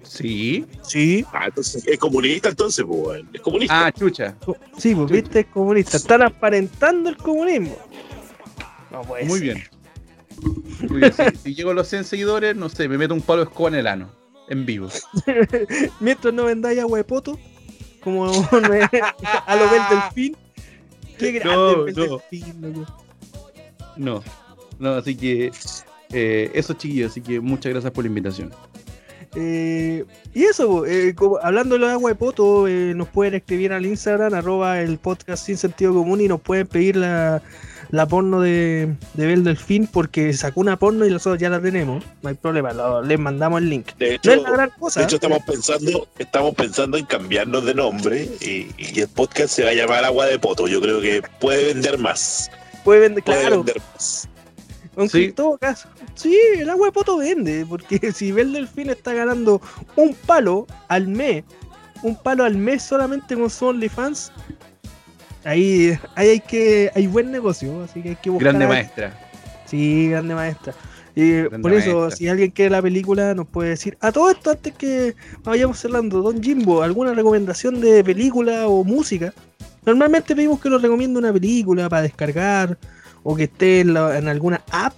Sí. Sí, Ah, entonces es comunista, entonces, pues. Es comunista. Ah, chucha. sí, pues viste, es comunista. Están aparentando el comunismo. No puede Muy ser. bien. Muy bien. Si, si llego a los 100 seguidores, no sé, me meto un palo de escoba en el ano. En vivo. (laughs) Mientras no vendáis agua de poto, como (laughs) a lo del delfín. Qué grande No, el no. delfín, loco. No. No, así que. Eh, eso, chiquillos. Así que muchas gracias por la invitación. Eh, y eso, eh, como- hablando de lo de agua de poto, eh, nos pueden escribir al Instagram, arroba el podcast sin sentido común y nos pueden pedir la, la porno de, de Bel Delfín porque sacó una porno y nosotros ya la tenemos. No hay problema, lo- les mandamos el link. De No hecho, es la gran cosa. de hecho estamos pensando, estamos pensando en cambiarnos de nombre y, y el podcast se va a llamar Agua de Poto. Yo creo que puede vender más. Puede vender, Puede claro. vender más. Aunque Sí. en todo caso, sí, el agua de poto vende, porque (laughs) si Bel Delfín está ganando un palo al mes, un palo al mes solamente con su OnlyFans, ahí, ahí hay que, hay buen negocio, así que hay que buscar. Grande maestra. Sí, grande maestra. Y Grande por eso, maestra. si alguien quiere la película, nos puede decir. A todo esto, antes que vayamos cerrando, Don Jimbo, ¿alguna recomendación de película o música? Normalmente pedimos que nos recomiende una película para descargar o que esté en, la- en alguna app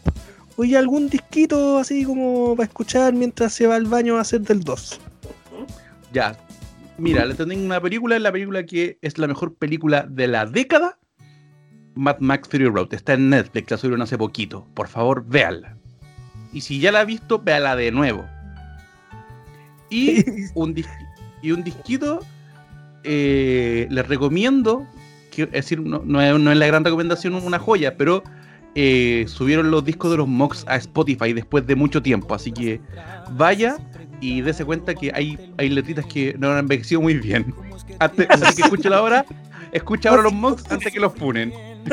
o ya algún disquito así como para escuchar mientras se va al baño a hacer del 2. Ya. Mira, le tengo una película, la película que es la mejor película de la década. Mad Max Fury Road. Está en Netflix, la subieron hace poquito. Por favor, véanla. Y si ya la ha visto, véala de nuevo. Y (laughs) un, dis- y un disquito, eh, les recomiendo, que- es decir, no, no es, no es la gran recomendación una joya, pero eh, subieron los discos de los Mox a Spotify después de mucho tiempo, así que vaya y dése cuenta que hay, hay letritas que no han envejecido muy bien. (laughs) Antes, así que escúchalo ahora, escucha ahora los Mox antes que los punen. (laughs)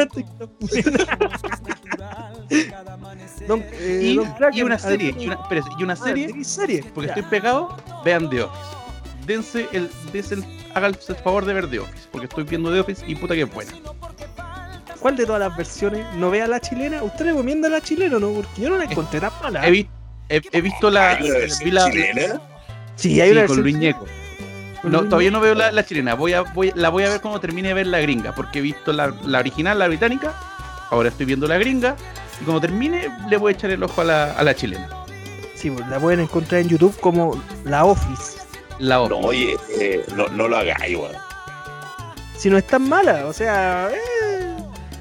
Don- eh, Y, Don Kraken, y una serie, y una, espérese, y una ah, serie porque Ya. estoy pegado, vean The Office. Dense el, dense el, háganse el favor de ver The Office, porque estoy viendo The Office y puta que es buena. ¿Cuál de todas las versiones? ¿No vea la chilena? ¿Usted recomienda la chilena o no? Porque yo no la encontré tan mala. He, vi- he, he visto la, ¿Hay una vi versión la- chilena? Sí, hay sí, una con versión Luis chilena. Ñeco. Con No, todavía no veo la, la chilena, voy a, voy, la voy a ver cuando termine de ver la gringa, porque he visto la, la original, la británica, ahora estoy viendo la gringa, y cuando termine le voy a echar el ojo a la, a la chilena. Sí, pues, la pueden encontrar en YouTube como La Office. La No, oye, eh, no, no lo hagáis, weón. Si no es tan mala, o sea, eh,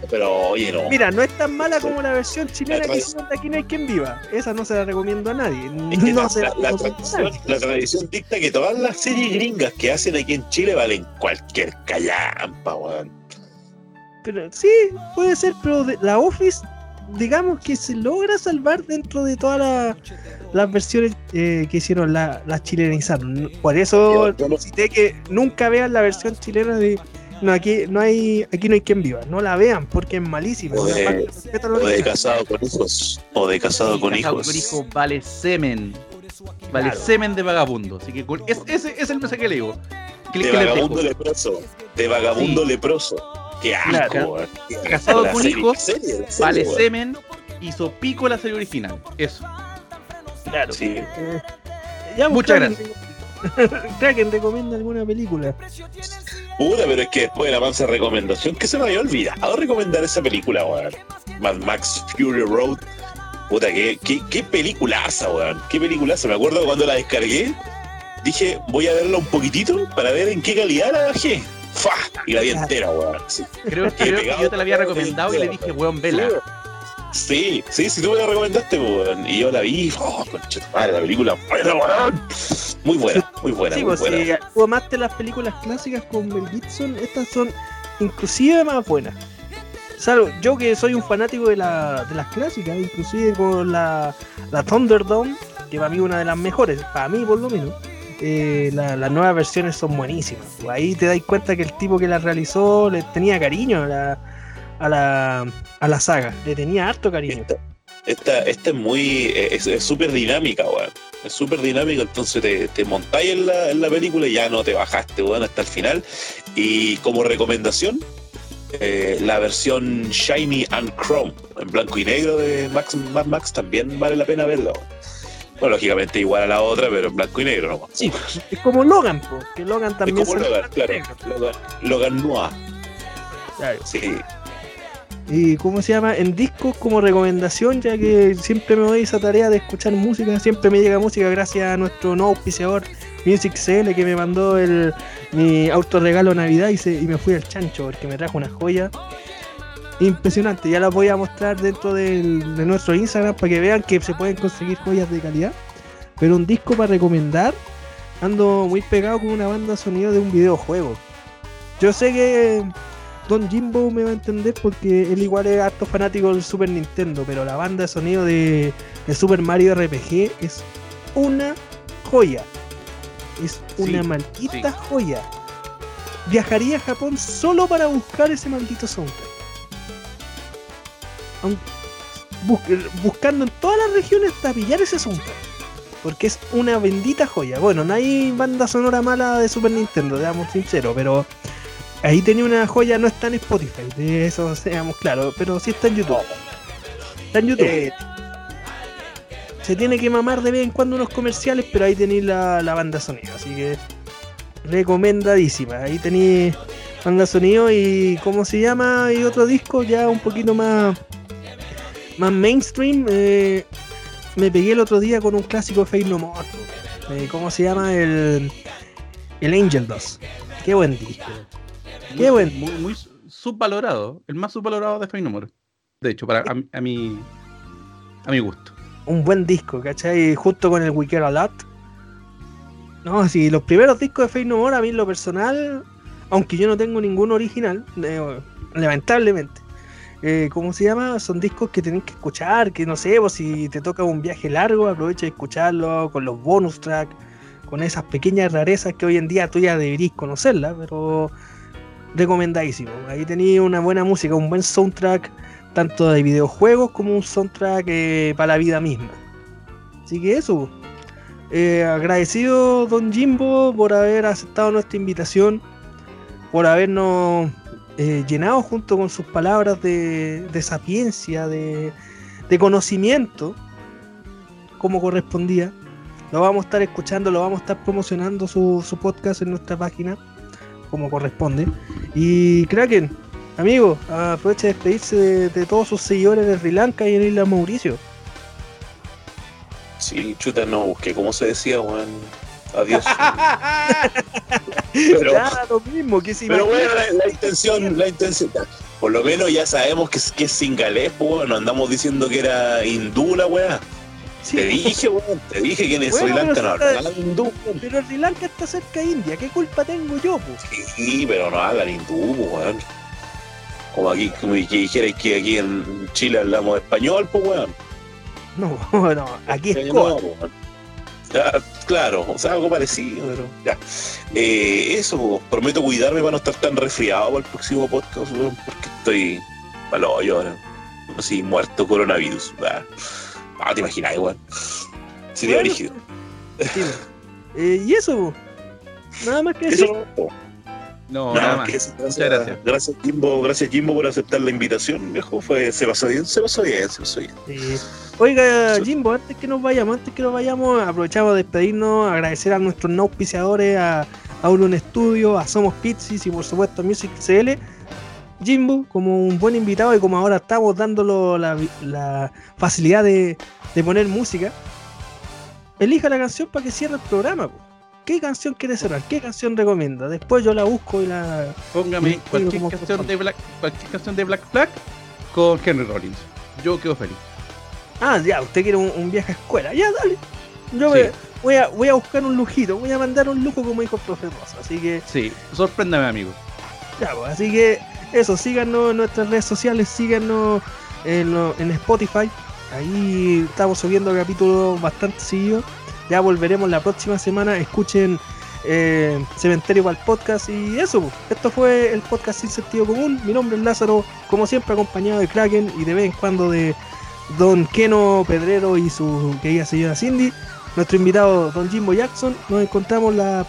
Pero, oye, no. mira, no es tan mala como la versión chilena La que hicieron de Aquí no hay quien viva. Esa no se la recomiendo a nadie. Es que (laughs) no la, se la- tradición, la tradición dicta que todas las series gringas que hacen aquí en Chile valen cualquier callampa, weón. Pero sí, puede ser, pero de- la Office, digamos que se logra salvar dentro de todas la- las versiones eh, que hicieron la- las chilenizaron. Por eso Yo- yo no- cité que nunca vean la versión chilena de. No, aquí no hay, aquí no hay quien viva. No la vean porque es malísima. O de- parte O casado con hijos. O de casado Sí, con casado hijos. con hijo vale semen. Vale Claro. semen de vagabundo. Así que es, ese es el mensaje que le digo. Que, De que vagabundo leproso. De vagabundo Sí. leproso. Qué asco, Claro. weón. Qué asco Casado la con serie, hijos, serie, Vale semen hizo pico la serie original. Eso. Claro. Sí. Eh, ya, pues, Muchas Kraken, (laughs) Kraken recomienda alguna película. Puta, pero es que después de la mansa recomendación, que se me había olvidado recomendar esa película, weón. Mad Max Fury Road. Puta, qué, qué, qué peliculaza, weón. Qué peliculaza. Me acuerdo cuando la descargué, dije, voy a verla un poquitito para ver en qué calidad la bajé. ¡Fa! Y la vi entera, weón. Sí. Creo, que yo te la había recomendado y le dije, weón, vela. Sí, sí, sí, tú me la recomendaste, weón. Y yo la vi, oh, concha madre, la película buena, weón. Muy buena, muy buena, Sí, muy pues buena. si tú amaste las películas clásicas con Mel Gibson, estas son inclusive más buenas. Salvo, yo que soy un fanático de, la, de las clásicas, inclusive con la, la Thunderdome, que para mí es una de las mejores, para mí por lo menos, eh, la- las nuevas versiones son buenísimas. Pues ahí te das cuenta que el tipo que las realizó le tenía cariño a la, a la, a la saga, le tenía harto cariño. Esta, esta, es muy. es es súper dinámica, weón. Es súper dinámica, entonces te, te montáis en la, en la película y ya no te bajaste, weón, hasta el final. Y como recomendación, eh, la versión Shiny and Chrome, en blanco y negro de Max, Mad Max, también vale la pena verla. Bueno, lógicamente igual a la otra, pero en blanco y negro, ¿no? Sí, es como Logan, po, que Logan Es también como sale Logan, claro. Logan, Logan Noir, Claro. sí. y cómo se llama en discos como recomendación ya que siempre me doy esa tarea de escuchar música siempre me llega música gracias a nuestro no auspiciador Music CL que me mandó el mi autorregalo Navidad y, se- y me fui al chancho porque me trajo una joya impresionante ya las voy a mostrar dentro del- de nuestro Instagram para que vean que se pueden conseguir joyas de calidad pero un disco para recomendar ando muy pegado con una banda de sonido de un videojuego yo sé que Don Jimbo me va a entender porque él igual es harto fanático del Super Nintendo, pero la banda de sonido de, de Super Mario RPG es una joya. Es una Sí, maldita sí. joya. Viajaría a Japón solo para buscar ese maldito soundtrack. Buscando en todas las regiones hasta pillar ese soundtrack. Porque es una bendita joya. Bueno, no hay banda sonora mala de Super Nintendo, seamos sinceros, pero Ahí tenía una joya, no está en Spotify, de eso seamos claros, pero sí está en YouTube. Está en YouTube. Eh, Se tiene que mamar de vez en cuando unos comerciales, pero ahí tenéis la, la banda sonido, así que recomendadísima. Ahí tenéis banda sonido y ¿cómo se llama? Y otro disco ya un poquito más, más mainstream. eh, me pegué el otro día con un clásico de Fate No More. eh, ¿Cómo se llama? El, el Angel 2. Qué buen disco. Muy, Qué buen- muy, muy subvalorado. El más subvalorado de Fake No More. De hecho, para a, mi- a mi a mi gusto. un buen disco, ¿cachai? Junto con el We Care A Lot. No, sí, los primeros discos de Fake No More, a mí en lo personal, aunque yo no tengo ningún original, eh, lamentablemente, eh, ¿cómo se llama? Son discos que tenés que escuchar, que no sé, vos si te toca un viaje largo, aprovecha de escucharlo con los bonus tracks, con esas pequeñas rarezas que hoy en día tú ya deberías conocerlas, pero recomendadísimo. Ahí tenéis una buena música, un buen soundtrack, tanto de videojuegos como un soundtrack eh, para la vida misma. Así que eso. Eh, agradecido, don Jimbo, por haber aceptado nuestra invitación, por habernos eh, llenado junto con sus palabras de, de sapiencia, de, conocimiento, como correspondía. Lo vamos a estar escuchando, lo vamos a estar promocionando su, podcast en nuestra página, como corresponde. Y Kraken, amigo, aprovecha de despedirse de, todos sus seguidores de Sri Lanka y en Isla Mauricio. Sí, chuta, no busqué, ¿cómo se decía, weón? Adiós. (laughs) pero, Ya, lo mismo, que si pero bueno, la, la intención, la intención. Por lo menos ya sabemos que es, que es singalés, pues. No andamos diciendo que era hindú la weá. Sí, Te dije, weón, te dije que en Bueno, Sri Lanka no hablan hindú, weón. Pero Sri Lanka está cerca de India, ¿qué culpa tengo yo? po? Sí, pero no hablan hindú, pues, weón. Como aquí, como que dijerais que aquí en Chile hablamos español, pues, weón. No, (laughs) no, aquí es No, Claro, o sea, algo parecido, pero ya. Eh, eso, prometo cuidarme para no estar tan resfriado para el próximo podcast, porque estoy malo hoyo ahora. Así, muerto coronavirus. Ah, te imaginas, igual. Sería Bueno. Sí, po. Eh, y eso, nada más que decir. Eso no. No, Nada nada más más. que eso. Muchas Gracias, gracias. Jimbo, gracias Jimbo por aceptar la invitación, viejo. Fue, se pasó bien, se pasó bien, se pasó bien. Oiga. Jimbo, antes que nos vayamos, antes que nos vayamos, aprovechamos de despedirnos, agradecer a nuestros no auspiciadores, a Auron Studio, a Somos Pizzis y por supuesto a Music CL. Jimbo, como un buen invitado y como ahora estamos dándolo la, la facilidad de, de poner música, elija la canción para que cierre el programa. po. ¿Qué canción quiere cerrar? ¿Qué canción recomienda? Después yo la busco y la... Póngame cualquier canción de Black, cualquier canción de Black Flag con Henry Rollins. Yo quedo feliz. Ah, ya, usted quiere un, un viaje a escuela. Ya, dale. Yo Sí. me- voy, a, voy a buscar un lujito, voy a mandar un lujo como dijo el profe Rosa. Así que, Sí, sorpréndame, amigo. ya, pues, así que eso, síganos en nuestras redes sociales, síganos en, en Spotify. Ahí estamos subiendo capítulos bastante seguidos. Ya volveremos la próxima semana. Escuchen eh, Cementerio para el podcast. Y eso, pues, esto fue el podcast sin sentido común. Mi nombre es Lázaro, como siempre acompañado de Kraken y de vez en cuando de Don Keno Pedrero y su querida señora Cindy. Nuestro invitado Don Jimbo Jackson. Nos encontramos la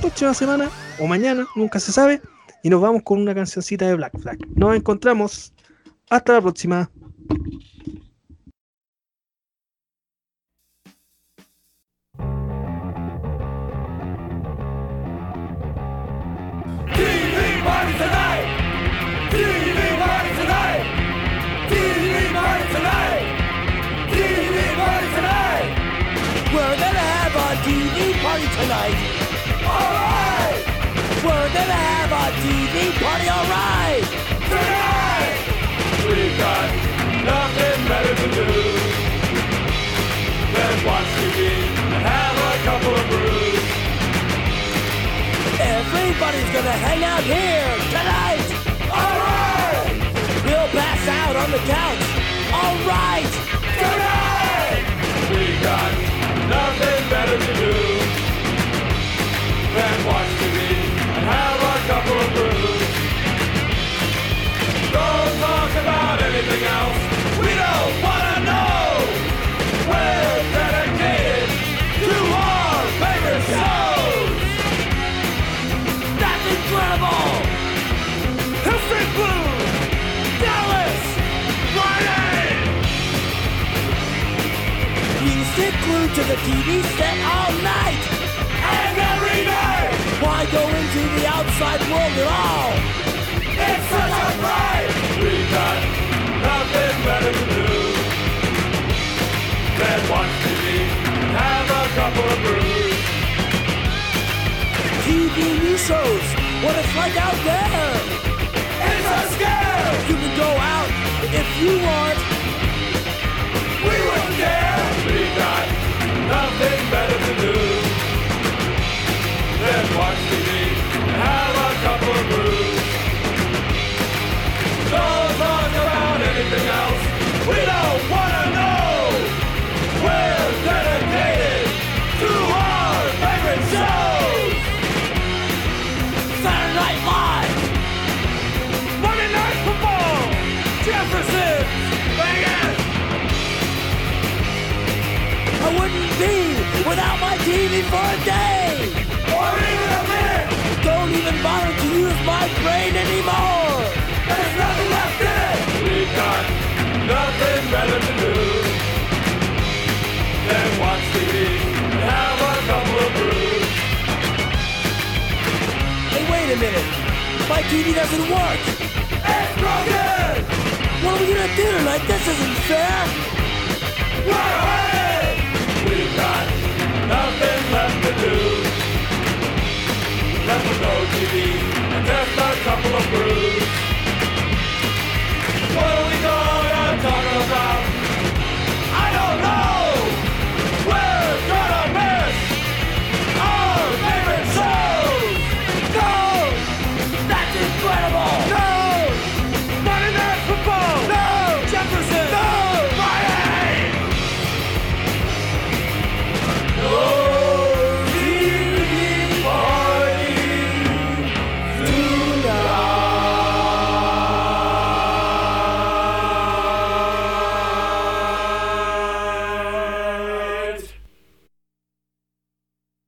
próxima semana o mañana, nunca se sabe. Y nos vamos con una cancioncita de Black Flag. Nos encontramos. Hasta la próxima. Hang out here tonight. All right. We'll pass out on the couch. To the TV set all night! And every day! Why go into the outside world at all? It's such a fright! We got nothing better to do than watch TV and have a couple of brews. TV news shows what it's like out there. It's a scare. You can go out if you want. We wouldn't care nothing better to do than watch TV and have. For a day. Or even a minute. Don't even bother to use my brain anymore. There's nothing left in it. We've got nothing better to do than watch TV and have a couple of brews. Hey, wait a minute. My TV doesn't work. It's broken. What are we gonna do tonight? This isn't fair nothing left to do. Left with no TV and just a couple of brews.